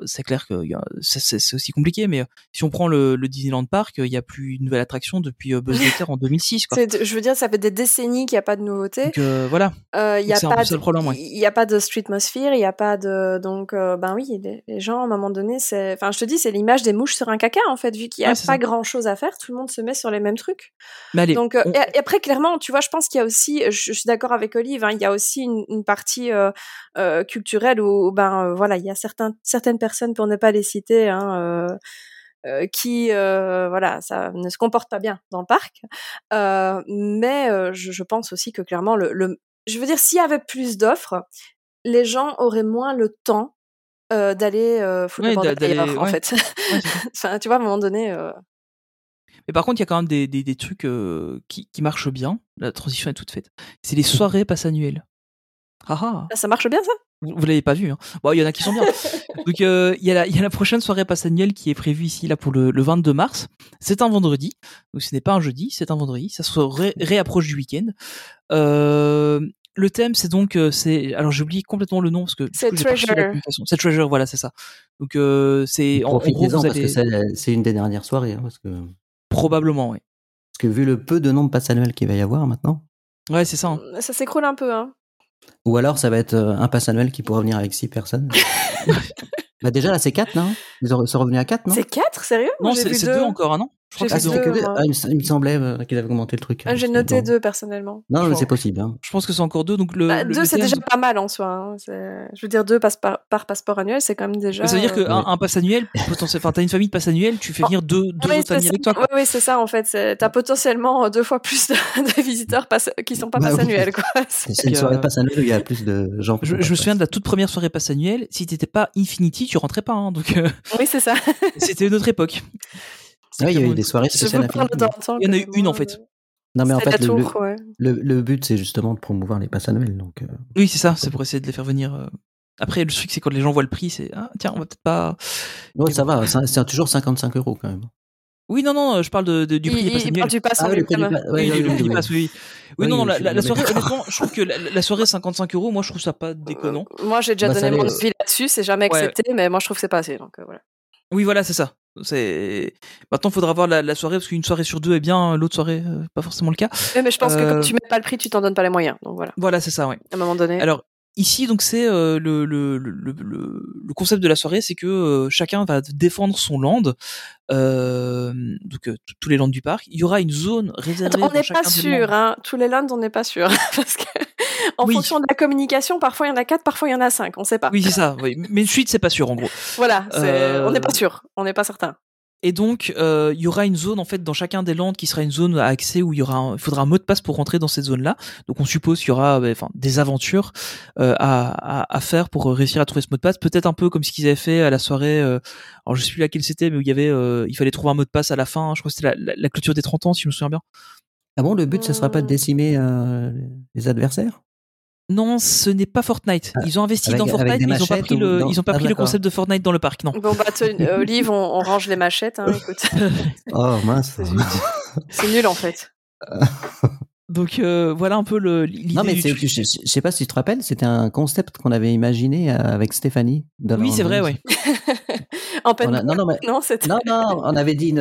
C'est clair que c'est, aussi compliqué, mais si on prend le, le Disneyland Park, il n'y a plus une nouvelle attraction depuis Buzz Lightyear en 2006. Quoi. Je veux dire, ça fait des décennies qu'il n'y a pas de nouveautés. Donc euh, voilà. Euh, Il y Donc a pas de, problème, ouais. il y a pas de streetmosphere, il y a pas de donc euh, ben oui les, les gens à un moment donné c'est enfin je te dis c'est l'image des mouches sur un caca en fait vu qu'il y a Ouais, pas grand chose à faire tout le monde se met sur les mêmes trucs Mais allez, donc on- et, après clairement tu vois je pense qu'il y a aussi je, je suis d'accord avec Olive hein, il y a aussi une, une partie culturelle où, ben voilà il y a certains certaines personnes pour ne pas les citer hein, euh, euh, qui euh, voilà ça ne se comporte pas bien dans le parc Euh, mais je, je pense aussi que clairement le, le je veux dire s'il y avait plus d'offres les gens auraient moins le temps d'aller foutre Ouais, le en fait enfin tu vois à un moment donné Mais par contre, il y a quand même des, des, des trucs qui, qui marchent bien. La transition est toute faite. C'est les soirées passe annuelles. Ah ah. ça marche bien ça? Vous, vous l'avez pas vu, hein Bon, il y en a qui sont bien. Donc, euh, il y, a la- il y a la prochaine soirée passe annuelle qui est prévue ici, là, pour le, le 22 mars. C'est un vendredi. Donc, ce n'est pas un jeudi, c'est un vendredi. Ça se ré- réapproche du week-end. Euh, le thème, c'est donc, euh, c'est, alors j'ai oublié complètement le nom parce que C'est Treasure. C'est Treasure, voilà, c'est ça. Donc, euh, c'est, en, gros, parce que allez, c'est- c'est une des dernières soirées. hein, parce, que, probablement, ouais. parce que vu le peu de nombre de passes qu'il va y avoir maintenant, Ouais, c'est ça. hein. ça s'écroule un peu hein ou alors ça va être euh, un pass annuel qui pourra venir avec 6 personnes. bah déjà là c'est 4, non? Ils ont- sont revenus à 4, non? C'est quatre? Sérieux? Moi, Non, c'est vu c'est deux. deux. encore, hein, non? Je crois que Ah, vu deux. que deux moi. Ah, il, me, semblait euh, qu'ils avaient augmenté le truc. Ah, j'ai que noté bon. deux personnellement Non, c'est possible. hein. Je pense que c'est encore deux. Donc, le, Bah, le- deux c'est déjà pas mal en soi hein. Je veux dire deux passe par, par passeport annuel c'est quand même déjà Ça veut dire euh, qu'un un pass annuel, potentiel- enfin, t'as une famille de pass annuel, tu fais Oh, venir deux, deux Oui, autres c'est familles ça. avec toi. quoi. Oui, oui, c'est ça en fait. T'as potentiellement deux fois plus de, de visiteurs passe- qui sont pas Bah pass oui. annuels. Quoi. C'est- une que, soirée euh, de pass annuel où il y a plus de gens. Je, me souviens de pass. la toute première soirée pass annuelle. Si t'étais pas Infinity, tu rentrais pas. hein, donc euh, Oui, c'est ça. c'était une autre époque. Ouais, il y a eu des soirées spéciales Il y en a eu une, en fait. Non mais en fait le, tour, ouais. le, le but c'est justement de promouvoir les passes annuelles. Donc, euh, Oui, c'est ça. C'est pour essayer de les faire venir. euh. Après, le truc, c'est quand les gens voient le prix, c'est ah tiens, on va peut-être pas. ouais, ça bon. va, c'est toujours 55 euros quand même. Oui, non, non. Je parle de, de- du prix Il, des passes il annuelles. parle du pass Ah oui, le prix du lui-même. pass- ouais, oui, oui, oui. passe, oui. Oui, Oui, non, non, la, soirée, honnêtement, je trouve que la, la soirée 55 euros, moi, je trouve ça pas déconnant. Euh, Moi, j'ai déjà Bah, donné mon avis là-dessus, c'est jamais accepté, mais moi, je trouve que c'est pas assez. Donc, voilà. Oui, voilà, c'est ça. C'est maintenant, faudra voir la, la soirée parce qu'une soirée sur deux est bien, l'autre soirée, euh, pas forcément le cas. Mais je pense que Euh, comme tu mets pas le prix, tu t'en donnes pas les moyens. Donc, voilà. Voilà, c'est ça, ouais. À un moment donné. Alors ici, donc c'est euh, le, le, le, le, concept de la soirée, c'est que euh, chacun va défendre son land, euh, donc euh, tous les lands du parc. Il y aura une zone réservée. On n'est pas sûr, hein. Tous les lands, on n'est pas sûr. Parce que, en Oui. fonction de la communication, parfois il y en a quatre, parfois il y en a cinq. On sait pas. Oui, c'est ça. Oui. Mais une suite, c'est pas sûr en gros. Voilà. Euh, On n'est pas sûr. On n'est pas certain. Et donc, euh, il y aura une zone en fait dans chacun des lands qui sera une zone à accès où il y aura, un- il faudra un mot de passe pour rentrer dans cette zone-là. Donc, on suppose qu'il y aura, euh, enfin, des aventures euh, à, à, à faire pour réussir à trouver ce mot de passe. Peut-être un peu comme ce qu'ils avaient fait à la soirée. euh, alors, je sais plus laquelle c'était, mais où il y avait, euh, il fallait trouver un mot de passe à la fin. Je crois que c'était la, la, la clôture des 30 ans, si je me souviens bien. Ah bon, le but ce sera pas de décimer euh, les adversaires? Non, ce n'est pas Fortnite. Ah, Ils ont investi avec- dans Fortnite, mais ils ont pas machettes pris ou le, dans- ils ont pas Ah, pris le concept de Fortnite dans le parc, non. Bon, bah, euh, Olive, on, on range les machettes. Hein, écoute. Oh mince. C'est nul, en fait. Donc euh, voilà un peu le l'idée non mais du je, je sais pas si tu te rappelles, c'était un concept qu'on avait imaginé euh, avec Stéphanie. Oui, c'est vrai, ouais. en peine. On a- non, non, mais- Non. Non, non, on avait dit une.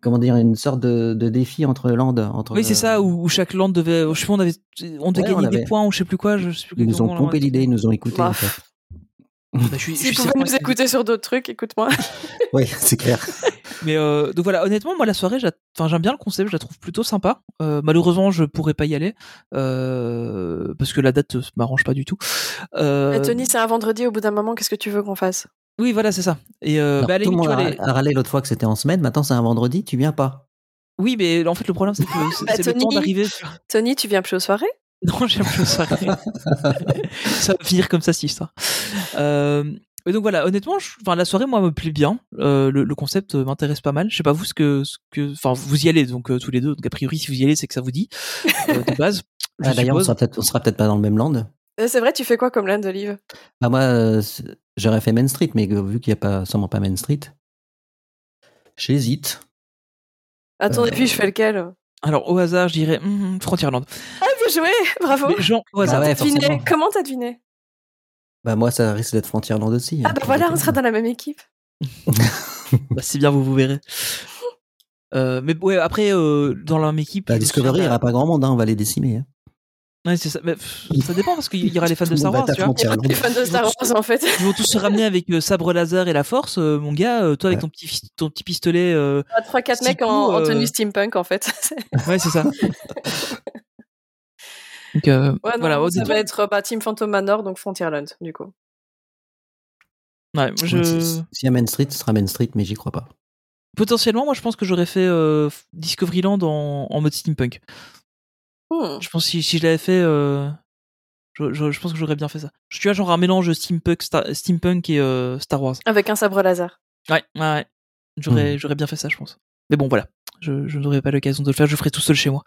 Comment dire, une sorte de, de défi entre landes. Entre, Oui, c'est ça, où, où chaque land devait, je sais pas, on avait, on devait Ouais, on gagner des points ou je sais plus quoi, je sais plus Ils nous ont pompé l'idée, ils nous ont écouté. En fait. Bah, je suis, je suis pouvaient certain nous écouter sur d'autres trucs, écoute-moi. Oui, c'est clair. Mais euh, donc voilà, honnêtement, moi la soirée, enfin j'aime bien le concept, je la trouve plutôt sympa. Euh, malheureusement, je pourrais pas y aller euh, parce que la date m'arrange pas du tout. Tony, c'est un vendredi, au bout d'un moment, qu'est-ce que tu veux qu'on fasse? Oui, voilà, c'est ça. Et euh, Alors, bah, tout le monde a, vois, les- a râlé l'autre fois que c'était en semaine, maintenant c'est un vendredi, tu viens pas. Oui, mais en fait, le problème, c'est que c'est Bah, c'est le temps Tony. d'arriver. sur- Tony, tu viens plus aux soirées? Non, j'aime plus soirée. ça va finir comme ça, si ça. Euh, et donc voilà, honnêtement, je- enfin la soirée moi me plaît bien. Euh, le, le concept euh, m'intéresse pas mal. Je sais pas vous ce que, ce que, enfin vous y allez donc euh, tous les deux. Donc a priori si vous y allez, c'est que ça vous dit euh, de base. je Ah, D'ailleurs, on suppose. sera peut-être, on sera peut-être pas dans le même land. Euh, C'est vrai, tu fais quoi comme land d'olive? Bah moi, euh, j'aurais fait Main Street, mais vu qu'il n'y a pas, sûrement pas Main Street, j'hésite. À ton Euh, avis, je fais lequel? Alors au hasard, je dirais hum, Frontierland. Ah, bien joué Bravo Mais au Ah hasard. ouais, T'as deviné? forcément. Comment t'as deviné? Bah moi, ça risque d'être Frontierland aussi. Ah hein, bah pour voilà, on sera dans la même équipe. Bah, c'est bien, vous vous verrez. Euh, mais ouais, après euh, dans la même équipe. Bah, Discovery, il n'y aura pas grand monde, hein, on va les décimer. hein. Ouais, c'est ça. Mais, pff, ça dépend parce qu'il y aura les fans de le Star Wars, tu vois. De fans de Star Wars en fait. Ils vont tous se ramener avec euh, sabre laser et la force, euh, mon gars. euh, toi avec ton petit ton petit pistolet. euh, 3-4 Petit mecs en, tenue steampunk en fait. Ouais, c'est ça. donc euh, Ouais, non, voilà. ça va être bah, Team Phantom Manor, donc Frontierland, du coup. ouais, je... Si- S'il y a Main Street, ce sera Main Street, mais j'y crois pas. potentiellement, moi, je pense que j'aurais fait euh, Discoveryland en, en mode steampunk. Hmm. Je pense que si, si je l'avais fait, euh, je, je- je pense que j'aurais bien fait ça. Je tu vois genre un mélange steampunk, Star- steampunk et euh, Star Wars. Avec un sabre laser. Ouais, ouais, ouais. J'aurais, Hmm. j'aurais bien fait ça, je pense. Mais bon, voilà. Je, je n'aurai pas l'occasion de le faire. Je le ferai tout seul chez moi.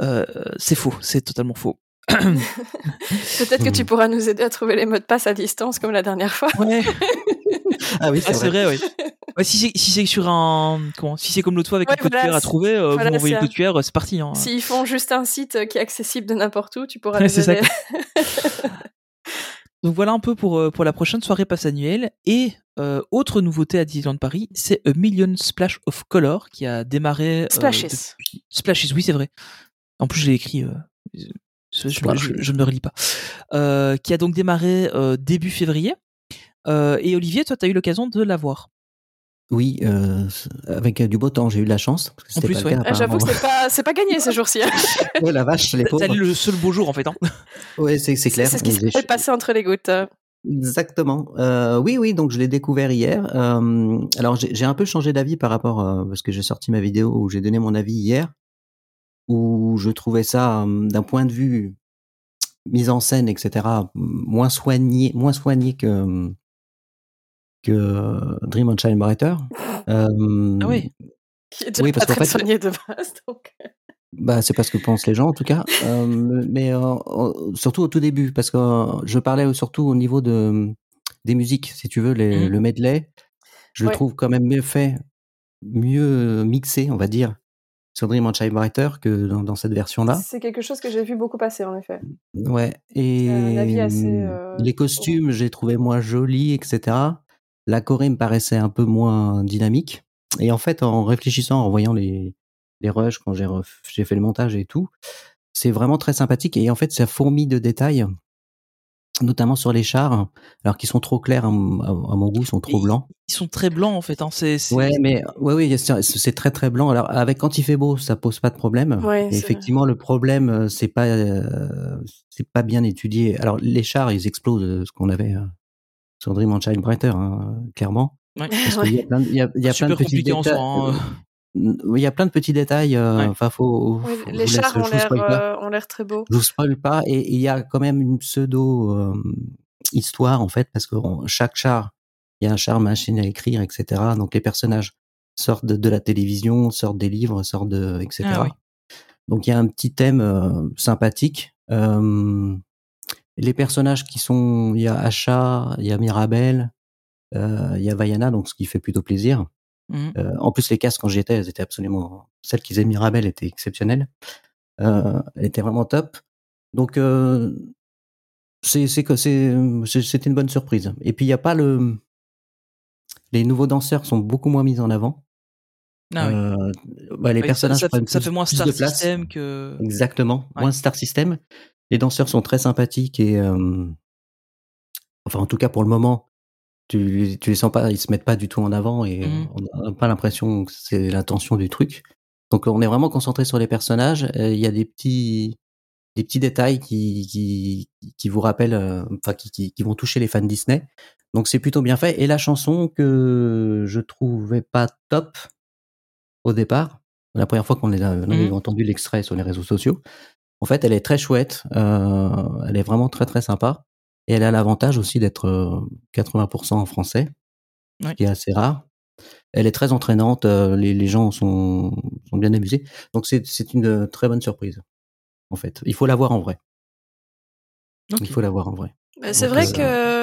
Euh, c'est faux. C'est totalement faux. Peut-être que tu Hmm. pourras nous aider à trouver les mots de passe à distance comme la dernière fois. Ouais. Ah oui, Ah, c'est vrai, oui. Ouais, si c'est si c'est sur un comment si c'est comme l'autre fois avec Ouais, un code voilà, QR à trouver, euh, voilà, vous m'envoyez le code QR, c'est parti. Hein. S'ils font juste un site euh, qui est accessible de n'importe où, tu pourras Ouais, c'est ça. Donc voilà un peu pour euh, pour la prochaine soirée passe annuelle et euh, autre nouveauté à Disneyland Paris, c'est A Million Splash of Color qui a démarré. euh, Splashes. depuis- Splashes, oui c'est vrai. En plus je l'ai écrit. euh, je, ne me relis pas. Euh, qui a donc démarré euh, début février. Euh, et Olivier, toi, tu as eu l'occasion de la voir. Oui, euh, avec euh, du beau temps, j'ai eu de la chance. Parce que c'était plus, ouais. Ah, J'avoue que c'est pas, c'est pas gagné ces jours-ci. Ouais, la vache, les T'as pauvres. le seul beau jour en fait. Hein. Ouais, c'est c'est clair. C'est ce qui J'ai- s'est passé entre les gouttes. Exactement. Euh, oui, oui, donc je l'ai découvert hier. Euh, alors j'ai j'ai un peu changé d'avis par rapport, euh, parce que j'ai sorti ma vidéo où j'ai donné mon avis hier, où je trouvais ça, euh, d'un point de vue mise en scène, etc., moins soigné, moins soigné que que Dream on Shine Brighter. Euh, Ah oui. Qui est déjà Oui, pas parce qu'en très fait- soigné de base. donc. Bah, c'est pas ce que pensent les gens en tout cas, Euh, mais euh, euh, surtout au tout début, parce que euh, je parlais surtout au niveau de des musiques, si tu veux, les, Mhm. le medley, je le trouve quand même mieux fait, mieux mixé, on va dire, sur Dream on Shine Brighter que dans, dans cette version-là. C'est quelque chose que j'ai vu beaucoup passer en effet. Ouais. Et assez, euh, les costumes, j'ai trouvé moins jolis, etc. La Corée me paraissait un peu moins dynamique. Et en fait, en réfléchissant, en voyant les, les rushs quand j'ai fait le montage et tout, c'est vraiment très sympathique. Et en fait, ça fourmille de détails, notamment sur les chars, alors qu'ils sont trop clairs à, mon goût, ils sont trop Et- blancs. Ils sont très blancs en fait. Hein. Ouais, mais ouais, oui, c'est très très blanc. Alors avec quand il fait beau, ça pose pas de problème. Ouais, effectivement, le problème, euh, c'est pas euh, c'est pas bien étudié. Alors les chars, ils explosent euh, ce qu'on avait euh, on Shine Brighter, hein, clairement. Ouais. Parce qu'il y a plein, de- il y a, il y a plein de Super petits en détails. soi. hein. euh, il y a plein de petits détails. euh, Ouais. Enfin, faut. Oui, faut- je les chars ont l'air, euh, ont l'air très beaux. Je vous spoil pas. Et et il y a quand même une pseudo euh, histoire en fait, parce que on- chaque char, il y a un char machine à écrire, etc. Donc les personnages sortent de, de la télévision, sortent des livres, sortent de, etc. Ah oui. Donc il y a un petit thème euh, sympathique. Euh, les personnages qui sont, il y a Asha, il y a Mirabelle, euh, il y a Vaiana, donc ce qui fait plutôt plaisir. Mhm. Euh, en plus, les casques quand j'y étais, elles étaient absolument. Celle qui faisait Mirabelle était exceptionnelle. Euh, elle était vraiment top. Donc euh, c'est c'est que c'est c'était une bonne surprise. Et puis il y a pas le les nouveaux danseurs sont beaucoup moins mis en avant. Ah oui. Bah, les Oui, ça- personnages ça, prennent ça plus- fait moins plus Star de place. System que. Exactement, Ouais. moins Star System. Les danseurs sont très sympathiques et, euh, enfin, en tout cas pour le moment, tu, tu les sens pas, ils se mettent pas du tout en avant et Mhm. on n'a pas l'impression que c'est l'intention du truc. Donc on est vraiment concentré sur les personnages. Il y a des petits, des petits détails qui, qui, qui vous rappellent, euh, enfin qui, qui, qui vont toucher les fans Disney. Donc c'est plutôt bien fait. Et la chanson que je trouvais pas top au départ, la première fois qu'on a, Mhm. entendu l'extrait sur les réseaux sociaux, en fait, elle est très chouette. euh, elle est vraiment très très sympa. Et elle a l'avantage aussi d'être euh, 80% en français, ce qui est assez rare. Elle est très entraînante. euh, les, les gens sont, sont bien amusés. Donc c'est c'est une très bonne surprise. En fait, il faut la voir en vrai. Il faut la voir en vrai. Mais C'est vrai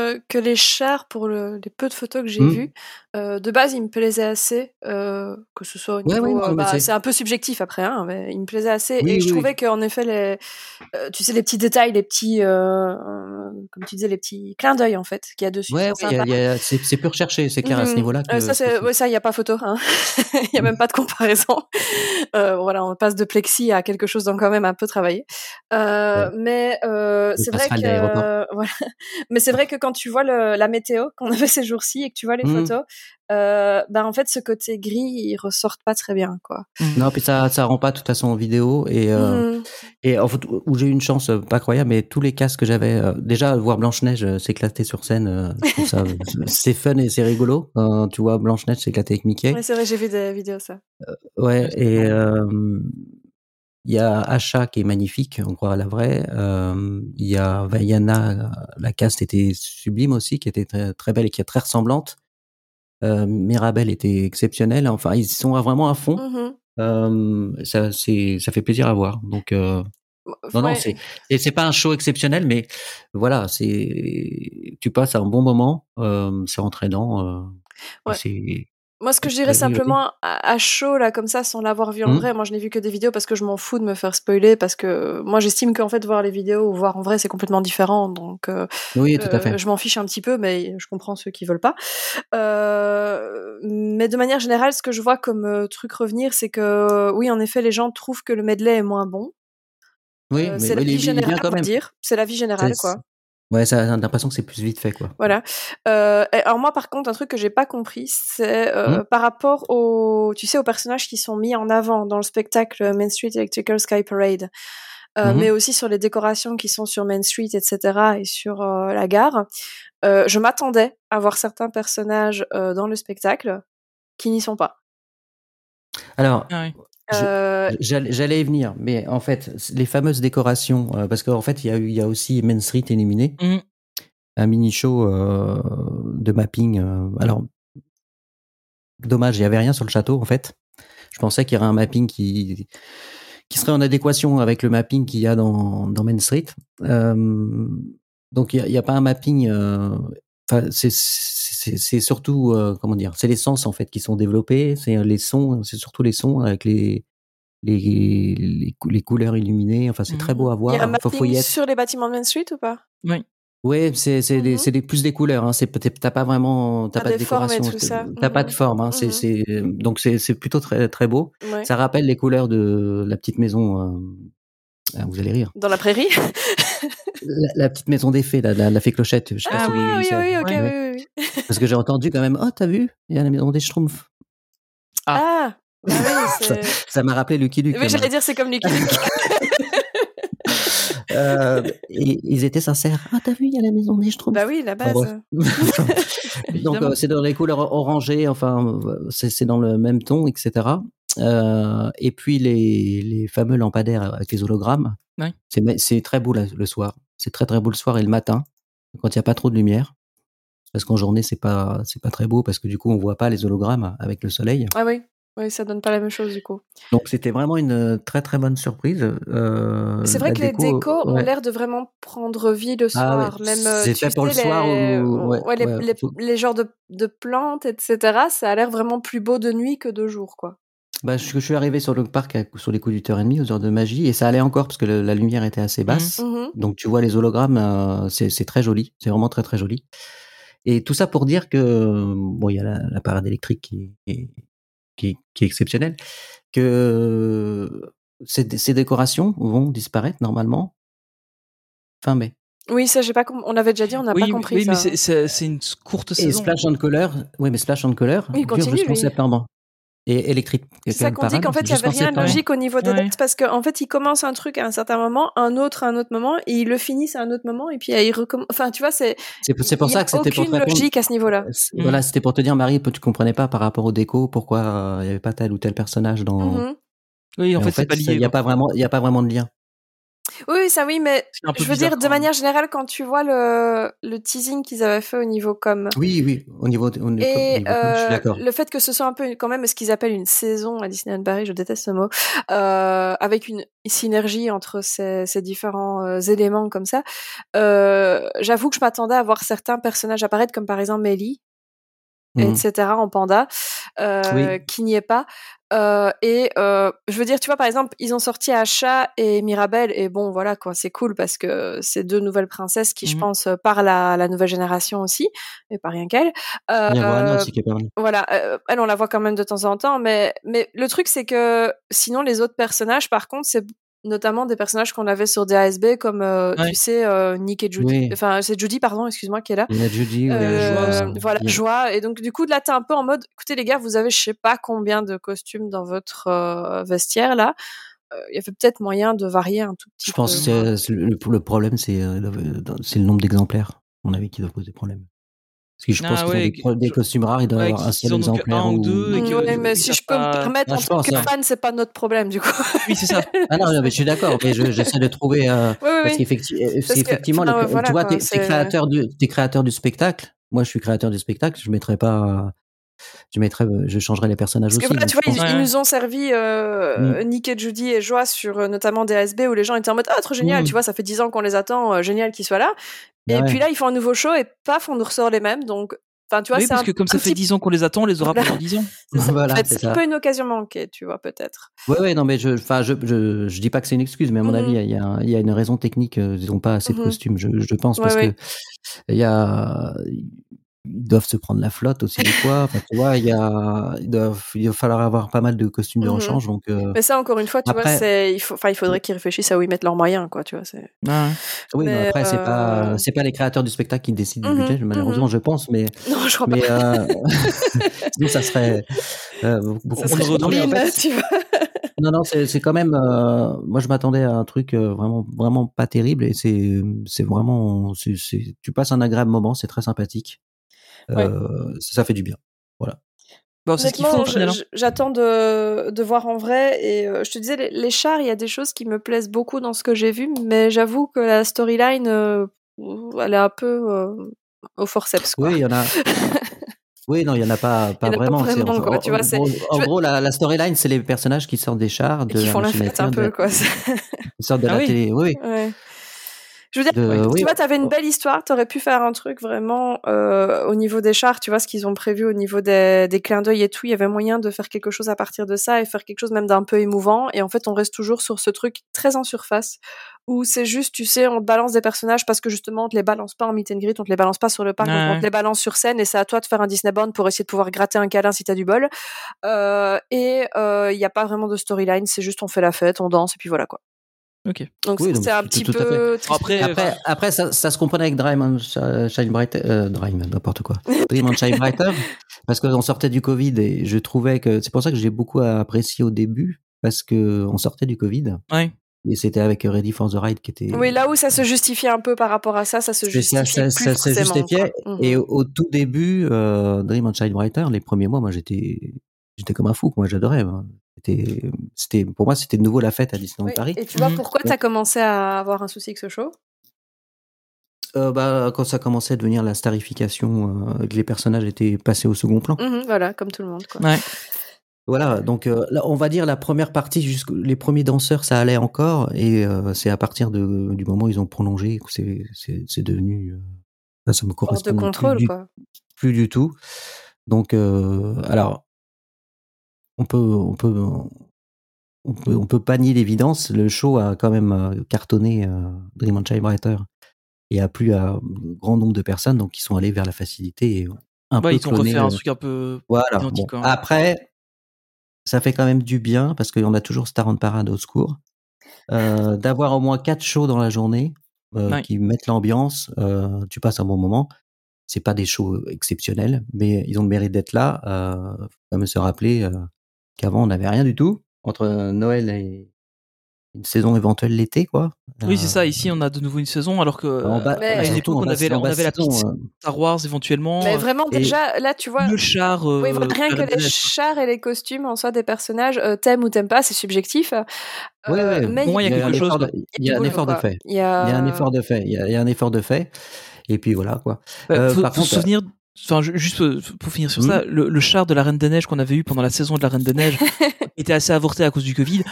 euh, que, les chars, pour le- les peu de photos que j'ai Hmm. vues, euh, de base, ils me plaisaient assez. euh, que ce soit au niveau. ouais, euh, bah, c'est- un peu subjectif après, hein, mais ils me plaisaient assez. Oui, et oui, je oui. trouvais qu'en effet, les, tu sais, les petits détails, les petits. comme tu disais, les petits clins d'œil, en fait, qu'il y a dessus. Ouais, c'est peu recherché, c'est clair à ce Mhm. niveau-là. Ça, ça, il n'y a pas photo. Hein. Il n'y a même pas de comparaison. Voilà, on passe de plexi à quelque chose d'encore même un peu travaillé. Mais c'est vrai que voilà. Mais c'est vrai que quand tu vois le, la météo qu'on avait ces jours-ci et que tu vois les Mhm. photos, euh, ben en fait, ce côté gris, il ressort pas très bien, quoi. Non, puis ça, ça rend pas de toute façon en vidéo et euh, Mhm. et en fait où j'ai eu une chance euh, pas croyable, mais tous les casques que j'avais, euh, déjà voir Blanche Neige s'éclater sur scène, euh, ça c'est fun et c'est rigolo. Euh, tu vois Blanche Neige s'éclater avec Mickey. Ouais, c'est vrai, j'ai vu des vidéos ça. Ouais, et euh, il y a Asha qui est magnifique, on croit à la vraie. Euh, Il y a Vaiana, la caste était sublime aussi, qui était très, très belle et qui est très ressemblante. Euh, Mirabel était exceptionnelle. Enfin, ils sont vraiment à fond. Mhm. Euh, ça, c'est, ça fait plaisir à voir. Donc, euh, non, non, c'est, c'est pas un show exceptionnel, mais voilà, c'est, tu passes un bon moment, euh, c'est entraînant. Euh, Ouais. c'est, Moi, ce que je dirais simplement à, à chaud, là, comme ça, sans l'avoir vu en Mhm. vrai, moi, je n'ai vu que des vidéos parce que je m'en fous de me faire spoiler, parce que moi, j'estime qu'en fait, voir les vidéos ou voir en vrai, c'est complètement différent. Donc, euh, oui, tout à euh, je m'en fiche un petit peu, mais je comprends ceux qui veulent pas. Euh, mais de manière générale, ce que je vois comme truc revenir, c'est que, oui, en effet, les gens trouvent que le medley est moins bon. Oui, mais c'est la est- vie générale. C'est la vie générale, quoi. Ouais, ça, j'ai l'impression que c'est plus vite fait, quoi. Voilà. Euh, alors moi, par contre, un truc que j'ai pas compris, c'est euh, Hmm. par rapport aux, tu sais, aux personnages qui sont mis en avant dans le spectacle Main Street Electrical Sky Parade, euh, Mhm. mais aussi sur les décorations qui sont sur Main Street, etc., et sur euh, la gare. Euh, je m'attendais à voir certains personnages euh, dans le spectacle qui n'y sont pas. Alors, Ah. Euh, j'allais y venir, mais en fait, les fameuses décorations, euh, parce qu'en fait, il y a eu, il y a aussi Main Street éliminé, Mhm. un mini show euh, de mapping. alors, dommage, il y avait rien sur le château, en fait. Je pensais qu'il y aurait un mapping qui qui serait en adéquation avec le mapping qu'il y a dans, dans Main Street. Donc, il n'y a, pas un mapping. c'est c'est surtout euh, comment dire, c'est les sens en fait qui sont développés, c'est les sons, c'est surtout les sons avec les les, les, cou- les couleurs illuminées. Enfin, c'est très beau à il y a un voir. Faut, faut y mapping être. sur les bâtiments de Main Street ou pas? Ouais, c'est c'est c'est des plus des couleurs. Hein. C'est peut-être t'as pas vraiment t'as Ah, pas de décoration. T'as pas de Mhm. forme. Hein. C'est c'est donc c'est c'est plutôt très très beau. Ouais. Ça rappelle les couleurs de la petite maison. euh, vous allez rire. Dans la prairie La, la petite maison des fées, la, la, la fée clochette. Je sais pas Ah oui, oui, oui, ok, Ouais. oui, oui, oui. Parce que j'ai entendu quand même. Oh, t'as vu Il y a la maison des Schtroumpfs. Ah, bah oui, Ça m'a rappelé Lucky Luke. Oui, j'allais dire c'est comme Lucky Luke. Euh, et ils étaient sincères. Ah, t'as vu Il y a la maison des Schtroumpfs. bah oui, la base. Donc euh, c'est dans les couleurs orangées, enfin euh, c'est dans le même ton, etc. Euh, et puis les, les fameux lampadaires avec les hologrammes, c'est très beau la- le soir. C'est très très beau le soir et le matin quand il n'y a pas trop de lumière. Parce qu'en journée c'est pas c'est pas très beau parce que du coup on voit pas les hologrammes avec le soleil. Ah oui, oui, ça donne pas la même chose du coup. Donc c'était vraiment une très très bonne surprise. Euh, c'est vrai que les déco, décos ont l'air de vraiment prendre vie le Ah ouais, soir. Même, euh, c'est fait pour le sais, soir les... ou- ouais, les, les, les genres de, de plantes, etc. Ça a l'air vraiment plus beau de nuit que de jour, quoi. Bah, je, je suis arrivé sur le parc à- sur les coups du heure et demie aux heures de magie et ça allait encore parce que le- la lumière était assez basse. Mhm. Donc tu vois les hologrammes, euh, c'est très joli, c'est vraiment très très joli. Et tout ça pour dire que bon, il y a la, la parade électrique qui est, qui, est- qui est exceptionnel, que ces, ces décorations vont disparaître normalement fin mai. Oui, ça, j'ai pas. On avait déjà dit, on n'a oui, pas compris oui, ça. mais c'est- une courte Et saison. Splash and Color, oui, mais Splash and Color Oui, dure jusqu'en septembre. Et Electric C'est ça qu'on dit qu'en fait, il n'y avait rien de logique au niveau des Ouais. dates parce qu'en fait, ils commencent un truc à un certain moment, un autre à un autre moment, et ils le finissent à un autre moment, et puis ils recommencent. Enfin, tu vois, c'est. C'est c'est pour ça que c'était pour te aucune répondre. logique à ce niveau-là. C'est- Mm. Voilà, c'était pour te dire, Marie, tu comprenais pas par rapport au déco pourquoi euh, il y avait pas tel ou tel personnage dans. Mhm. Oui, en fait, c'est pas lié. Il y a pas vraiment, il y a pas vraiment de lien. Oui, ça oui, mais je veux dire, de manière générale, quand tu vois le, le teasing qu'ils avaient fait au niveau com. Oui, oui, au niveau, au niveau, au niveau Et com, je suis euh, d'accord. le fait que ce soit un peu quand même ce qu'ils appellent une saison à Disneyland Paris, je déteste ce mot, euh, avec une synergie entre ces, ces différents euh, éléments comme ça, j'avoue que je m'attendais à voir certains personnages apparaître, comme par exemple Ellie, Mhm. etc. en panda, euh, Oui. qui n'y est pas. Euh, et euh, je veux dire, tu vois, par exemple, ils ont sorti Asha et Mirabelle, et bon, voilà, quoi, c'est cool parce que c'est deux nouvelles princesses qui, je Mhm. pense, euh, parlent à la nouvelle génération aussi, et pas rien qu'elle. Euh, aussi qui voilà, elle, on la voit quand même de temps en temps, mais, mais le truc, c'est que sinon, les autres personnages, par contre, c'est notamment des personnages qu'on avait sur DASB, comme, euh, Ouais. tu sais, euh, Nick et Judy. Oui. Enfin, c'est Judy, pardon, excuse-moi, qui est là. Il y a Judy, Euh, Joie, voilà, joie. Et donc, du coup, là, t'es un peu en mode, écoutez, les gars, vous avez je sais pas combien de costumes dans votre euh, vestiaire, là. Il y avait peut-être moyen de varier un tout petit Je pense que le, le problème, c'est le, c'est le nombre d'exemplaires, à mon avis, qui doit poser problème. Parce que je Ah pense qu'ils ouais, ont des, costumes rares, il doit y Ouais, avoir un qu'ils seul exemplaire. un ou deux, Ouais, mais ils si je peux me permettre, Ah, en tant que fan, c'est pas notre problème, du coup. Oui, c'est ça. Ah non, non, mais je suis d'accord, mais je- j'essaie de trouver. euh, Oui, oui, parce oui. qu'effecti- euh, que, les- voilà, tu vois, t'es créateur, du, créateur du spectacle. Moi, je suis créateur du spectacle. Je mettrais pas. Je mettrais, je changerais les personnages Parce que aussi. voilà, donc tu vois, je ils, nous ont servi euh, Nick et Judy et Joie sur euh, notamment DSB où les gens étaient en mode ah trop génial, Mm. tu vois, ça fait 10 ans qu'on les attend, euh, génial qu'ils soient là. Et Ouais. puis là, ils font un nouveau show et paf, on nous ressort les mêmes. Donc, enfin, tu vois, oui, parce un, que comme ça fait petit- 10 ans qu'on les attend, on les aura Voilà. pendant 10 ans. c'est. Voilà, En fait, un ça. peu une occasion manquée, tu vois, peut-être. Ouais, ouais, non, mais je, enfin, je, je, je dis pas que c'est une excuse, mais à mon Mhm. avis, il y a, il y a une raison technique. euh, Ils n'ont pas assez de costumes, je, je pense, Ouais, parce ouais. que il y a, ils doivent se prendre la flotte aussi des fois. Enfin, tu vois, il y a, ils doivent, il va falloir avoir pas mal de costumes de rechange, donc. euh, Mais ça, encore une fois, tu vois, c'est, il faut, il faudrait qu'ils réfléchissent à où ils mettent leurs moyens, quoi, tu vois. C'est... Ah, Oui, mais, après, c'est euh, pas, c'est pas les créateurs du spectacle qui décident Mhm, du budget, malheureusement, je pense, mais, Non, je crois mais, pas. euh, sinon, ça serait, euh, beaucoup Ça serait Non, mais en nul, fait, tu vois. Non, non, c'est quand même. euh, moi, je m'attendais à un truc euh, vraiment, vraiment pas terrible, et c'est, c'est vraiment, tu passes un agréable moment, c'est très sympathique. Euh, ça fait du bien. Bon, c'est ce qu'il faut Honnêtement, au final. hein. j'attends de, de voir en vrai. Et euh, je te disais, les, les chars, il y a des choses qui me plaisent beaucoup dans ce que j'ai vu, mais j'avoue que la storyline, euh, elle est un peu euh, au forceps. Quoi. Oui, il y en a. Oui, non, il y en a pas, pas pas vraiment. c'est- vraiment, en- quoi, tu vois, en veux- gros, la, la storyline, c'est les personnages qui sortent des chars, de qui font la fête un de- peu, quoi. qui sortent de Ah la oui. télé. Oui, oui. Ouais. Je veux dire, De- tu oui. vois, t'avais une belle histoire, t'aurais pu faire un truc vraiment euh, au niveau des chars, tu vois, ce qu'ils ont prévu au niveau des, des clins d'œil et tout, il y avait moyen de faire quelque chose à partir de ça et faire quelque chose même d'un peu émouvant. Et en fait, on reste toujours sur ce truc très en surface où c'est juste, tu sais, on te balance des personnages parce que justement, on te les balance pas en meet and greet, on te les balance pas sur le parc, Ouais. on te les balance sur scène et c'est à toi de faire un Disney Bond pour essayer de pouvoir gratter un câlin si t'as du bol. Euh, et il n'y a pas vraiment de storyline, c'est juste on fait la fête, on danse et puis voilà quoi. Ok. Donc Oui, c'est- un tout- petit tout peu triste. Après, Après, après ça, ça se comprenait avec Dream and Sh- Shine Brighter, euh, Dream, n'importe quoi. Dream and Shine Brighter, parce qu'on sortait du Covid et je trouvais que c'est pour ça que j'ai beaucoup apprécié au début, parce que on sortait du Covid Ouais. et c'était avec Ready for the Ride qui était. Oui, là où ça se justifiait un peu par rapport à ça, ça se C'est ça, plus ça se forcément, justifiait. quoi. Mhm. Et au, au tout début, euh, Dream and Shine Brighter, les premiers mois, moi j'étais, j'étais comme un fou. Moi j'adorais. C'était, pour moi, c'était de nouveau la fête à Disneyland Oui, Paris. Et tu vois Mhm. pourquoi tu as commencé à avoir un souci avec ce show? Euh, bah, quand ça commençait à devenir la starification, euh, que les personnages étaient passés au second plan. Mhm, Voilà, comme tout le monde. Quoi. Ouais. Voilà, donc euh, là, on va dire la première partie, jusqu' les premiers danseurs, ça allait encore, et euh, c'est à partir de, du moment où ils ont prolongé que c'est, devenu, euh, ça, me Hors correspond de plus contrôle, du, quoi. plus du tout. Donc, euh, alors, on peut, on peut, on peut, on peut pas nier l'évidence. Le show a quand même euh, cartonné euh, Dream and Shine Brighter et a plu à un grand nombre de personnes, donc ils sont allés vers la facilité et un peu ils refait un euh, truc un peu voilà. identique, bon. quoi. Après, ça fait quand même du bien parce qu'on a toujours Star on Parade au secours. Euh, D'avoir au moins quatre shows dans la journée euh, Ouais. qui mettent l'ambiance, euh, tu passes un bon moment. C'est pas des shows exceptionnels, mais ils ont le mérite d'être là. Euh, faut quand même se rappeler qu'avant on n'avait rien du tout entre Noël et une saison éventuelle l'été, quoi. Oui, c'est Euh, ça. Ici, on a de nouveau une saison, alors que en bas- euh, mais- à une surtout époque, en on bas- avait, en on avait la saison, petite euh, Star Wars éventuellement. Mais euh, vraiment, déjà, là, tu vois. le char. euh, Oui, rien que les chars et les costumes en soi des personnages, euh, t'aimes ou t'aimes pas, c'est subjectif. Ouais, Euh, ouais. mais Pour moi, il y a un quelque chose, effort de- quoi. Il y a un effort de fait. Il y a, un effort de fait. Il y a, un effort de fait. Et puis voilà, quoi. Bah, Euh, faut, par faut contre, se souvenir. Enfin, ju- juste euh, pour finir sur Hmm. ça, le, le char de la Reine des Neiges qu'on avait eu pendant la saison de la Reine des Neiges était assez avorté à cause du Covid.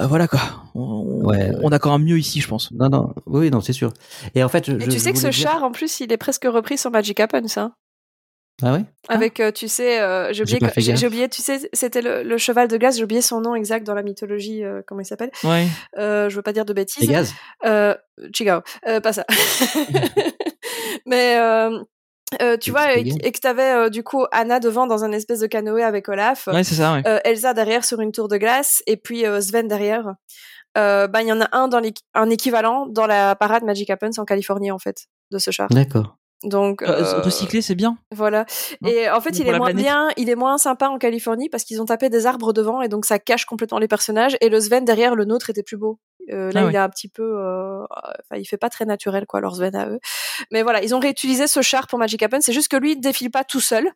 Euh, voilà quoi. On, on- Ouais, ouais. on a quand même mieux ici, je pense. Non, non, oui, non, c'est sûr. Et en fait, je, Et je- tu je sais que ce dire- char, en plus, il est presque repris sur Magic Happens. Hein. Ah ouais? Avec, euh, tu sais, euh, j'ai oublié, j'ai oublié, tu sais, c'était le, le cheval de glace, j'ai oublié son nom exact dans la mythologie, euh, comment il s'appelle? Ouais. Euh, je veux pas dire de bêtises. Pégase Euh, Chigao, euh, pas ça. Mais euh, tu vois, et, que t'avais euh, du coup Anna devant dans un espèce de canoë avec Olaf, Ouais, c'est ça. Ouais. euh, Elsa derrière sur une tour de glace, et puis euh, Sven derrière. Euh, bah, il y en a un dans un équivalent dans la parade Magic Happens en Californie en fait de ce char. D'accord. Donc Euh, euh, recycler, c'est bien. voilà. Non. Et en fait, il est moins planète. bien, il est moins sympa en Californie parce qu'ils ont tapé des arbres devant et donc ça cache complètement les personnages. Et le Sven derrière, le nôtre était plus beau. Euh, là, Ah il ouais. est un petit peu, euh, enfin, il fait pas très naturel quoi, leur Sven à eux. Mais voilà, ils ont réutilisé ce char pour Magic Happen. C'est juste que lui, il défile pas tout seul.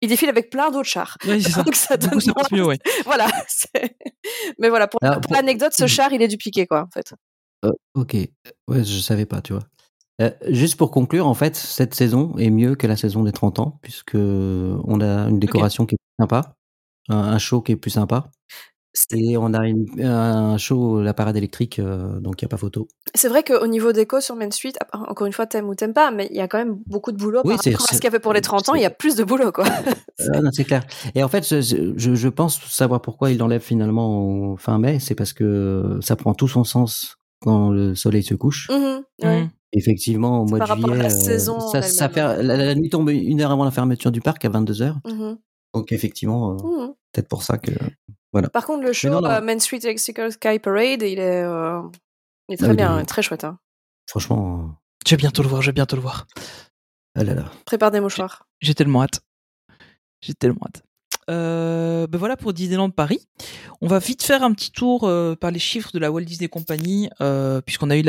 Il défile avec plein d'autres chars. Ça. Donc ça donne coup, ça passe mieux, ouais. Voilà. Mais voilà, pour, pour l'anecdote, ce Mhm. char, il est dupliqué quoi, en fait. Euh, ok. Ouais, je savais pas, tu vois. Euh, juste pour conclure, en fait, cette saison est mieux que la saison des 30 ans, puisque on a une décoration qui est plus sympa, un, un show qui est plus sympa, C'est et on a une- un show, la parade électrique, euh, donc il n'y a pas photo. c'est vrai qu'au niveau déco sur Main Street, ah, encore une fois, t'aimes ou t'aimes pas, mais il y a quand même beaucoup de boulot Oui, par c'est- rapport à ce qu'il y avait pour les 30 ans. Il y a plus de boulot quoi. Euh, non, c'est clair. Et en fait, je, je, je pense savoir pourquoi il l'enlève finalement au fin mai, c'est parce que ça prend tout son sens quand le soleil se couche. Ouais. Mhm. Effectivement, au mois par de juillet, la euh, saison ça, ça la, la nuit tombe une heure avant la fermeture du parc à 22h. Mhm, Donc effectivement, euh, mhm. peut-être pour ça que. Par contre, le show non, non. euh, Main Street Electrical Sky Parade, il est, euh, il est très Ah, il bien, est- très chouette. Hein. Franchement, Je vais bientôt le voir. Je vais bientôt le voir. ah là là. Prépare des mouchoirs. J'ai tellement hâte. J'ai tellement hâte. Euh, ben voilà pour Disneyland Paris. On va vite faire un petit tour euh, par les chiffres de la Walt Disney Company, euh, puisqu'on a eu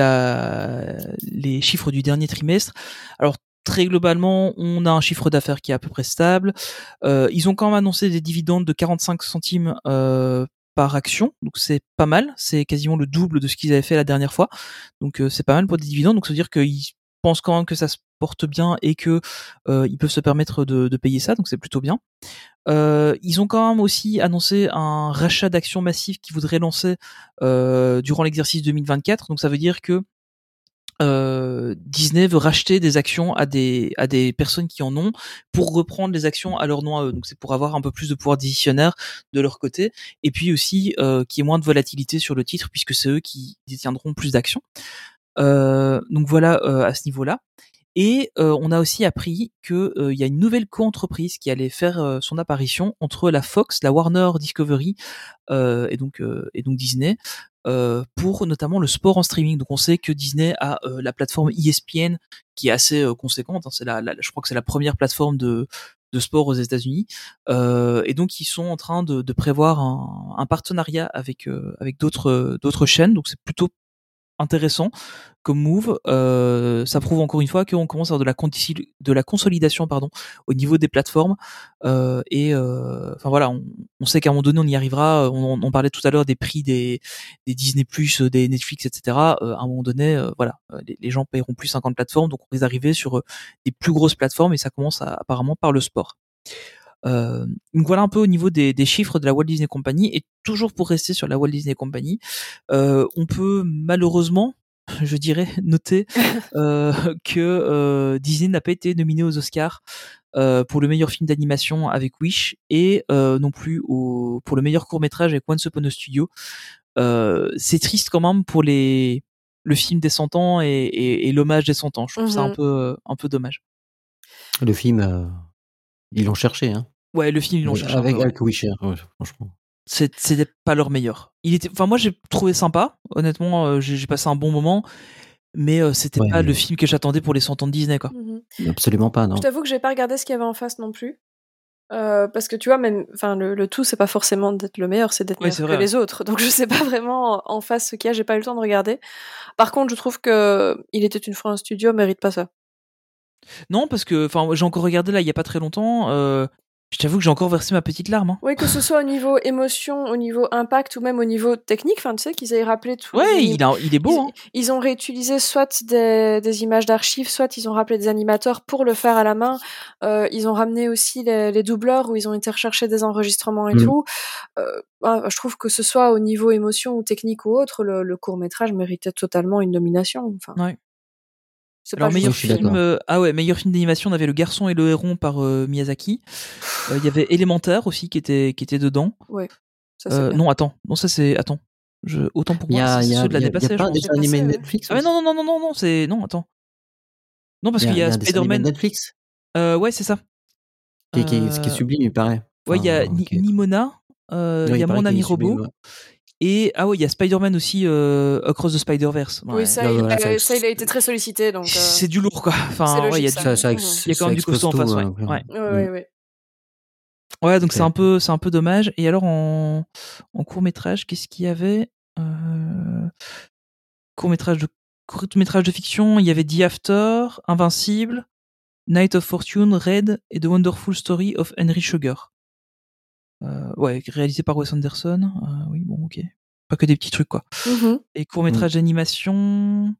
les chiffres du dernier trimestre. Alors très globalement, on a un chiffre d'affaires qui est à peu près stable. Ils ont quand même annoncé des dividendes de 45 centimes par action, donc c'est pas mal. C'est quasiment le double de ce qu'ils avaient fait la dernière fois. Donc c'est pas mal pour des dividendes. Donc ça veut dire qu'ils pensent quand même que ça se porte bien et que euh, ils peuvent se permettre de, payer ça, donc c'est plutôt bien. Euh, ils ont quand même aussi annoncé un rachat d'actions massif qu'ils voudraient lancer euh, durant l'exercice 2024. Donc ça veut dire que Disney veut racheter des actions à des à des personnes qui en ont pour reprendre les actions à leur nom à eux. Donc c'est pour avoir un peu plus de pouvoir décisionnaire de leur côté et puis aussi qu'il y ait moins de volatilité sur le titre puisque c'est eux qui détiendront plus d'actions. Euh, donc voilà euh, à ce niveau-là. Et euh, on a aussi appris qu'il y a une nouvelle co-entreprise qui allait faire son apparition entre la Fox, la Warner Discovery et donc et donc Disney pour notamment le sport en streaming. Donc on sait que Disney a euh, la plateforme ESPN qui est assez conséquente. hein. c'est la, la- je crois que c'est la première plateforme de de sport aux États-Unis. Euh, et donc ils sont en train de, de prévoir un, un partenariat avec avec d'autres d'autres chaînes. Donc c'est plutôt intéressant comme move. Euh, ça prouve encore une fois qu'on commence à avoir de la, de la consolidation pardon, au niveau des plateformes. Euh, et euh, enfin voilà, on, sait qu'à un moment donné on y arrivera. On, parlait tout à l'heure des prix des, des Disney+, des Netflix, etc. Euh, à un moment donné, euh, voilà, euh, les, gens paieront plus 50 plateformes, donc on risque d'arriver sur euh, des plus grosses plateformes et ça commence apparemment par le sport. Euh, donc voilà un peu au niveau des, des chiffres de la Walt Disney Company et toujours pour rester sur la Walt Disney Company, euh, on peut malheureusement, je dirais, noter euh, que euh, Disney n'a pas été nominé aux Oscars euh, pour le meilleur film d'animation avec Wish et euh, non plus au, pour le meilleur court métrage avec Once Upon a Studio. Euh, c'est triste quand même pour les le film des 100 ans et, et, et l'hommage des 100 ans. Je trouve ça un Mhm. peu un peu dommage. Le film, euh, ils l'ont cherché, hein. Ouais, le film ils l'ont Oui, cherché. avec, avec Wisher, ouais, franchement. C'était pas leur meilleur. Il était, enfin moi j'ai trouvé sympa. Honnêtement, euh, j'ai passé un bon moment, mais euh, c'était Ouais, pas mais- le film que j'attendais pour les 100 ans de Disney quoi. Mhm. Absolument pas, non. Je t'avoue que j'ai pas regardé ce qu'il y avait en face non plus. Euh, parce que tu vois, même, enfin, le, le tout, c'est pas forcément d'être le meilleur, c'est d'être Ouais, meilleur que les autres. Donc, je sais pas vraiment en face ce qu'il y a, j'ai pas eu le temps de regarder. Par contre, je trouve que Il était une fois un studio mérite pas ça. Non, parce que enfin j'ai encore regardé là il y a pas très longtemps. euh, je t'avoue que j'ai encore versé ma petite larme. hein. Oui, que ce soit au niveau émotion, au niveau impact ou même au niveau technique, enfin, tu sais, qu'ils aient rappelé tout. Ouais, il, a- il est beau. ils, Hein. ils ont réutilisé soit des, des images d'archives, soit ils ont rappelé des animateurs pour le faire à la main. Euh, ils ont ramené aussi les, les doubleurs où ils ont été rechercher des enregistrements et Mm. tout. Euh, je trouve que ce soit au niveau émotion ou technique ou autre, le, le court métrage méritait totalement une nomination. Enfin, Ouais. C'est Alors pas meilleur juste- film, euh, ah ouais, meilleur film d'animation, on avait Le Garçon et le Héron par euh, Miyazaki. Euh, Il y avait Élémentaire aussi qui était qui était dedans. ça, c'est Euh, bien. non, attends, non ça c'est attends. Je autant pour moi, c'est il y a, ceux de il y a- l'année il y a passée. pas un pense. dessin animé passé, ouais. Netflix Ah mais non non non non non, c'est non attends. Non parce Il y a, qu'il y a, Spider-Man. Netflix Euh, ouais c'est ça. qui, est- qui est- ce qui est sublime, il paraît. Ouais, il y a Nimona, euh, il Ouais, y a Mon ami robot ouais. Et ah ouais il y a Spider-Man aussi euh, Across the Spider-Verse. Ouais. Oui, ça, il, voilà, ça- ça, il a été très sollicité. Donc, euh, C'est du lourd quoi. Enfin ouais, il y a logique, du- ça. Ça, ça, ex- Il y a quand même du costaud en face, tout, ouais. Ouais. ouais, ouais, ouais. Ouais, donc c'est un peu, c'est un peu dommage. Et alors en, en court métrage, qu'est-ce qu'il y avait euh... Court métrage de court métrage de fiction, il y avait The After, Invincible, Night of Fortune, Red et The Wonderful Story of Henry Sugar. Euh, ouais, réalisé par Wes Anderson. Euh, oui, bon, ok. Pas que des petits trucs quoi. Mhm. Et court métrage d'animation.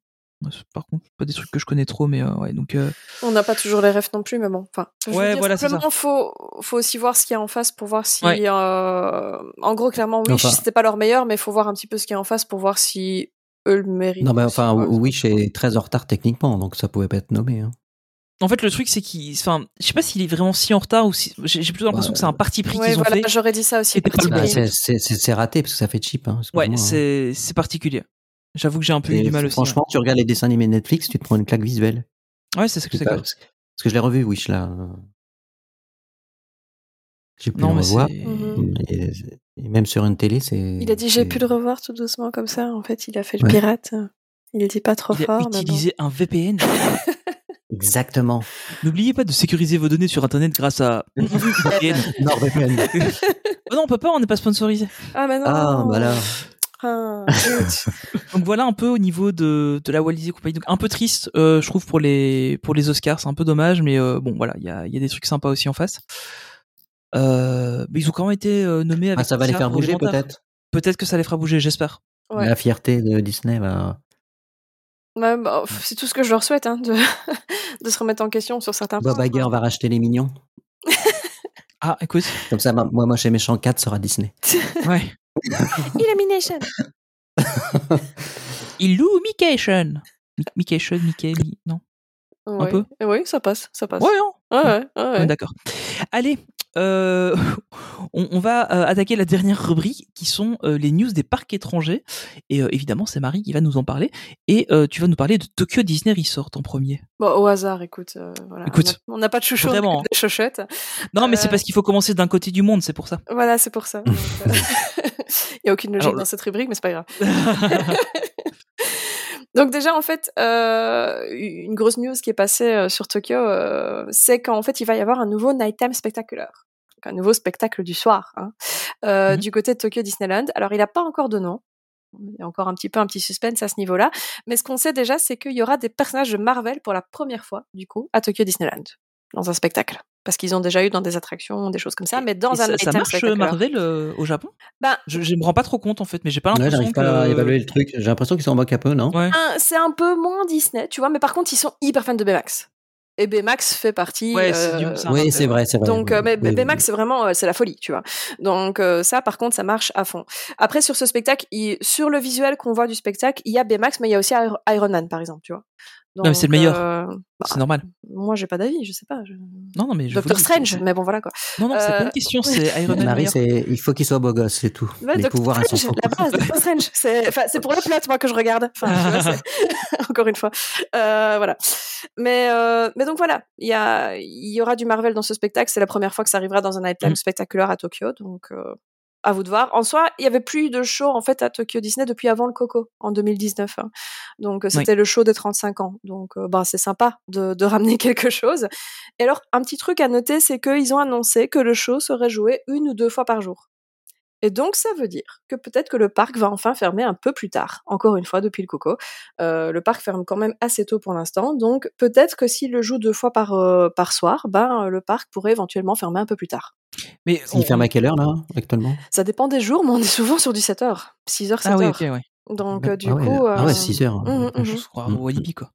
Par contre, pas des trucs que je connais trop, mais euh, ouais, donc. euh, On n'a pas toujours les refs non plus, mais bon. Enfin, je veux Ouais, dire, voilà, c'est simplement, faut, faut aussi voir ce qu'il y a en face pour voir si. Ouais. euh, En gros, clairement, oui, Enfin- c'était pas leur meilleur, mais il faut voir un petit peu ce qu'il y a en face pour voir si eux le méritent. Non, mais enfin. Wish est très en retard techniquement, donc ça pouvait pas être nommé. Hein. En fait, le truc, c'est qu'il. Enfin, je sais pas s'il est vraiment si en retard ou si. J'ai plutôt l'impression Ouais. que c'est un parti pris Ouais, qu'ils ont voilà, fait. j'aurais dit ça aussi. Bah, c'est- raté parce que ça fait cheap. Hein, Ouais, hein. c'est particulier. J'avoue que j'ai un peu eu du mal aussi. Franchement, tu regardes les dessins animés Netflix, tu te prends une claque visuelle. Ouais, c'est ce que C'est. Parce que je l'ai revu, Wish, là. J'ai pu Non, le revoir. Mhm. Et, et même sur une télé, c'est. Il a dit j'ai pu le revoir tout doucement comme ça. En fait, il a fait le Ouais. pirate. Il dit pas trop Il a fort. mais bon. utilisé un VPN. Exactement. N'oubliez pas de sécuriser vos données sur Internet grâce à VPN. NordVPN. Oh non, on peut pas, on n'est pas sponsorisé. Ah, mais non. ah, bah là. Ah. Donc voilà un peu au niveau de, de la Walt Disney Company. Donc un peu triste, euh, je trouve pour les pour les Oscars, c'est un peu dommage, mais euh, bon voilà, il y a, il y a des trucs sympas aussi en face. Euh, mais ils ont quand même été euh, nommés avec Ah, ça va les faire bouger peut-être? Peut-être que ça les fera bouger, j'espère. Ouais. La fierté de Disney va. Ouais, bah, c'est tout ce que je leur souhaite, hein, de, de se remettre en question sur certains Bob points. Iger quoi. va racheter les mignons. Ah, écoute, Comme ça, moi, moi chez Méchant 4 sera Disney. ouais. Illumination. Illumination. Mi- Mication, Mickey, Mi- non. Ouais. peu Oui, ça passe, ça passe. Ouais, hein. ouais, ouais, Ouais, ouais. D'accord. Allez, euh, on, on va euh, attaquer la dernière rubrique qui sont euh, les news des parcs étrangers. Et évidemment, c'est Marie qui va nous en parler. Et tu vas nous parler de Tokyo Disney Resort en premier. Bon, au hasard, écoute. voilà. Écoute, on n'a- pas de chouchou, on a des chochettes. Non, mais c'est parce qu'il faut commencer d'un côté du monde, c'est pour ça. Voilà, c'est pour ça. Il n'y a aucune logique Alors, dans cette rubrique, mais c'est pas grave. Donc déjà, en fait, euh, une grosse news qui est passée euh, sur Tokyo, euh, c'est qu'en fait, il va y avoir un nouveau Nighttime Spectacular. Donc, un nouveau spectacle du soir, hein, euh, Mhm. du côté de Tokyo Disneyland. Alors, il n'a pas encore de nom. Il y a encore un petit peu un petit suspense à ce niveau-là. Mais ce qu'on sait déjà, c'est qu'il y aura des personnages de Marvel pour la première fois, du coup, à Tokyo Disneyland, dans un spectacle. Parce qu'ils ont déjà eu dans des attractions, des choses comme ça, mais dans Et un ça, ça marche. Marvel euh, au Japon? Ben, Je ne me rends pas trop compte en fait, mais j'ai pas Ouais, l'impression j'arrive que. pas à évaluer le truc. J'ai l'impression qu'ils s'en moquent un peu, non? Ouais. c'est un peu moins Disney, tu vois, mais par contre, ils sont hyper fans de Baymax. Et Baymax fait partie. Ouais, c'est euh, du- c'est un Oui, Marvel, c'est vrai, c'est vrai. donc, oui, euh, mais oui, Baymax, c'est vraiment, euh, c'est la folie, tu vois. Donc, ça, par contre, ça marche à fond. Après, sur ce spectacle, il- sur le visuel qu'on voit du spectacle, il y a Baymax, mais il y a aussi Iron Iron Man, par exemple, tu vois. Mais c'est le Donc, meilleur. euh, bah, C'est normal. moi, j'ai pas d'avis, je sais pas. je- Non, non, mais je Doctor Strange, mais bon, voilà quoi. Non, non, c'est pas Euh, une question, c'est Iron Man. Marie, il faut qu'il soit beau gosse, c'est tout. Ouais, Les Doctor pouvoirs, sont Strange, forts. la base, Doctor Strange. C'est, enfin, c'est pour le plot, moi, que je regarde. Enfin, vois, encore une fois. Euh, voilà. Mais, euh, mais donc voilà. Il y a, il y aura du Marvel dans ce spectacle. C'est la première fois que ça arrivera dans un nighttime Mhm. spectaculaire à Tokyo. Donc, euh, à vous de voir. En soi, il y avait plus de show, en fait, à Tokyo Disney depuis avant le Coco, en 2019. hein. Donc, euh, c'était le show des 35 ans. Donc, euh, bah, c'est sympa de, de ramener quelque chose. Et alors, un petit truc à noter, c'est qu'ils ont annoncé que le show serait joué une ou deux fois par jour. Et donc, ça veut dire que peut-être que le parc va enfin fermer un peu plus tard. Encore une fois, depuis le coco. Euh, le parc ferme quand même assez tôt pour l'instant. Donc, peut-être que s'il le joue deux fois par, euh, par soir, ben, le parc pourrait éventuellement fermer un peu plus tard. Mais Il on- ferme à quelle heure, là, actuellement? Ça dépend des jours, mais on est souvent sur du 7h. 6h, 7h. Ah oui, ok, ouais. Donc, euh, du ah ouais, coup. ah ouais, euh, 6 heures. mhm, Je mhm. crois au Walibi, quoi.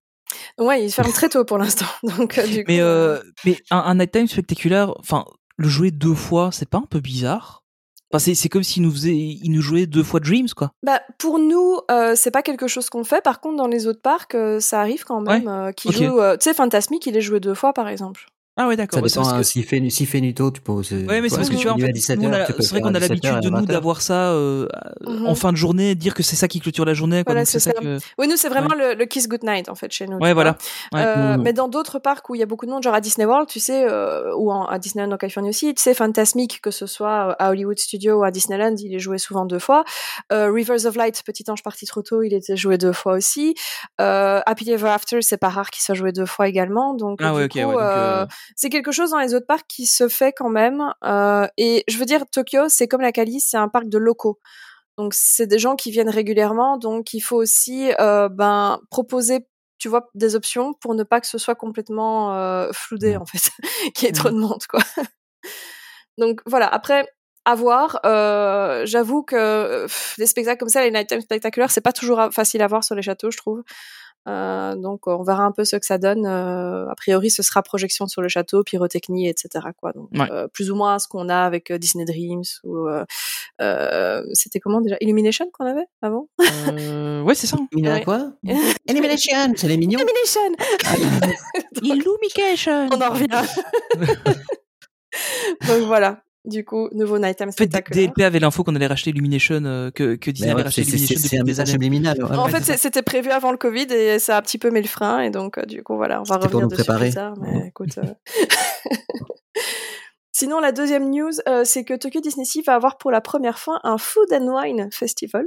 Ouais, il ferme très tôt pour l'instant. Donc, euh, du Mais, coup, euh, euh, mais un, un nighttime spectaculaire, enfin, le jouer deux fois, c'est pas un peu bizarre? Enfin, c'est, c'est comme s'il nous faisait, il nous jouait deux fois Dreams, quoi. Bah, pour nous, euh, c'est pas quelque chose qu'on fait. Par contre, dans les autres parcs, euh, ça arrive quand même. euh, qui ok. joue, euh, tu sais, Fantasmic, il est joué deux fois, par exemple. Ah ouais, d'accord. Ça dépend, parce hein, que- s'il fait, s'il fait nuit tôt, tu peux. Ouais, mais c'est parce que tu vois, en fait, nous, on a- c'est vrai qu'on a l'habitude de nous d'avoir ça euh, Mhm. en fin de journée, dire que c'est ça qui clôture la journée. Quoi, Voilà, donc c'est c'est ça ça. que. Oui, nous, c'est vraiment le, le Kiss Goodnight, en fait, chez nous. Ouais, voilà. Ouais. Euh, Mhm. Mais dans d'autres parcs où il y a beaucoup de monde, genre à Disney World, tu sais, euh, ou en- à Disneyland en Californie aussi, tu sais, Fantasmic, que ce soit à Hollywood Studio ou à Disneyland, il est joué souvent deux fois. Euh, Rivers of Light, Petit Ange parti trop tôt, il était joué deux fois aussi. Euh, Happy Ever After, c'est pas rare qu'il soit joué deux fois également. Donc, Ah du ouais, ok, coup, c'est quelque chose dans les autres parcs qui se fait quand même. Euh, et je veux dire, Tokyo, c'est comme la Cali, c'est un parc de locaux. Donc c'est des gens qui viennent régulièrement, donc il faut aussi euh, ben proposer, tu vois, des options pour ne pas que ce soit complètement euh, floudé en fait, qu'il y ait trop de monde quoi. donc voilà. Après, à voir. Euh, J'avoue que pff, des spectacles comme ça, les nighttime spectaculaires, c'est pas toujours facile à voir sur les châteaux, je trouve. Euh, donc on verra un peu ce que ça donne. Euh, a priori, ce sera projection sur le château, pyrotechnie, etc. Quoi. Donc Ouais. euh, plus ou moins ce qu'on a avec euh, Disney Dreams ou euh, euh, c'était comment déjà? Illumination qu'on avait avant? Euh, ouais, c'est ça. Il a Ouais. quoi? Elimination, c'est les mignons. Illumination Illumination. On en revient. donc voilà. Du coup, nouveau nighttime En fait, spectaculaire. DLP avait l'info qu'on allait racheter Illumination, euh, que, que Disney Mais avait ouais, racheté Illumination depuis un des années. ouais. En fait, c'était prévu avant le Covid et ça a un petit peu mis le frein et donc euh, du coup voilà, on va revenir dessus préparer. plus tard. Mais écoute. euh. Sinon, la deuxième news, euh, c'est que Tokyo Disney Sea va avoir pour la première fois un Food and Wine Festival.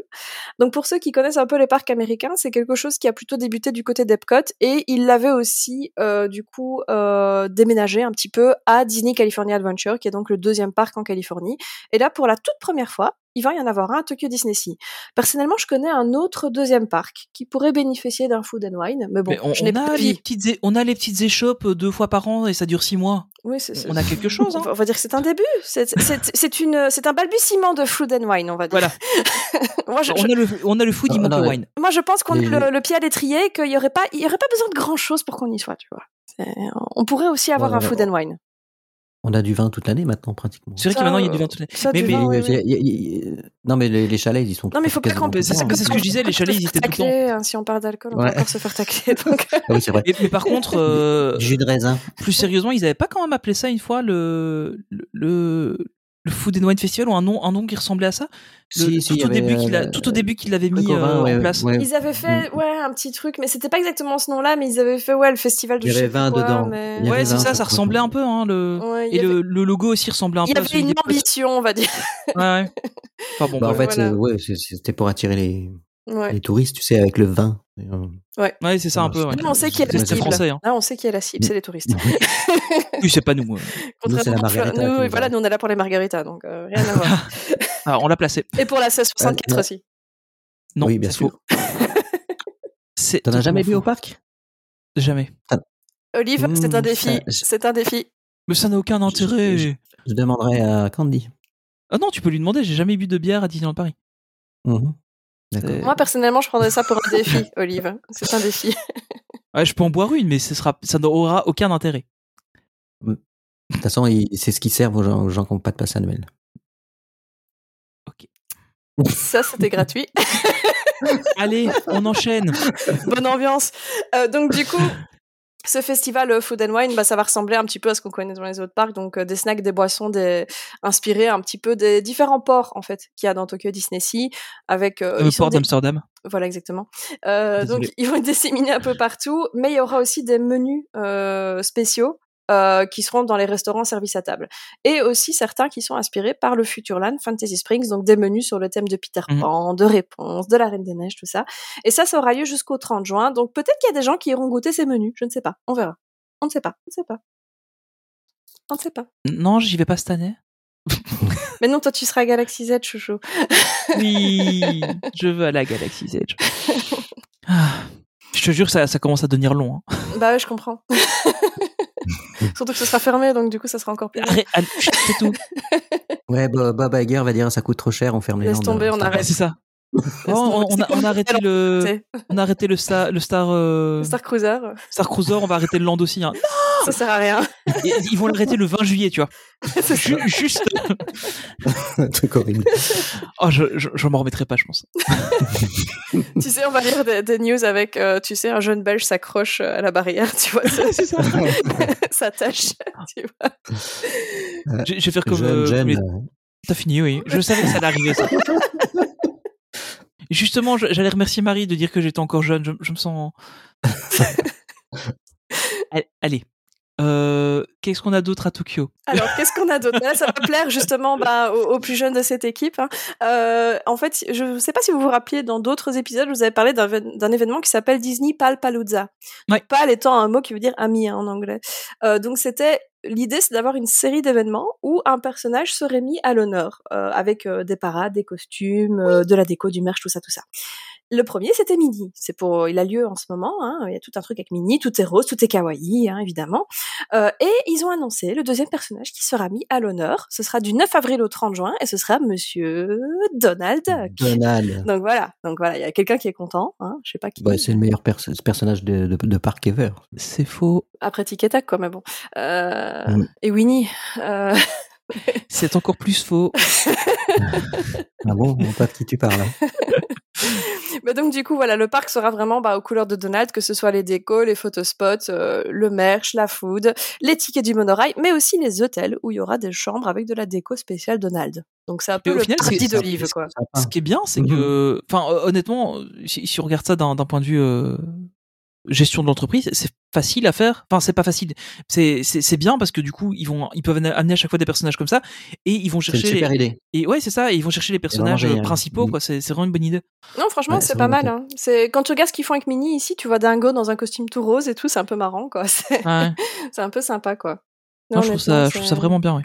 Donc pour ceux qui connaissent un peu les parcs américains, c'est quelque chose qui a plutôt débuté du côté d'Epcot et il l'avait aussi euh, du coup euh, déménagé un petit peu à Disney California Adventure, qui est donc le deuxième parc en Californie. Et là, pour la toute première fois, il va y en avoir un à Tokyo Disney Sea. Personnellement, je connais un autre deuxième parc qui pourrait bénéficier d'un Food and Wine, mais bon, Mais on, je n'ai on a pas les petites, on a les petites échoppes euh, deux fois par an et ça dure six mois. Oui, On a quelque chose, On hein. va- on va dire que c'est un début. C'est, c'est, c'est une, c'est un balbutiement de Food and Wine, on va dire. Voilà. moi, je, On a le, on a le food, il Ah, le mais- wine. moi, je pense qu'on le, le pied à l'étrier, qu'il y aurait pas, il y aurait pas besoin de grand chose pour qu'on y soit, tu vois. On pourrait aussi avoir Ouais, un ouais, Food ouais. and Wine. On a du vin toute l'année maintenant, pratiquement. C'est vrai que maintenant il y a du vin tout le temps. ça, Mais, du mais- vin, oui, Il y a- il y a- il y a- Non, mais les, les chalets, ils sont. Non, mais il faut pas le c'est c'est ce que je disais, les chalets, ils étaient tout le temps. Hein, si on parle d'alcool, on Ouais. va encore se faire tacler. donc. Ah oui, c'est vrai. mais- mais par contre, euh, Du jus de raisin. plus sérieusement, ils avaient pas quand même appelé ça une fois le le le, Food and Wine Festival ou un nom un nom qui ressemblait à ça? Le- Si, si, tout, il y au début avait, qu'il a, euh, tout au début qu'il avait mis euh, ouais, en place. ouais. Ils avaient fait, ouais, un petit truc, mais c'était pas exactement ce nom-là, mais ils avaient fait, ouais, le festival du Il y avait je sais plus 20 quoi, dedans. mais- Il y avait Ouais, c'est 20, ça, ça ressemblait un peu hein, le Ouais, il et y avait- le, le logo aussi ressemblait un il y peu à avait celui une ambition, on va dire. Ouais, ouais. Enfin bon, Bah, en fait, voilà. c'est- c'était pour attirer les, Ouais. les touristes, tu sais, avec le vin. Euh, ouais, c'est ça un peu. Ouais. Nous, on sait qui est la cible. français. Hein. Là, on sait qui est la cible, c'est les touristes. Oui, c'est pas nous. euh. Nous, c'est la Contrairement à Fleur- margarita nous, nous voilà, nous, on est là pour les margaritas, donc euh, rien à voir. Ah, on l'a placé. Et pour la 1664 Euh, aussi. Non, oui, bien c'est sûr. faux. C'est T'en as jamais bu au parc? Jamais. Olive, Mmh, c'est un ça- défi. je- C'est un défi. Mais ça n'a aucun intérêt. je- Je demanderai à Candy. Ah non, tu peux lui demander. J'ai jamais bu de bière à Disneyland Paris. Mhm. Euh, Moi, personnellement, je prendrais ça pour un défi, Olive. C'est un défi. Ouais, je peux en boire une, mais ce sera, ça n'aura aucun intérêt. De toute façon, c'est ce qui sert aux gens, aux gens qui n'ont pas de passe annuel. Ça, c'était gratuit. Allez, on enchaîne. Bonne ambiance. Euh, donc, du coup, ce festival euh, Food and Wine, bah, ça va ressembler un petit peu à ce qu'on connaît dans les autres parcs. Donc, euh, des snacks, des boissons, des... inspirés un petit peu des différents ports, en fait, qu'il y a dans Tokyo Disney Sea. Avec, euh, Le ils sont port d'Amsterdam. Voilà, exactement. Euh, donc, ils vont être disséminés un peu partout, mais il y aura aussi des menus euh, spéciaux euh, qui seront dans les restaurants service à table. Et aussi certains qui sont inspirés par le Futureland Fantasy Springs, donc des menus sur le thème de Peter Mhm. Pan, de Réponse, de la Reine des Neiges, tout ça. Et ça, ça aura lieu jusqu'au 30 juin. Donc peut-être qu'il y a des gens qui iront goûter ces menus. Je ne sais pas. On verra. On ne sait pas. On ne sait pas. On ne sait pas. Non, j'y vais pas cette année. Mais non, toi, tu seras à Galaxy Z, chouchou. Oui, je veux à la Galaxy's Edge. Ah, je te jure, ça, ça commence à devenir long. hein. bah ouais, je comprends. Surtout que ce sera fermé, donc du coup, ça sera encore plus. long. Arrête, c'est tout. Ouais, Bob Iger va dire ça coûte trop cher, on ferme les Laisse landes. tomber, on arrête. Ouais, c'est ça. Oh, on, a, on a arrêté le, on a arrêté le star, le star, euh, Star Cruiser, Star Cruiser. On va arrêter le land aussi. Hein. ça sert à rien. Et Ils vont l'arrêter le 20 juillet, tu vois. Ju- Juste. Un truc horrible. Oh, je, je, je m'en remettrai pas, je pense. tu sais, on va lire des, des news avec, euh, tu sais, un jeune Belge s'accroche à la barrière, tu vois, C'est ça. s'attache, tu vois. Je, je vais faire comme. Euh, T'as fini, oui. Je savais que ça allait arriver, ça. Justement, j'allais remercier Marie de dire que j'étais encore jeune. Je, je me sens. Allez. Euh, Qu'est-ce qu'on a d'autre à Tokyo? Alors, qu'est-ce qu'on a d'autre? Là, ça va plaire justement bah, aux, aux plus jeunes de cette équipe. hein. Euh, en fait, je ne sais pas si vous vous rappelez, dans d'autres épisodes, je vous avais parlé d'un événement qui s'appelle Disney Palpalooza. Ouais. Pal étant un mot qui veut dire ami hein, en anglais. Euh, donc, c'était l'idée, c'est d'avoir une série d'événements où un personnage serait mis à l'honneur euh, avec euh, des parades, des costumes, euh, de la déco, du merch, tout ça, tout ça. Le premier, c'était Minnie. C'est pour, il a lieu en ce moment. Hein, il y a tout un truc avec Minnie, tout est rose, tout est kawaii, hein, évidemment. Euh, et ils ont annoncé le deuxième personnage qui sera mis à l'honneur. Ce sera du 9 avril au 30 juin et ce sera Monsieur Donald Duck. Donald. Donc voilà, donc voilà, il y a quelqu'un qui est content. Hein, je sais pas qui. Ouais, c'est le meilleur perso- personnage de, de, de parc ever. C'est faux. Après Tic et Tac, quoi, mais bon. Euh, Mm. Et Winnie. Euh... C'est encore plus faux. Ah bon, on pas de qui tu parles. Mais donc du coup, voilà, le parc sera vraiment bah, aux couleurs de Donald, que ce soit les décos, les photospots, euh, le merch, la food, les tickets du monorail, mais aussi les hôtels où il y aura des chambres avec de la déco spéciale Donald. Donc c'est un peu au le final, parti c'est- d'olive, quoi. Ce qui est bien, c'est Mhm. que, enfin, euh, honnêtement, si, si on regarde ça d'un d'un point de vue euh, gestion de l'entreprise, c'est facile à faire. Enfin, c'est pas facile. C'est c'est c'est bien parce que du coup, ils vont, ils peuvent amener à chaque fois des personnages comme ça et ils vont C'est une chercher. super les- idée. Et ouais, c'est ça. Et ils vont chercher les personnages euh, principaux. Quoi. C'est c'est vraiment une bonne idée. Non, franchement, Ouais, c'est c'est pas mal. Hein. C'est quand tu regardes ce qu'ils font avec Minnie ici, tu vois Dingo dans un costume tout rose et tout, c'est un peu marrant, quoi. C'est Ouais. c'est un peu sympa, quoi. Je trouve ça, je trouve ça vraiment bien. Ouais.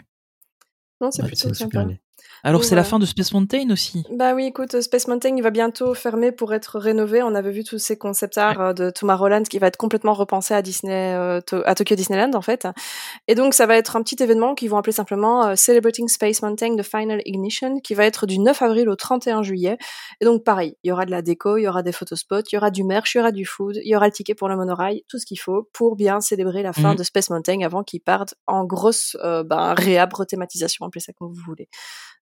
Non, c'est Ouais, plutôt c'est une super sympa. idée. Alors, c'est la fin de Space Mountain aussi. Bah oui, écoute, euh, Space Mountain, il va bientôt fermer pour être rénové. On avait vu tous ces concept art euh, de Tomorrowland qui va être complètement repensé à Disney, euh, à Tokyo Disneyland en fait. Et donc ça va être un petit événement qu'ils vont appeler simplement Celebrating Space Mountain The Final Ignition, qui va être du 9 avril au 31 juillet. Et donc pareil, il y aura de la déco, il y aura des photospots, il y aura du merch, il y aura du food, il y aura le ticket pour le monorail, tout ce qu'il faut pour bien célébrer la fin Mhm. de Space Mountain avant qu'ils partent en grosse euh, ben, réhab, rethématisation, appelez ça comme vous voulez.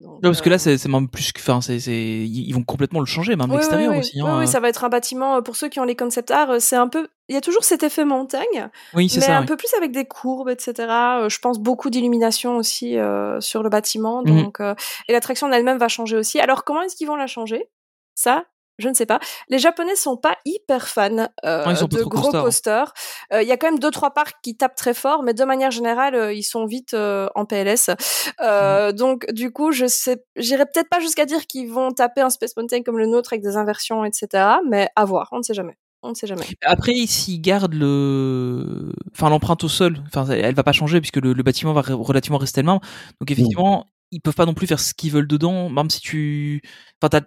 Donc, Ouais, parce que euh, là, c'est c'est même plus que. Enfin, c'est ils vont complètement le changer, même oui, l'extérieur oui, aussi. Oui, hein. oui, ça va être un bâtiment, euh, pour ceux qui ont les concept art, euh, c'est un peu... Il y a toujours cet effet montagne, Oui, c'est mais ça. un ouais. peu plus avec des courbes, etc. Euh, je pense beaucoup d'illumination aussi euh, sur le bâtiment. Mhm. Donc, euh, Et l'attraction en elle-même va changer aussi. Alors, comment est-ce qu'ils vont la changer? Ça, je ne sais pas. Les Japonais sont pas hyper fans euh, Ouais, de gros coasters, hein. coasters. Euh, Il y a quand même deux trois parcs qui tapent très fort, mais de manière générale, euh, ils sont vite euh, en PLS. Euh, Mm. Donc du coup, je sais, j'irai peut-être pas jusqu'à dire qu'ils vont taper un Space Mountain comme le nôtre avec des inversions, etc. Mais à voir, on ne sait jamais. On ne sait jamais. Après, s'ils gardent le, enfin l'empreinte au sol, enfin elle va pas changer puisque le, le bâtiment va re- relativement rester le même. Donc effectivement, ils peuvent pas non plus faire ce qu'ils veulent dedans, même si tu, enfin t'as,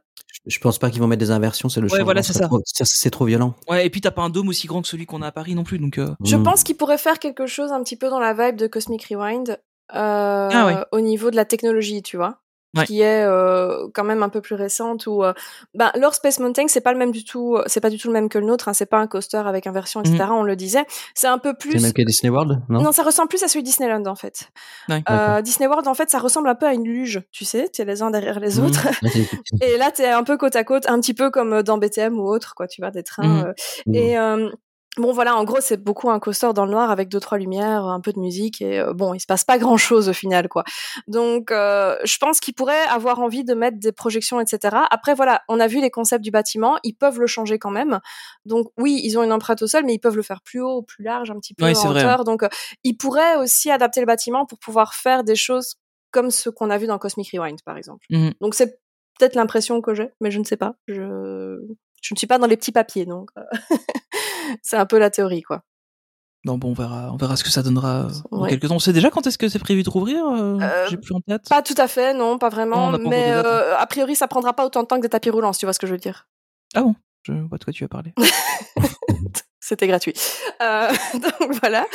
Je pense pas qu'ils vont mettre des inversions, c'est le Ouais, voilà, c'est serait ça. trop- C'est c'est trop violent. ouais, et puis t'as pas un dôme aussi grand que celui qu'on a à Paris non plus, donc. euh, Je Mm. pense qu'ils pourraient faire quelque chose un petit peu dans la vibe de Cosmic Rewind euh, Ah ouais. au niveau de la technologie, tu vois. Ouais. qui est euh, quand même un peu plus récente où euh, ben, leur Space Mountain c'est pas le même du tout c'est pas du tout le même que le nôtre hein, c'est pas un coaster avec inversion etc on le disait c'est un peu C'est plus même que Disney World, non, non ça ressemble plus à celui de Disneyland en fait Ouais. euh, Disney World en fait ça ressemble un peu à une luge tu sais tu es les uns derrière les Mhm. autres c'est- et là t'es un peu côte à côte un petit peu comme dans BTM ou autre quoi tu vois des trains Mhm. euh, Mhm. et euh, bon voilà, en gros c'est beaucoup un coaster dans le noir avec deux trois lumières, un peu de musique et euh, bon il se passe pas grand chose au final quoi. Donc euh, je pense qu'ils pourraient avoir envie de mettre des projections etc. Après voilà, on a vu les concepts du bâtiment, ils peuvent le changer quand même. Donc oui ils ont une empreinte au sol mais ils peuvent le faire plus haut, plus large, un petit peu Oui, en vrai. hauteur. Donc euh, ils pourraient aussi adapter le bâtiment pour pouvoir faire des choses comme ce qu'on a vu dans Cosmic Rewind par exemple. Mhm. Donc c'est peut-être l'impression que j'ai, mais je ne sais pas. Je je ne suis pas dans les petits papiers, donc euh, c'est un peu la théorie, quoi. Non, bon, on verra, on verra ce que ça donnera euh, dans Ouais. quelques temps. On sait déjà quand est-ce que c'est prévu de rouvrir euh, Euh, J'ai plus en tête. Pas tout à fait, non, pas vraiment, Non, mais hein. a priori, ça prendra pas autant de temps que des tapis roulants, si tu vois ce que je veux dire. Ah bon? Je vois de quoi tu vas parler. C'était gratuit. Euh, donc voilà.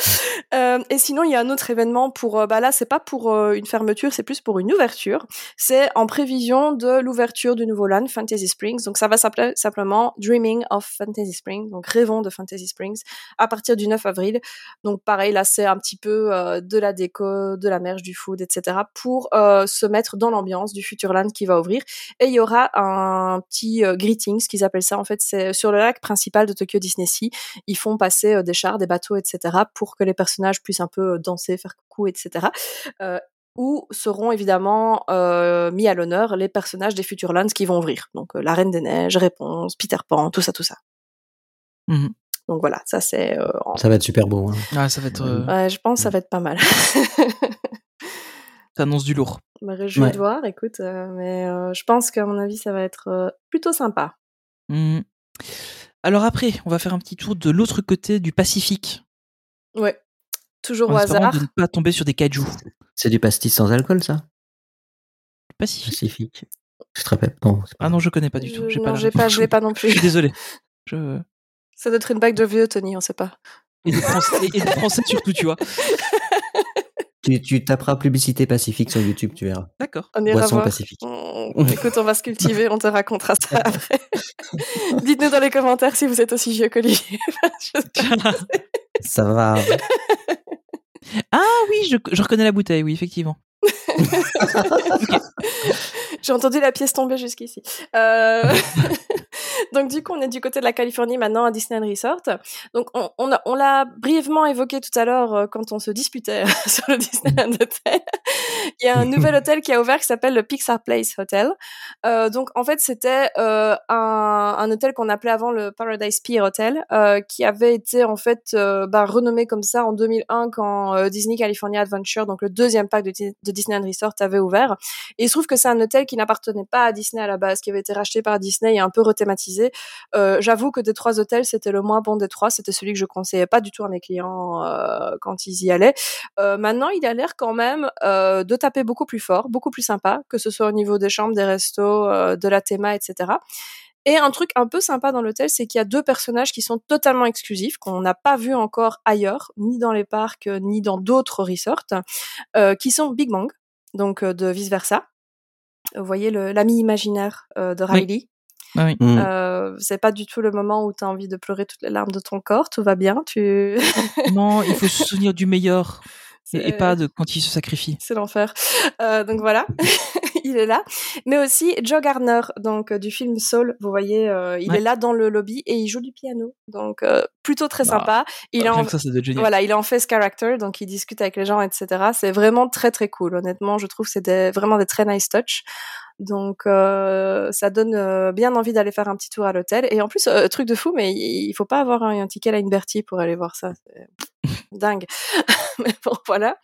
Euh, et sinon, il y a un autre événement pour. euh, bah là, c'est pas pour euh, une fermeture, c'est plus pour une ouverture. C'est en prévision de l'ouverture du nouveau land Fantasy Springs. Donc ça va s'appeler simplement Dreaming of Fantasy Springs. Donc rêvons de Fantasy Springs à partir du 9 avril. Donc pareil, là c'est un petit peu euh, de la déco, de la merge, du food, etc. pour se mettre dans l'ambiance du Futureland qui va ouvrir. Et il y aura un petit euh, greetings qu'ils appellent ça. En fait, c'est sur le lac principal de Tokyo Disney Sea ils font passer des chars, des bateaux, etc. pour que les personnages puissent un peu danser, faire coucou, etc. Euh, où seront évidemment euh, mis à l'honneur les personnages des Futurelands qui vont ouvrir. Donc euh, la Reine des Neiges, Réponse, Peter Pan, tout ça, tout ça. Mhm. Donc voilà, ça c'est. euh, en- Ça va être super beau. Hein. Ah, ça va être. euh, Ouais, je pense que ça va être pas mal. Ça annonce du lourd. Je me réjouis Ouais. de voir, écoute, euh, mais euh, je pense qu'à mon avis, ça va être euh, plutôt sympa. Mhm. Alors après, on va faire un petit tour de l'autre côté du Pacifique. Ouais. Toujours En au hasard. de ne pas tomber sur des kaiju. C'est du pastis sans alcool, ça? Pacifique. Pacifique. Je te rappelle. Non, pas Ah non, je connais pas du tout. Je- J'ai non, pas. j'ai je l'ai pas non Je plus. suis désolé. Je... Ça doit être une bague de vieux, Tony, on sait pas. Et des Français, et des Français surtout, tu vois. Tu, tu taperas publicité Pacifique sur YouTube, tu verras. D'accord. On ira Boisson voir. Pacifique. On- Écoute, on va se cultiver, on te racontera ça après. Dites-nous dans les commentaires si vous êtes aussi vieux qu'Olivier. Je- Ça va. Ah oui, je, je reconnais la bouteille, oui, effectivement. J'ai entendu la pièce tomber jusqu'ici. Euh, Donc du coup, on est du côté de la Californie maintenant à Disneyland Resort. Donc on, l'a brièvement évoqué tout à l'heure euh, quand on se disputait sur le Disneyland Hotel. Il y a un nouvel hôtel qui a ouvert qui s'appelle le Pixar Place Hotel. Euh, donc en fait, c'était euh, un, hôtel qu'on appelait avant le Paradise Pier Hotel, qui avait été en fait bah, renommé comme ça en 2001 quand Disney California Adventure, donc le deuxième parc de, de Disneyland Resort, avait ouvert. Et il se trouve que c'est un hôtel qui n'appartenait pas à Disney à la base, qui avait été racheté par Disney et un peu rethématisé. Euh, J'avoue que des trois hôtels, c'était le moins bon des trois. C'était celui que je conseillais pas du tout à mes clients euh, quand ils y allaient. Euh, maintenant, il a l'air quand même de taper beaucoup plus fort, beaucoup plus sympa, que ce soit au niveau des chambres, des restos, de la théma, etc. Et un truc un peu sympa dans l'hôtel, c'est qu'il y a deux personnages qui sont totalement exclusifs, qu'on n'a pas vu encore ailleurs, ni dans les parcs, ni dans d'autres resorts, qui sont Big Bang, donc de vice versa. Vous voyez l'ami imaginaire de Oui. Ah oui. Mm. Euh, c'est pas du tout le moment où tu as envie de pleurer toutes les larmes de ton corps, tout va bien, tu Non, il faut se souvenir du meilleur et, pas de quand il se sacrifie. c'est l'enfer. Euh, donc voilà, il est là. Mais aussi Joe Garner, donc euh, du film Soul, vous voyez, euh, il Ouais. est là dans le lobby et il joue du piano. Donc euh, plutôt très Bah, sympa. Il est Rien en ça, voilà, il en face character, donc il discute avec les gens, etc. C'est vraiment très très cool. Honnêtement, je trouve que c'est des- vraiment des très nice touch. Donc euh, ça donne euh, bien envie d'aller faire un petit tour à l'hôtel. Et en plus, euh, truc de fou, mais il faut pas avoir un, un ticket à une Bertie pour aller voir ça. Dingue. mais bon, voilà.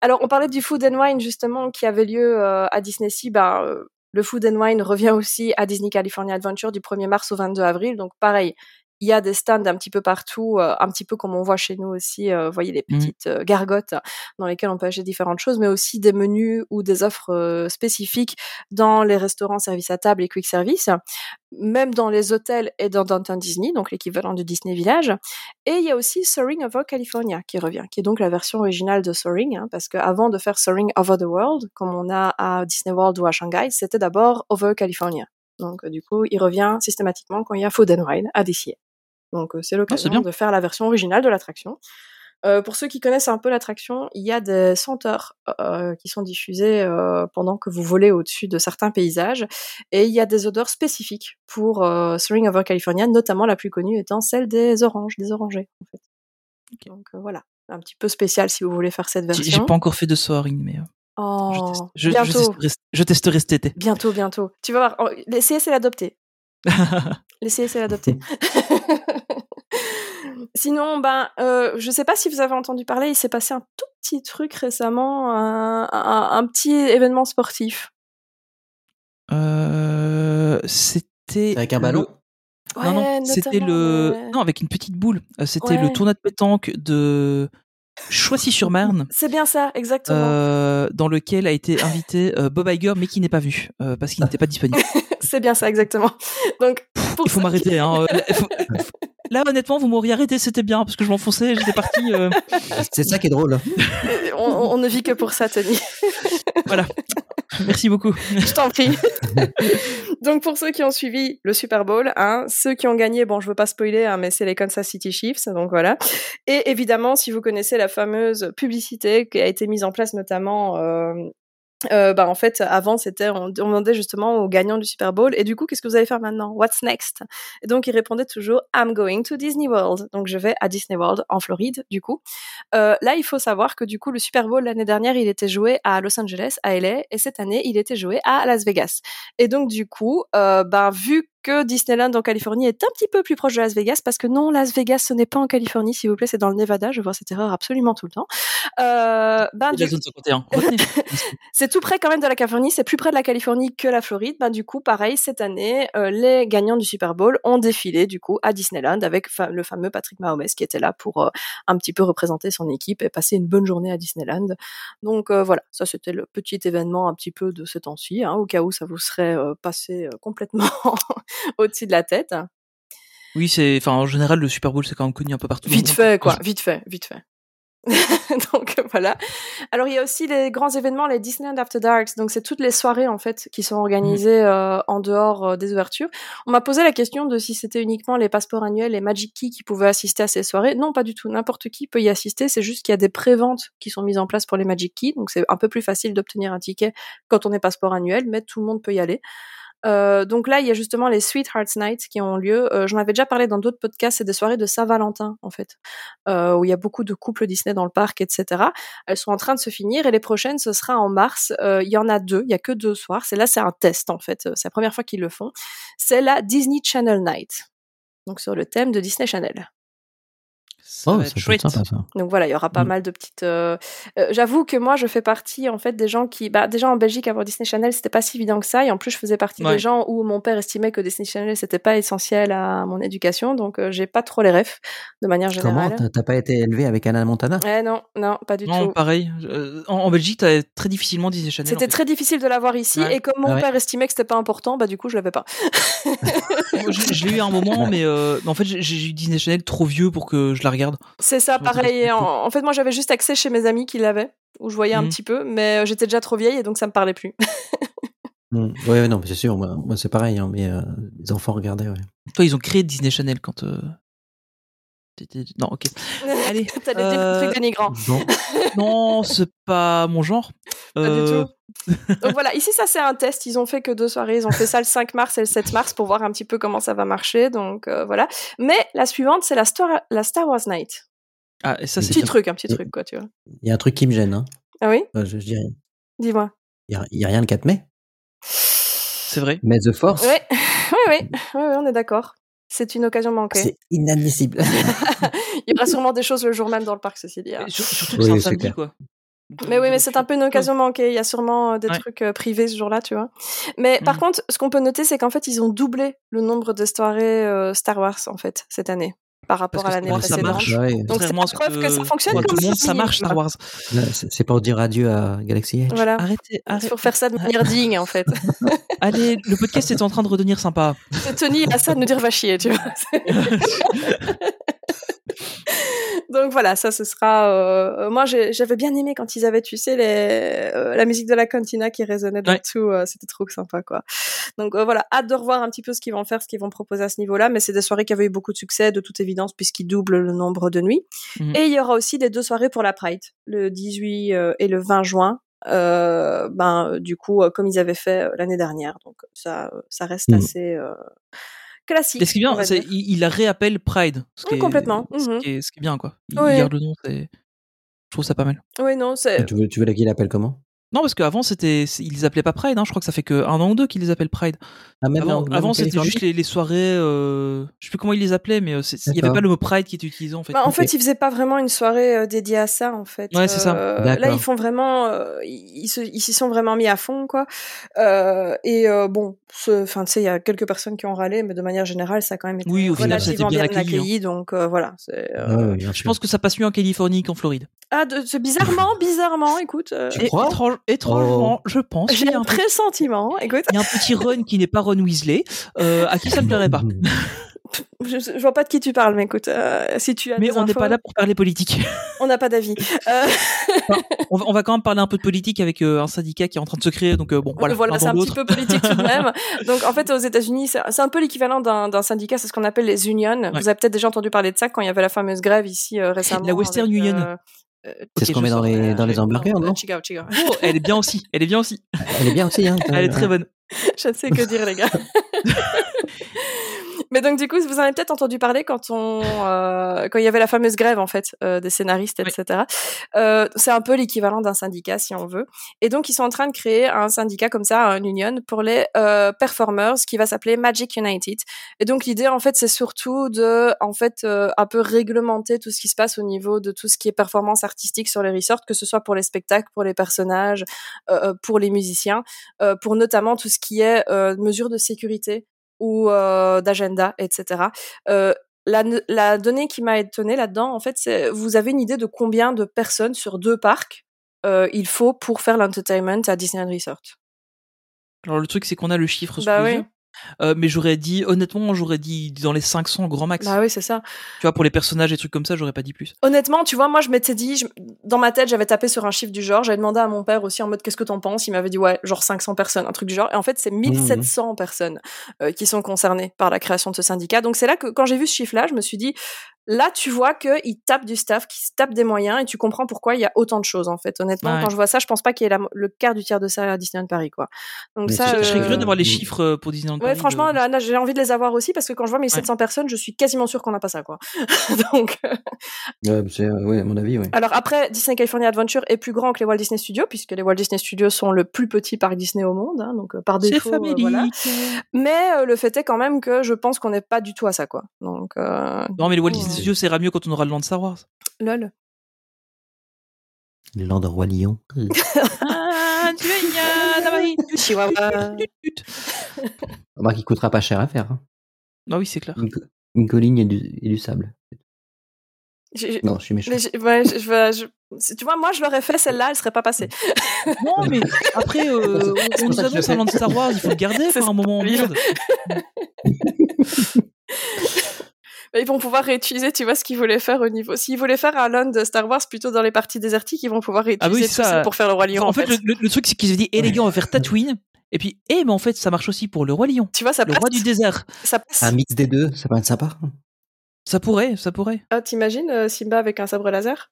Alors, on parlait du Food and Wine justement qui avait lieu à Disney Sea. Ben, le Food and Wine revient aussi à Disney California Adventure du 1er mars au 22 avril. Donc pareil, il y a des stands un petit peu partout, euh, un petit peu comme on voit chez nous aussi. euh, vous voyez les Mhm. petites euh, gargotes dans lesquelles on peut acheter différentes choses, mais aussi des menus ou des offres spécifiques dans les restaurants service à table et quick service, même dans les hôtels et dans Downtown Disney, donc l'équivalent du Disney Village. Et il y a aussi Soaring Over California qui revient, qui est donc la version originale de Soaring, hein, parce qu'avant de faire Soaring Over the World, comme on a à Disney World ou à Shanghai, c'était d'abord Over California. Donc du coup, il revient systématiquement quand il y a Food and Wine à DCA. Donc euh, c'est l'occasion de faire la version originale de l'attraction. Euh, pour ceux qui connaissent un peu l'attraction, il y a des senteurs euh, qui sont diffusées euh, pendant que vous volez au-dessus de certains paysages, et il y a des odeurs spécifiques pour Soaring Over California, notamment la plus connue étant celle des oranges, des orangers en fait. Donc voilà, un petit peu spécial si vous voulez faire cette J'ai j'ai version. pas encore fait de soaring, mais Oh, je, teste- je, je bientôt, testerai, je testerai cet été. bientôt, bientôt. Tu vas voir, oh, l'essayer c'est l'adopter. L'essayer, c'est l'adopter. Sinon, ben, euh, je sais pas si vous avez entendu parler, il s'est passé un tout petit truc récemment, un, un- un petit événement sportif. Euh, c'était Avec un ballon le- Non, non, c'était le. Non, avec une petite boule. Euh, C'était le tournoi de pétanque de Choissy-sur-Marne. C'est bien ça, exactement. euh, dans lequel a été invité euh, Bob Iger, mais qui n'est pas vu euh, parce qu'il n'était pas disponible. C'est bien ça, exactement. Donc, pour Il faut m'arrêter. Hein. euh, là, honnêtement, vous m'auriez arrêté, c'était bien parce que je m'enfonçais, j'étais parti. euh, C'est ça qui est drôle. on, on ne vit que pour ça, Tony. Voilà. Merci beaucoup. Je t'en prie. Donc pour ceux qui ont suivi le Super Bowl, hein, ceux qui ont gagné, bon, je veux pas spoiler, hein, mais c'est les Kansas City Chiefs, donc voilà. Et évidemment, si vous connaissez la fameuse publicité qui a été mise en place notamment. Euh, euh, bah en fait avant c'était on, on demandait justement aux gagnants du Super Bowl et du coup qu'est-ce que vous allez faire maintenant? What's next? Et donc ils répondaient toujours I'm going to Disney World. Donc je vais à Disney World en Floride du coup. Euh, là il faut savoir que du coup le Super Bowl l'année dernière il était joué à Los Angeles à LA et cette année il était joué à Las Vegas. Et donc du coup euh, ben vu que Disneyland en Californie est un petit peu plus proche de Las Vegas parce que non Las Vegas ce n'est pas en Californie s'il vous plaît c'est dans le Nevada je vois cette erreur absolument tout le temps euh, ben, du la zone 51. Retenez. c'est tout près quand même de la Californie, c'est plus près de la Californie que la Floride. Ben, du coup, pareil, cette année, euh, les gagnants du Super Bowl ont défilé du coup à Disneyland avec fa- le fameux Patrick Mahomes qui était là pour euh, un petit peu représenter son équipe et passer une bonne journée à Disneyland. Donc euh, voilà, ça c'était le petit événement un petit peu de ce temps-ci, hein, au cas où ça vous serait passé complètement au-dessus de la tête. Oui, c'est. Enfin, en général, le Super Bowl, c'est quand même connu un peu partout. Vite fait, quoi, vite fait, vite fait. donc voilà. Alors il y a aussi les grands événements, les Disneyland After Darks. Donc c'est toutes les soirées en fait qui sont organisées euh, en dehors euh, des ouvertures. On m'a posé la question de si c'était uniquement les passeports annuels et Magic Key qui pouvaient assister à ces soirées. Non, pas du tout. N'importe qui peut y assister. C'est juste qu'il y a des préventes qui sont mises en place pour les Magic Key. Donc c'est un peu plus facile d'obtenir un ticket quand on est passeport annuel, mais tout le monde peut y aller. Euh, donc là, il y a justement les Sweethearts Nights qui ont lieu. Euh, J'en avais déjà parlé dans d'autres podcasts. C'est des soirées de Saint-Valentin, en fait, euh, où il y a beaucoup de couples Disney dans le parc, etc. Elles sont en train de se finir et les prochaines, ce sera en mars. Il y en a deux. Il y a que deux soirs. C'est là, c'est un test, en fait. C'est la première fois qu'ils le font. C'est la Disney Channel Night. Donc sur le thème de Disney Channel. Ça Oh, va ça être peut être chouette. sympa ça. Donc voilà, il y aura pas Mm. mal de petites. euh, euh, J'avoue que moi, je fais partie en fait des gens qui, bah, déjà en Belgique, avoir Disney Channel, c'était pas si évident que ça, et en plus, je faisais partie Ouais. des gens où mon père estimait que Disney Channel c'était pas essentiel à mon éducation, donc euh, j'ai pas trop les refs de manière Comment? générale. T'as- T'as pas été élevé avec Anna Montana? Eh non, non, pas du Non, tout. pareil. Euh, En, en Belgique, t'as très difficilement Disney Channel. en C'était fait. très difficile de l'avoir ici, Ouais. et comme mon Ah ouais. père estimait que c'était pas important, bah du coup, je l'avais pas. Je, je l'ai eu à un moment, mais, euh, en fait, j'ai j'ai eu Disney Channel trop vieux pour que je la regarde. C'est ça, pareil. En, en fait, moi, j'avais juste accès chez mes amis qui l'avaient, où je voyais un Mhm. petit peu, mais euh, j'étais déjà trop vieille, et donc ça me parlait plus. Oui, ouais, non, mais c'est sûr. Moi, moi, c'est pareil. hein, mais euh, les enfants regardaient. Ouais. Toi, ils ont créé Disney Channel quand. euh, Non, ok. Allez. T'allais dire des euh, trucs dénigrants. Bon, Non, c'est pas mon genre. Pas Euh, du tout. Donc voilà, ici ça c'est un test. Ils ont fait que deux soirées. Ils ont fait ça le 5 mars et le 7 mars pour voir un petit peu comment ça va marcher. Donc euh, voilà. Mais la suivante c'est la Star, la Star Wars Night. Ah, et ça, c'est Petit truc, un petit truc quoi, tu vois. il y a un truc qui me gêne. Hein. Ah oui? Euh, je, je dirais, Dis-moi. il y a, rien le 4 mai. C'est vrai. Mais The Force, Oui, oui, oui, oui, oui, on est d'accord. C'est une occasion manquée. c'est inadmissible. Il y aura sûrement des choses le jour même dans le parc, ceci dit. hein. Surtout que Oui, c'est un samedi, clair. quoi. Mais oui, mais c'est un peu une occasion manquée. Il y a sûrement euh, des Ouais. trucs euh, privés ce jour-là, tu vois. Mais par Mhm. contre, ce qu'on peut noter, c'est qu'en fait, ils ont doublé le nombre de soirées euh, Star Wars, en fait, cette année, par rapport à l'année ça précédente. marche. Ouais, Donc, c'est la preuve que ça fonctionne pour comme tout le monde, ça, marche Star Wars. c'est pour dire adieu à Galaxy Edge. Voilà. Arrêtez, C'est arrêtez. pour faire ça de manière digne, en fait. Allez, le podcast est en train de redevenir sympa. C'est Tony à ça de nous dire va chier, tu vois. Donc voilà, ça ce sera. euh, Moi, j'avais bien aimé quand ils avaient, tu sais, les, euh, la musique de la cantina qui résonnait dans Ouais. tout. euh, C'était trop sympa, quoi. Donc euh, voilà, hâte de revoir un petit peu ce qu'ils vont faire, ce qu'ils vont proposer à ce niveau-là. Mais c'est des soirées qui avaient eu beaucoup de succès, de toute évidence, puisqu'ils doublent le nombre de nuits. Mhm. Et il y aura aussi les deux soirées pour la Pride, le 18 euh, et le 20 juin. Euh, ben du coup, euh, comme ils avaient fait l'année dernière. Donc ça, ça reste Mhm. assez euh, classique. Et ce qui est bien, dire. il, il la réappelle Pride. Ce qui est- complètement. Ce, qui est, ce qui est bien, quoi. Il Ouais. garde le nom, c'est. Je trouve ça pas mal. Oui, non, c'est. Tu veux, tu veux qu'il l'appelle comment? Non, parce qu'avant, c'était, ils les appelaient pas Pride. Hein. Je crois que ça fait que un an ou deux qu'ils les appellent Pride. Ah, même Avant, c'était juste les, les soirées. Euh... Je sais plus comment ils les appelaient, mais euh, il y avait pas le mot Pride qui était utilisé en fait. Bah, en fait, ils faisaient pas vraiment une soirée euh, dédiée à ça, en fait. Ouais, c'est ça. Euh, là, ils font vraiment, euh, ils se- ils s'y sont vraiment mis à fond, quoi. Euh, et euh, bon, enfin, tu sais, il y a quelques personnes qui ont râlé, mais de manière générale, ça a quand même été Oui, au final, relativement bien bien accueilli, hein. Donc euh, voilà. euh, Ah ouais, Je pense que ça passe mieux en Californie qu'en Floride. Ah, de, bizarrement, bizarrement, écoute, euh, Tu Et crois étrange- étrangement, je pense. j'ai un petit- pressentiment. Écoute, il y a un petit Ron qui n'est pas Ron Weasley, euh, à qui ça ne plairait pas. je, je vois pas de qui tu parles, mais écoute, euh, si tu as Mais des on n'est pas là pour parler politique. on n'a pas d'avis. Euh, on, va, on va quand même parler un peu de politique avec euh, un syndicat qui est en train de se créer, donc euh, bon, voilà. Voilà, c'est un petit peu politique tout de même. Donc, en fait, aux États-Unis, c'est un peu l'équivalent d'un syndicat, c'est ce qu'on appelle les unions. Vous avez peut-être déjà entendu parler de ça quand il y avait la fameuse grève ici euh, récemment. La Western avec, Union. C'est ce qu'on met dans les, dans les hamburgers, non. Oh, elle est bien aussi. Elle est bien aussi. Elle est bien aussi, hein Elle est très bonne. Je ne sais que dire, les gars. Mais donc du coup, vous en avez peut-être entendu parler quand on, euh, quand il y avait la fameuse grève en fait euh, des scénaristes, etc. Euh, c'est un peu l'équivalent d'un syndicat si on veut. Et donc ils sont en train de créer un syndicat comme ça, un union pour les euh, performers, qui va s'appeler Magic United. Et donc l'idée en fait, c'est surtout de, en fait, euh, un peu réglementer tout ce qui se passe au niveau de tout ce qui est performance artistique sur les resorts, que ce soit pour les spectacles, pour les personnages, euh, pour les musiciens, euh, pour notamment tout ce qui est euh, mesures de sécurité ou euh, d'agenda, etc. Euh, la, la donnée qui m'a étonnée là-dedans, en fait, c'est vous avez une idée de combien de personnes sur deux parcs euh, il faut pour faire l'entertainment à Disneyland Resort? Alors le truc, c'est qu'on a le chiffre sous Bah les oui. yeux. Euh, mais j'aurais dit, honnêtement, j'aurais dit dans les 500 grand max. Bah oui, c'est ça. Tu vois, pour les personnages et trucs comme ça, j'aurais pas dit plus. Honnêtement, tu vois, moi, je m'étais dit, je- dans ma tête, j'avais tapé sur un chiffre du genre, j'avais demandé à mon père aussi en mode, qu'est-ce que t'en penses? Il m'avait dit, ouais, genre 500 personnes, un truc du genre. Et en fait, c'est 1700 personnes euh, qui sont concernées par la création de ce syndicat. Donc, c'est là que, quand j'ai vu ce chiffre-là, je me suis dit, là, tu vois qu'ils tapent du staff, qu'ils se tapent des moyens, et tu comprends pourquoi il y a autant de choses, en fait. Honnêtement, Ouais. quand je vois ça, je pense pas qu'il y ait la- le quart du tiers de ça à Disneyland Paris, quoi. Donc, Mais ça. Je serais euh, curieux d'avoir les Mm. chiffres euh, pour Disneyland Ouais, Paris, franchement, de- là, là, j'ai envie de les avoir aussi parce que quand je vois 1700 personnes, je suis quasiment sûre qu'on n'a pas ça, quoi. Donc, euh, Ouais, c'est- euh, ouais, à mon avis, oui. alors après, Disney California Adventure est plus grand que les Walt Disney Studios puisque les Walt Disney Studios sont le plus petit parc Disney au monde, hein, donc par C'est défaut, euh, voilà. Mais euh, le fait est quand même que je pense qu'on n'est pas du tout à ça, quoi. Donc, euh, Non, mais le Walt Ouais. Disney Studios, ça ira mieux quand on aura le land Star Wars. lol. Les landes Roi Lion. Ah, tu es gna, Damari. Chihuahua. Remarque, il coûtera pas cher à faire. hein. Ah oui, c'est clair. Une, co- une colline et du, et du sable. J'ai- j'ai- Non, je suis méchant. mais j'ai- ouais, je- je vais- je- tu vois, moi, je l'aurais fait celle-là, elle serait pas passée. Non, mais après, euh, on pour nous ça que je annonce le un fais. land Star Wars, il faut le garder C'est pour un moment. ça, Merde. Mais ils vont pouvoir réutiliser, tu vois, ce qu'ils voulaient faire au niveau. S'ils voulaient faire un land de Star Wars plutôt dans les parties désertiques, ils vont pouvoir réutiliser Ah oui, tout ça, ça pour faire le Roi Lion. en fait, Le, le- le truc, c'est qu'ils se dit, eh les gars, on va faire Tatooine. Et puis, eh, mais en fait, ça marche aussi pour le Roi Lion. tu vois, ça Le passe. roi du désert. Ça passe. Un mix des deux, ça peut être sympa. Ça pourrait, ça pourrait. Ah, T'imagines euh, Simba avec un sabre laser?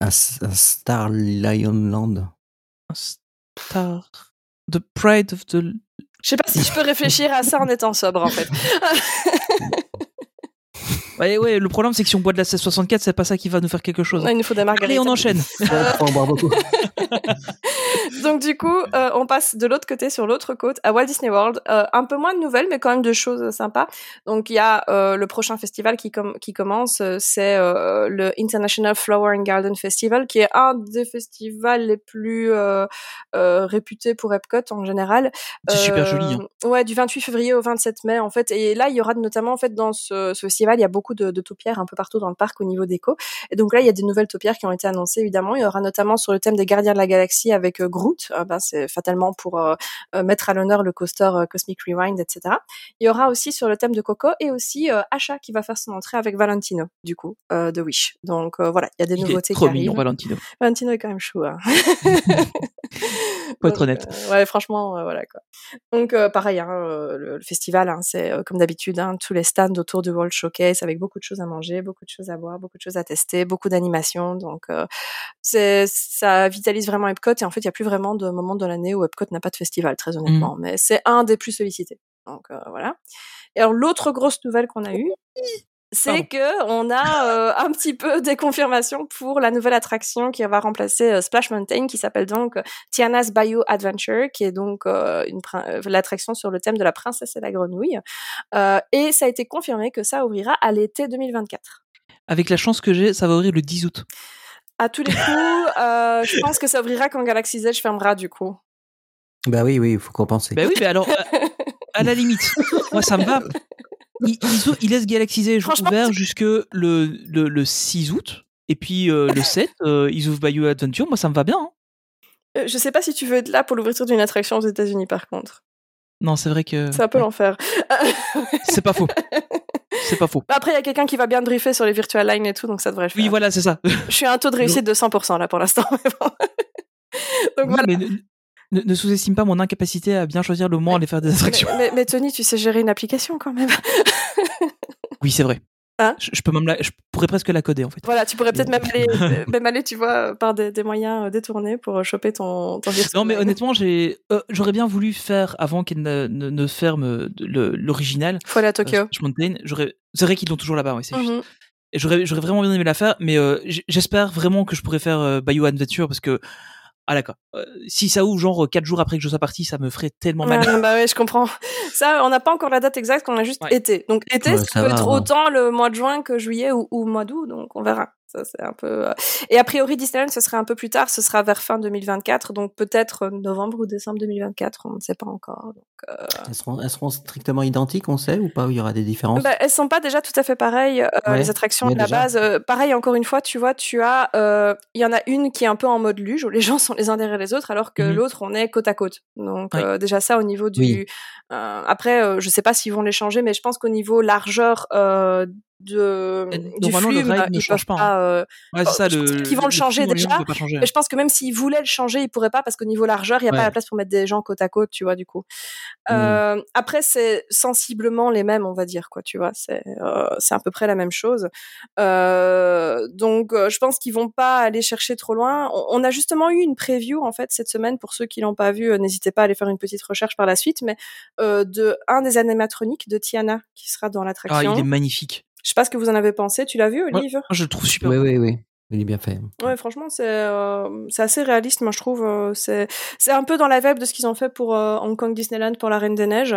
Un Star Lion Land. Un Star. The Pride of the. Je sais pas si je peux réfléchir à ça en étant sobre, en fait. Ouais, ouais, le problème, c'est que si on boit de la 1664, c'est pas ça qui va nous faire quelque chose. Il nous faut des margaritas. Allez, on enchaîne. En boire beaucoup. Donc du coup, euh, on passe de l'autre côté, sur l'autre côte, à Walt Disney World. Euh, un peu moins de nouvelles, mais quand même de choses sympas. Donc il y a euh, le prochain festival qui, com- qui commence, c'est euh, le International Flower and Garden Festival, qui est un des festivals les plus euh, euh, réputés pour Epcot en général. C'est super joli, Euh, Ouais, du 28 février au 27 mai en fait. Et là, il y aura notamment en fait dans ce, ce festival, il y a beaucoup de, de taupières un peu partout dans le parc au niveau déco. Et donc là, il y a des nouvelles taupières qui ont été annoncées évidemment. Il y aura notamment sur le thème des Gardiens de la Galaxie avec euh, Groot. Ah ben, c'est fatalement pour euh, euh, mettre à l'honneur le coaster Cosmic Rewind, etc. Il y aura aussi sur le thème de Coco et aussi Asha qui va faire son entrée avec Valentino du coup de Wish. Donc voilà, il y a des Il est nouveautés trop qui mignon, arrivent. Valentino. Valentino est quand même chou. Hein. Faut être honnête. euh, ouais, franchement, euh, voilà quoi. Donc euh, pareil, hein, le, le festival, hein, c'est comme d'habitude, hein, tous les stands autour du World Showcase avec beaucoup de choses à manger, beaucoup de choses à boire, beaucoup de choses à tester, beaucoup d'animations. Donc c'est ça vitalise vraiment Epcot et en fait, il y a plus vraiment de moment de l'année où Epcot n'a pas de festival, très honnêtement. Mais c'est un des plus sollicités. Donc voilà. Et alors l'autre grosse nouvelle qu'on a eue, c'est que on a euh, un petit peu des confirmations pour la nouvelle attraction qui va remplacer euh, Splash Mountain, qui s'appelle donc euh, Tiana's Bayou Adventure, qui est donc euh, une l'attraction sur le thème de la princesse et la grenouille. Euh, et ça a été confirmé que ça ouvrira à l'été 2024. Avec la chance que j'ai, ça va ouvrir le 10 août. À tous les coups, euh, je pense que ça ouvrira quand Galaxy's Edge fermera du coup. Bah oui, oui, il faut compenser. Bah oui, mais alors, à, à la limite, moi ça me va. Ou- ils laissent Galaxy's Edge Franchement, ouvert jusque le, le, le 6 août. Et puis euh, le 7, euh, ils ouvrent Bayou Adventure. Moi, ça me va bien. hein. Euh, je sais pas si tu veux être là pour l'ouverture d'une attraction aux États-Unis par contre. Non, c'est vrai que. C'est un peu ouais, l'enfer. c'est pas faux. C'est pas faux. Après, il y a quelqu'un qui va bien briefer sur les virtual lines et tout, donc ça devrait le faire. Oui, voilà, c'est ça. Je suis à un taux de réussite de 100% là pour l'instant. Donc Oui, voilà. mais ne, sous-estime pas mon incapacité à bien choisir le moment à aller faire des attractions. Mais, mais- mais Tony, tu sais gérer une application quand même. Oui, c'est vrai. Hein je, je peux même la- je pourrais presque la coder en fait. Voilà, tu pourrais peut-être même aller, euh, même aller, tu vois, par des, des moyens euh, détournés pour euh, choper ton, ton Non, mais honnêtement, j'ai, euh, j'aurais bien voulu faire avant qu'elle ne, ne- ne ferme euh, l'original. Faut aller à euh, Tokyo. Mountain. J'aurais, c'est vrai qu'ils l'ont toujours là-bas, ouais, c'est. Mhm. Et j'aurais, j'aurais vraiment bien aimé la faire, mais euh, j'espère vraiment que je pourrais faire euh, Bayou Adventure parce que, ah d'accord, Euh, si ça ouvre genre 4 jours après que je sois parti, ça me ferait tellement mal. Ouais, bah ouais, je comprends. Ça, on n'a pas encore la date exacte, on a juste Ouais. été. Donc été, Ouais, ça, ça peut va, être ouais. autant le mois de juin que juillet ou, ou mois d'août, donc on verra. Ça, c'est un peu. euh, Et a priori, Disneyland, ce serait un peu plus tard, ce sera vers fin 2024, donc peut-être euh, novembre ou décembre 2024, on ne sait pas encore. Donc, euh, Elles seront, elles seront strictement identiques, on sait, ou pas Il y aura des différences? Bah, elles sont pas déjà tout à fait pareilles. euh, Ouais, les attractions de la déjà. base, euh, pareil encore une fois, tu vois, tu as, euh, il y en a une qui est un peu en mode luge où les gens sont les uns derrière les autres, alors que Mhm. l'autre on est côte à côte. Donc Ouais. euh, déjà ça au niveau du. Oui. euh, après, euh, je sais pas s'ils vont les changer, mais je pense qu'au niveau largeur euh, de Et du flux, euh, ne ils change peuvent pas, hein. pas. euh, Ouais, c'est ça, je pense le. qu'ils vont le changer déjà, changer. mais je pense que même s'ils voulaient le changer, ils pourraient pas parce qu'au niveau largeur, il y a Ouais. pas la place pour mettre des gens côte à côte, tu vois, du coup. Mm. Euh, après, c'est sensiblement les mêmes, on va dire, quoi, tu vois. C'est euh, c'est à peu près la même chose. Euh, donc, euh, je pense qu'ils vont pas aller chercher trop loin. On, on a justement eu une preview en fait cette semaine pour ceux qui l'ont pas vu. euh, N'hésitez pas à aller faire une petite recherche par la suite, mais euh, de un des animatroniques de Tiana qui sera dans Ah, l'attraction. il est magnifique. Je sais pas ce que vous en avez pensé. Tu l'as vu, Ouais. Olive Moi, je le trouve super. Oui, oui, oui. Il est bien fait. Ouais, franchement, c'est euh, c'est assez réaliste, moi je trouve. euh, c'est c'est un peu dans la vibe de ce qu'ils ont fait pour euh, Hong Kong Disneyland pour la Reine des Neiges.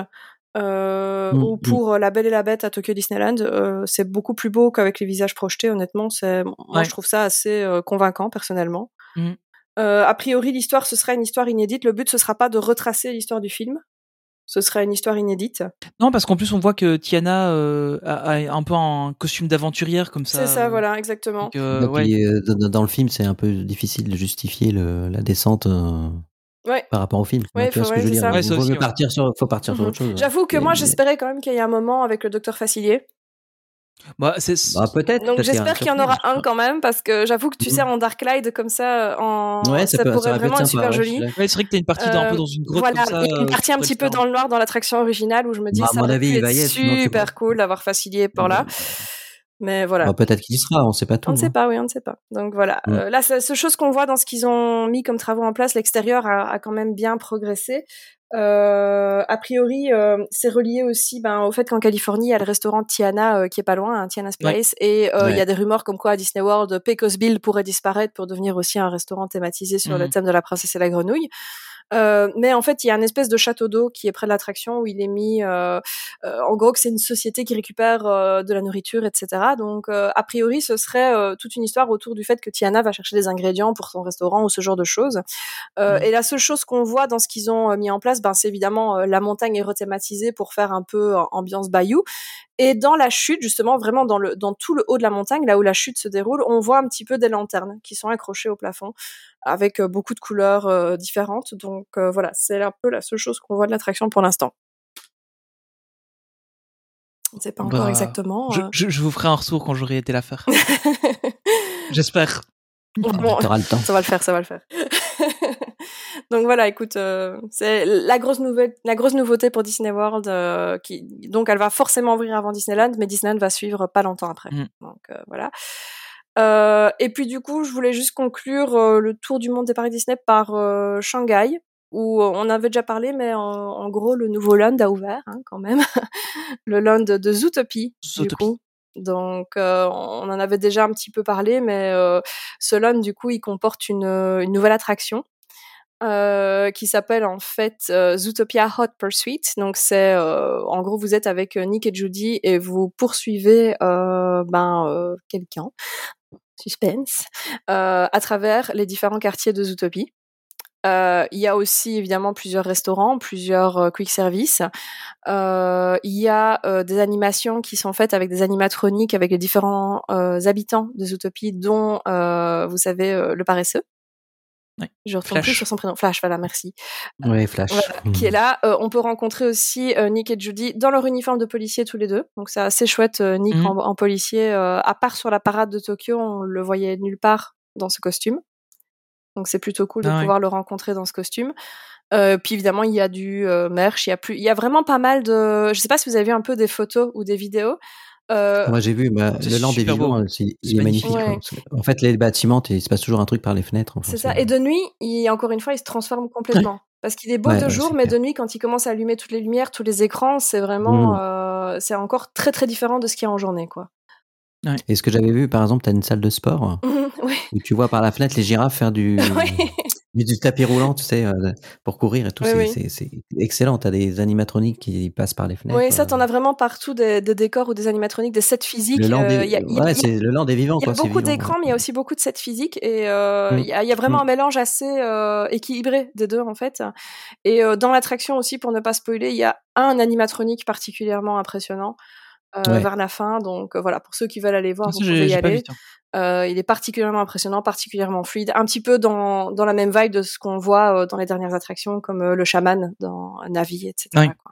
Euh, Mm, ou pour euh, La Belle et la Bête à Tokyo Disneyland, euh, c'est beaucoup plus beau qu'avec les visages projetés. Honnêtement, c'est moi Ouais. je trouve ça assez euh, convaincant personnellement. Mm. Euh, a priori, l'histoire ce sera une histoire inédite. Le but ce sera pas de retracer l'histoire du film. Ce sera une histoire inédite. Non, parce qu'en plus, on voit que Tiana euh, a, a un peu un costume d'aventurière comme ça. C'est ça, voilà, exactement. donc, euh, Donc, ouais. il- euh, dans, le film, c'est un peu difficile de justifier le- la descente euh, Ouais. par rapport au film. Ouais, tu vois faut- ce que je ouais, partir sur, faut partir sur Mhm. autre chose. J'avoue que Et- moi j'espérais quand même qu'il y ait un moment avec le docteur Facilier. Bah, c'est. Bah, peut-être. Donc peut-être j'espère qu'il y en aura un quand même parce que j'avoue que tu sais Mhm. en Darklight comme ça en Ouais, ça, ça, peut, pourrait ça vraiment être super ouais, joli. Ouais, c'est vrai que t'as une partie Euh, peu dans une grotte voilà, comme ça. a une euh, partie un petit peu dans le noir dans l'attraction originale où je me dis Bah, ça va être super cool d'avoir Facilier par là. Mais voilà. Bah, peut-être qu'il y sera, on sait pas tout. On ne sait hein. pas, oui, on ne sait pas. Donc voilà. Mm. Euh, là, c'est ce chose qu'on voit dans ce qu'ils ont mis comme travaux en place, l'extérieur a, a quand même bien progressé. Euh, a priori, euh, c'est relié aussi ben, au fait qu'en Californie, il y a le restaurant Tiana euh, qui est pas loin, hein, Tiana's Place, et euh, il y a des rumeurs comme quoi à Disney World, Pecos Bill pourrait disparaître pour devenir aussi un restaurant thématisé sur le Mhm. thème de la princesse et la grenouille. Euh, mais en fait, il y a un espèce de château d'eau qui est près de l'attraction où il est mis, euh, euh, en gros, que c'est une société qui récupère euh, de la nourriture, etc. Donc, euh, a priori, ce serait euh, toute une histoire autour du fait que Tiana va chercher des ingrédients pour son restaurant ou ce genre de choses. Euh, Mhm. Et la seule chose qu'on voit dans ce qu'ils ont mis en place, ben, c'est évidemment euh, la montagne est rethématisée pour faire un peu ambiance bayou. Et dans la chute, justement, vraiment dans le dans tout le haut de la montagne, là où la chute se déroule, on voit un petit peu des lanternes qui sont accrochées au plafond avec euh, beaucoup de couleurs euh, différentes. Donc euh, voilà, c'est un peu la seule chose qu'on voit de l'attraction pour l'instant. On ne sait pas encore Bah, exactement. Je, euh. je, je vous ferai un retour quand j'aurai été la faire. J'espère. Bon, ça va le faire, ça va le faire. Donc voilà, écoute, euh, c'est la grosse nouvelle, la grosse nouveauté pour Disney World. euh, qui, donc elle va forcément ouvrir avant Disneyland, mais Disneyland va suivre pas longtemps après. Mm. Donc euh, voilà. Et puis du coup, je voulais juste conclure le tour du monde des parcs Disney par Shanghai, où on avait déjà parlé, mais en, en gros, le nouveau land a ouvert hein, quand même, le land de Zootopie, du Zootopie. coup. Donc, euh, on en avait déjà un petit peu parlé, mais euh, ce land, du coup, il comporte une, une nouvelle attraction euh, qui s'appelle en fait euh, Zootopia Hot Pursuit. Donc, c'est euh, en gros, vous êtes avec euh, Nick et Judy et vous poursuivez ben quelqu'un, suspense, à travers les différents quartiers de Zootopie. Il y a aussi évidemment plusieurs restaurants, plusieurs quick service. Euh, il y a des animations qui sont faites avec des animatroniques, avec les différents habitants de Zootopie, dont vous savez le paresseux. Ouais. Je retourne plus Flash. sur son prénom. Flash, voilà, merci. Ouais, Flash. Voilà, Mhm. qui est là. Euh, on peut rencontrer aussi euh, Nick et Judy dans leur uniforme de policier tous les deux. Donc c'est assez chouette, euh, Nick Mhm. en, en policier. euh, à part sur la parade de Tokyo, on le voyait nulle part dans ce costume. Donc c'est plutôt cool de Ah ouais. pouvoir le rencontrer dans ce costume. Euh, puis évidemment, il y a du euh, merch, il y a plus, il y a vraiment pas mal de. Je sais pas si vous avez vu un peu des photos ou des vidéos. Euh, Moi j'ai vu, bah, le land des beau. vivants, euh, c'est- C'est il est magnifique. magnifique. quoi. En fait, les bâtiments, il se passe toujours un truc par les fenêtres. C'est ça. Et de nuit, il, encore une fois, il se transforme complètement. Parce qu'il est beau Ouais, de ouais, jour, mais clair. de nuit, quand il commence à allumer toutes les lumières, tous les écrans, c'est vraiment, Mm. euh, c'est encore très très différent de ce qu'il y a en journée, quoi. Et ce que j'avais vu, par exemple, tu as une salle de sport oui. où tu vois par la fenêtre les girafes faire du, Oui. du, tapis roulant, tu sais, euh, pour courir et tout. Oui, c'est oui. c'est- c'est excellent. Tu as des animatroniques qui passent par les fenêtres. Oui, ça, euh, t'en as vraiment partout des, des décors ou des animatroniques, des sets physiques. Le land euh, des, il y a- il y a- ouais, il y a- c'est le land des vivants. Il y a beaucoup d'écrans, ouais. mais il y a aussi beaucoup de sets physiques et euh, Mm. il y, a, il y a vraiment Mm. un mélange assez euh, équilibré des deux en fait. Et euh, dans l'attraction aussi, pour ne pas spoiler, il y a un animatronique particulièrement impressionnant euh, Ouais. vers la fin. Donc euh, voilà, pour ceux qui veulent aller voir, vous pouvez y aller. Euh, il est particulièrement impressionnant, particulièrement fluide, un petit peu dans, dans la même vibe de ce qu'on voit euh, dans les dernières attractions, comme euh, le chaman dans Navi, etc. Quoi.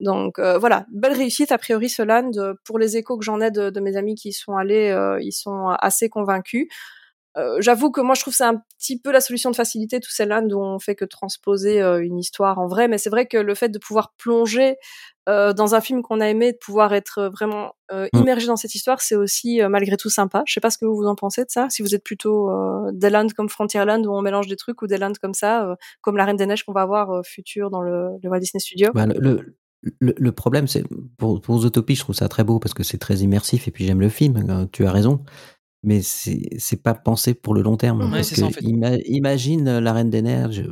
Donc euh, voilà, belle réussite a priori ce land. Pour les échos que j'en ai de, de mes amis qui y sont allés, euh, ils sont assez convaincus. Euh, J'avoue que moi je trouve c'est un petit peu la solution de facilité tous ces lands où on fait que transposer euh, une histoire en vrai, mais c'est vrai que le fait de pouvoir plonger euh, dans un film qu'on a aimé, de pouvoir être vraiment Mm. immergé dans cette histoire, c'est aussi malgré tout sympa. Je sais pas ce que vous vous en pensez de ça. Si vous êtes plutôt des lands comme Frontierland où on mélange des trucs ou des lands comme ça, comme la Reine des Neiges qu'on va avoir futur dans le, le Walt Disney Studio. Bah, le, le, le- le problème, c'est pour, pour Zootopie, je trouve ça très beau parce que c'est très immersif et puis j'aime le film. euh, Tu as raison, mais c'est c'est pas pensé pour le long terme. Ouais, parce que ça, en fait. ima- imagine euh, la Reine des Neiges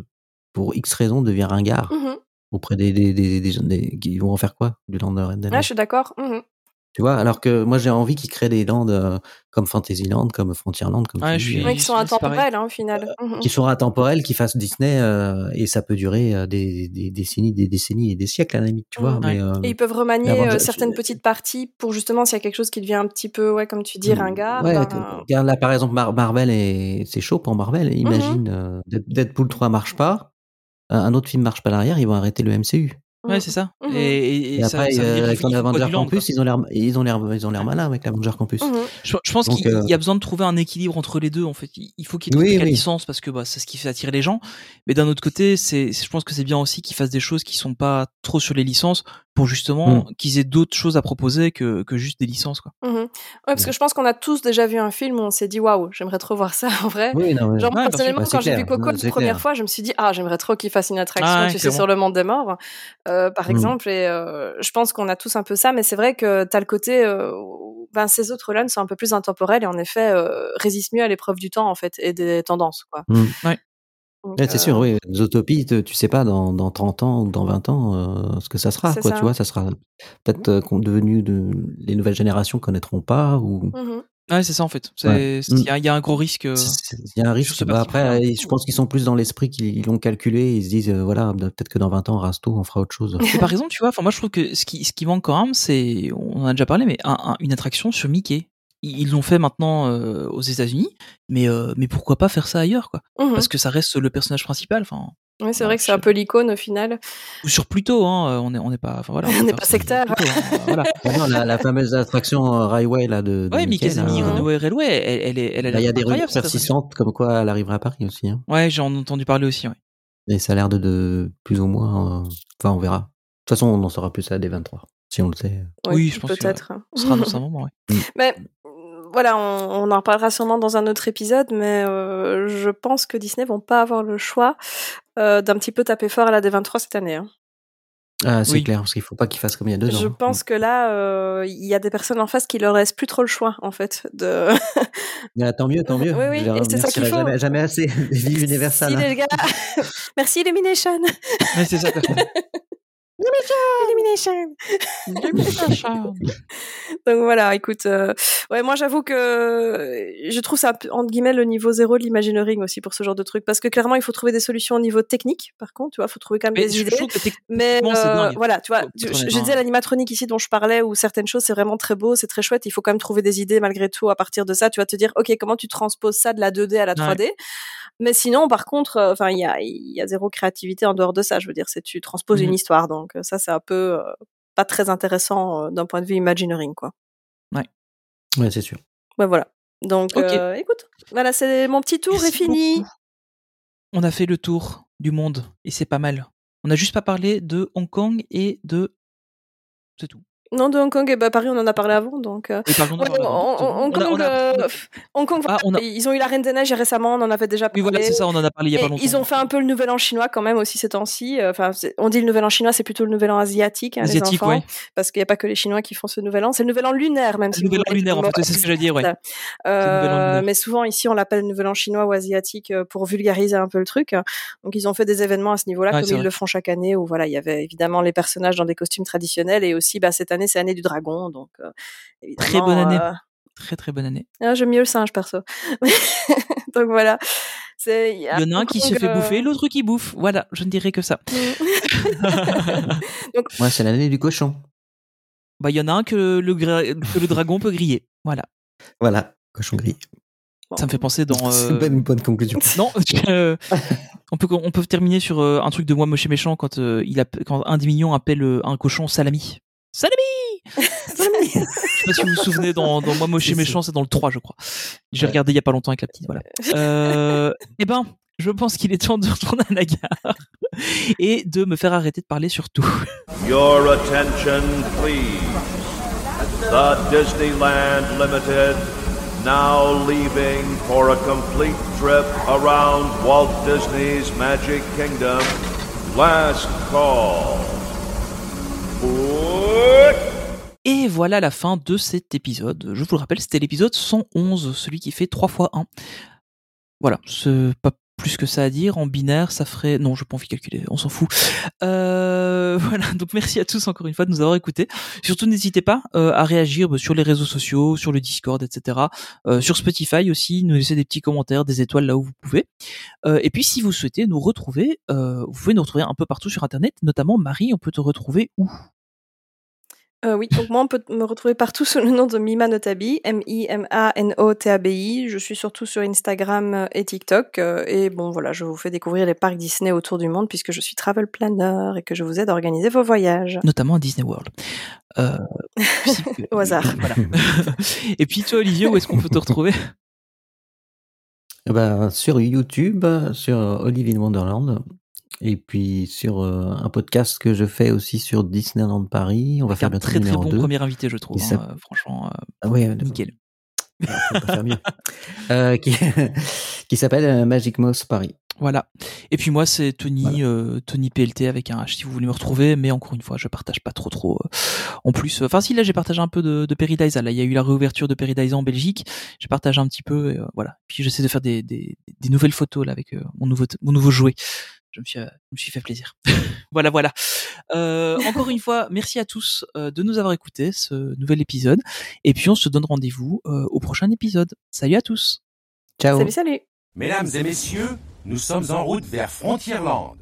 pour X raisons devient ringard Mhm. auprès des, des, des, des, des- qui vont en faire quoi du land de la Reine des Ouais, je Neiges. suis d'accord. Mhm. Tu vois, alors que moi j'ai envie qu'ils créent des lands euh, comme Fantasyland, comme Frontierland, comme Ouais, je suis- Ouais, qui sont intemporels hein, au final. Mhm. qui sont intemporels, qui fassent Disney euh, et ça peut durer euh, des, des décennies, des décennies et des siècles à la limite, tu vois. Mais, euh, Et ils peuvent remanier certaines petites parties pour justement s'il y a quelque chose qui devient un petit peu, ouais, comme tu dis, ringard. Ouais, ben, là par exemple Mar- Marvel et c'est chaud pour Marvel. Imagine euh, Dead- Deadpool 3 marche pas, un un autre film marche pas derrière, ils vont arrêter le MCU. Ouais, c'est ça. Mhm. Et, et- et après ça euh, avec l'Avenger quoi Campus, ils ont l'air ils ont l'air ils ont l'air malins avec l'Avenger Campus. Mhm. Je, je pense qu'il euh, y a besoin de trouver un équilibre entre les deux. En fait, il faut qu'il y ait des Oui, oui. licence parce que bah, c'est ce qui fait attirer les gens. Mais d'un autre côté, c'est, je pense que c'est bien aussi qu'ils fassent des choses qui sont pas trop sur les licences, pour justement Mm. qu'ils aient d'autres choses à proposer que, que juste des licences quoi. Ouais, parce que je pense qu'on a tous déjà vu un film où on s'est dit waouh, j'aimerais trop voir ça en vrai. Oui, non, mais- Genre, Ouais, personnellement, bah, quand j'ai vu. Coco la première clair. fois, je me suis dit, ah, j'aimerais trop qu'il fasse une attraction, Ah tu sais, sur le monde des morts, euh, par Mm. exemple. Et euh, je pense qu'on a tous un peu ça, mais c'est vrai que t'as le côté, euh, ben, ces autres lands sont un peu plus intemporels et en effet euh, résistent mieux à l'épreuve du temps, en fait, et des tendances, quoi. Mm. Ouais. Donc, Ouais, c'est euh, sûr, oui. Zootopie, tu tu sais pas dans, dans 30 ans ou dans 20 ans euh, ce que ça sera, quoi, ça. tu vois, ça sera peut-être euh, qu'on- devenu de, les nouvelles générations connaîtront pas ou mhm. Ouais, c'est ça en fait. Ouais. c'est- Il y, a- il y a un gros risque. euh, il y a un risque. ce Bah, parti après, je pense qu'ils sont plus dans l'esprit qu'ils ils l'ont calculé, ils se disent euh, voilà, bah, peut-être que dans 20 ans, Rasto, on fera autre chose. Mais par exemple, tu vois, enfin moi je trouve que ce qui, ce qui manque quand même, c'est, on en a déjà parlé, mais un- un- une attraction sur Mickey. Ils l'ont fait maintenant euh, aux États-Unis, mais euh, mais pourquoi pas faire ça ailleurs, quoi? Mhm. Parce que ça reste le personnage principal. Enfin, Oui, c'est vrai que c'est un peu l'icône au final. ou sur Pluto, hein. On est, on n'est pas, enfin voilà. On n'est pas sectaire. Pluto, hein, voilà. Ah non, la, la fameuse attraction euh, Railway là de, de Ouais, Mickey, euh, Runaway Railway, elle, elle est, elle a il y a des rumeurs persistantes comme quoi elle arrivera à Paris aussi. Hein. Ouais, j'ai en entendu parler aussi. Ouais. Et ça a l'air de, de plus ou moins. euh, Enfin, on verra. De toute façon, on en saura plus à D23, si on le sait. Oui, je pense que peut-être. Ce sera dans un moment. Ouais. Mais euh, voilà, on, on en reparlera sûrement dans un autre épisode, mais euh, je pense que Disney vont pas avoir le choix euh, d'un petit peu taper fort à la D23 cette année. hein. Ah, c'est Oui. clair, parce qu'il faut pas qu'il fasse comme il y a deux Je ans. hein. pense que là, euh, il y a des personnes en face qui leur laissent plus trop le choix, en fait. De... Ah, tant mieux, tant mieux. Oui, oui, Je c'est ça qu'il faut. Jamais, jamais assez. Vive Universal. Hein. les gars, merci Illumination, c'est ça. Quoi. Illumination. Donc voilà, écoute, euh, ouais, moi j'avoue que je trouve ça entre guillemets le niveau zéro de l'imagineering aussi pour ce genre de truc, parce que clairement il faut trouver des solutions au niveau technique. Par contre, tu vois, faut trouver quand même Mais des idées. Mais euh, voilà, tu vois, Faut je, disais l'animatronique ici dont je parlais, où certaines choses c'est vraiment très beau, c'est très chouette. Il faut quand même trouver des idées malgré tout à partir de ça. Tu vas te dire, ok, comment tu transposes ça de la 2D à la 3D Mais sinon, par contre, euh, enfin, il y a, il y a zéro créativité en dehors de ça. Je veux dire, c'est tu transposes Mhm. une histoire, donc euh, ça c'est un peu euh, pas très intéressant euh, d'un point de vue imagineering, quoi. Ouais, c'est sûr. Ouais, voilà. Donc, Ok. euh, écoute, voilà, c'est mon petit tour est fini. beaucoup. On a fait le tour du monde et c'est pas mal. On n'a juste pas parlé de Hong Kong et de. C'est tout. Non, de Hong Kong, et bah, Paris, on en a parlé avant, donc. euh, Et Ouais, Hong- Kong, on a- on a- Hong Kong, Ah, voilà, a- ils ont eu la Reine des Neiges récemment, on en avait déjà Oui, parlé. voilà, c'est ça, on en a parlé il y a pas longtemps. ils ont fait un peu le nouvel an chinois quand même aussi ces temps-ci. Euh, Enfin, on dit le nouvel an chinois, c'est plutôt le nouvel an asiatique, hein, Asiatique, les enfants, ouais. parce qu'il n'y a pas que les Chinois qui font ce nouvel an. C'est le nouvel an lunaire même. Le si vous nouvel an lunaire, en fait, c'est ce que j'allais dire, ouais. Le Euh, mais souvent ici on l'appelle nouvel an chinois ou asiatique euh, pour vulgariser un peu le truc. Donc ils ont fait des événements à ce niveau-là comme ils vrai. le font chaque année où voilà il y avait évidemment les personnages dans des costumes traditionnels et aussi bah cette année c'est l'année du dragon donc euh, Très bonne année. euh, Très très bonne année. ah, J'aime mieux le singe perso. donc voilà. C'est Il y en a un qui se fait bouffer, l'autre qui bouffe. Voilà, je ne dirais que ça. donc Ouais, c'est l'année du cochon. Bah, il y en a un que le, gra- que le dragon peut griller. Voilà. Voilà, cochon gris. bon. Ça me fait penser dans. C'est euh, une bonne, conclusion. Non, euh, on peut on peut terminer sur euh, un truc de moi moche et méchant quand euh, il appe- quand un des mignons appelle un cochon salami. Salami. Salami. Je sais pas si vous vous souvenez dans, dans moi moche et méchant, c'est dans le 3 je crois. J'ai Ouais. regardé il y a pas longtemps avec la petite voilà. Euh, eh ben, je pense qu'il est temps de retourner à la gare et de me faire arrêter de parler sur tout. Your attention, please. The Disneyland Limited now leaving for a complete trip around Walt Disney's Magic Kingdom. Last call. Et voilà la fin de cet épisode. Je vous le rappelle, c'était l'épisode 111, celui qui fait 3 fois 1. Voilà, c'est pas plus que ça à dire. En binaire, ça ferait... Non, je pas envie de calculer, on s'en fout. Euh, voilà, donc merci à tous encore une fois de nous avoir écoutés. Surtout, n'hésitez pas euh, à réagir bah, sur les réseaux sociaux, sur le Discord, etc. Euh, sur Spotify aussi, nous laisser des petits commentaires, des étoiles là où vous pouvez. Euh, et puis, si vous souhaitez nous retrouver, vous pouvez nous retrouver un peu partout sur Internet, notamment Marie, on peut te retrouver où? Euh, oui, donc moi on peut me retrouver partout sous le nom de Mima Notabi, M-I-M-A-N-O-T-A-B-I. Je suis surtout sur Instagram euh, et TikTok. euh, et bon voilà, je vous fais découvrir les parcs Disney autour du monde puisque je suis travel planner et que je vous aide à organiser vos voyages. notamment à Disney World. Euh, Au hasard. Voilà. Et puis toi, Olivier, où est-ce qu'on peut te retrouver? Eh ben, sur YouTube, sur Olive in Wonderland. Et puis sur euh, un podcast que je fais aussi sur Disneyland Paris, on va faire un très très bon 2. premier invité, je trouve. Il hein, euh, franchement, euh, Ah euh, nickel. on peut faire mieux. Euh, qui qui s'appelle euh, Magic Mouse Paris. Voilà. Et puis moi, c'est Tony, Voilà. euh, Tony PLT avec un H si vous voulez me retrouver. Mais encore une fois, je partage pas trop trop. euh, en plus, enfin si là, j'ai partagé un peu de, de Paradise. Là, il y a eu la réouverture de Paradise en Belgique. J'ai partagé un petit peu. et, euh, voilà. Puis j'essaie de faire des, des, des nouvelles photos là avec mon nouveau mon nouveau jouet. Je me suis, euh, je me suis fait plaisir. voilà, voilà. Euh, encore une fois, merci à tous euh, de nous avoir écoutés ce nouvel épisode. Et puis on se donne rendez-vous euh, au prochain épisode. Salut à tous. Ciao. Salut, salut. Mesdames et messieurs, nous sommes en route vers Frontierland.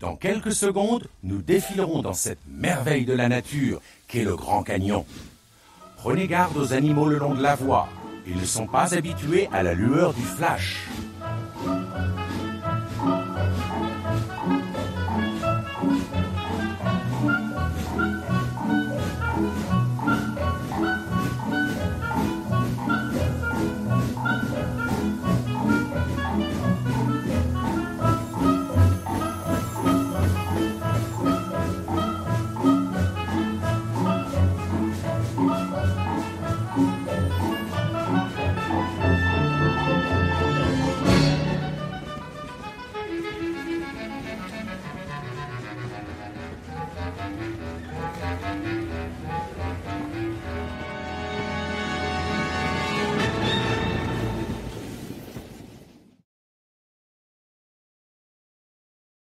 Dans quelques secondes, nous défilerons dans cette merveille de la nature qu'est le Grand Canyon. Prenez garde aux animaux le long de la voie. Ils ne sont pas habitués à la lueur du flash.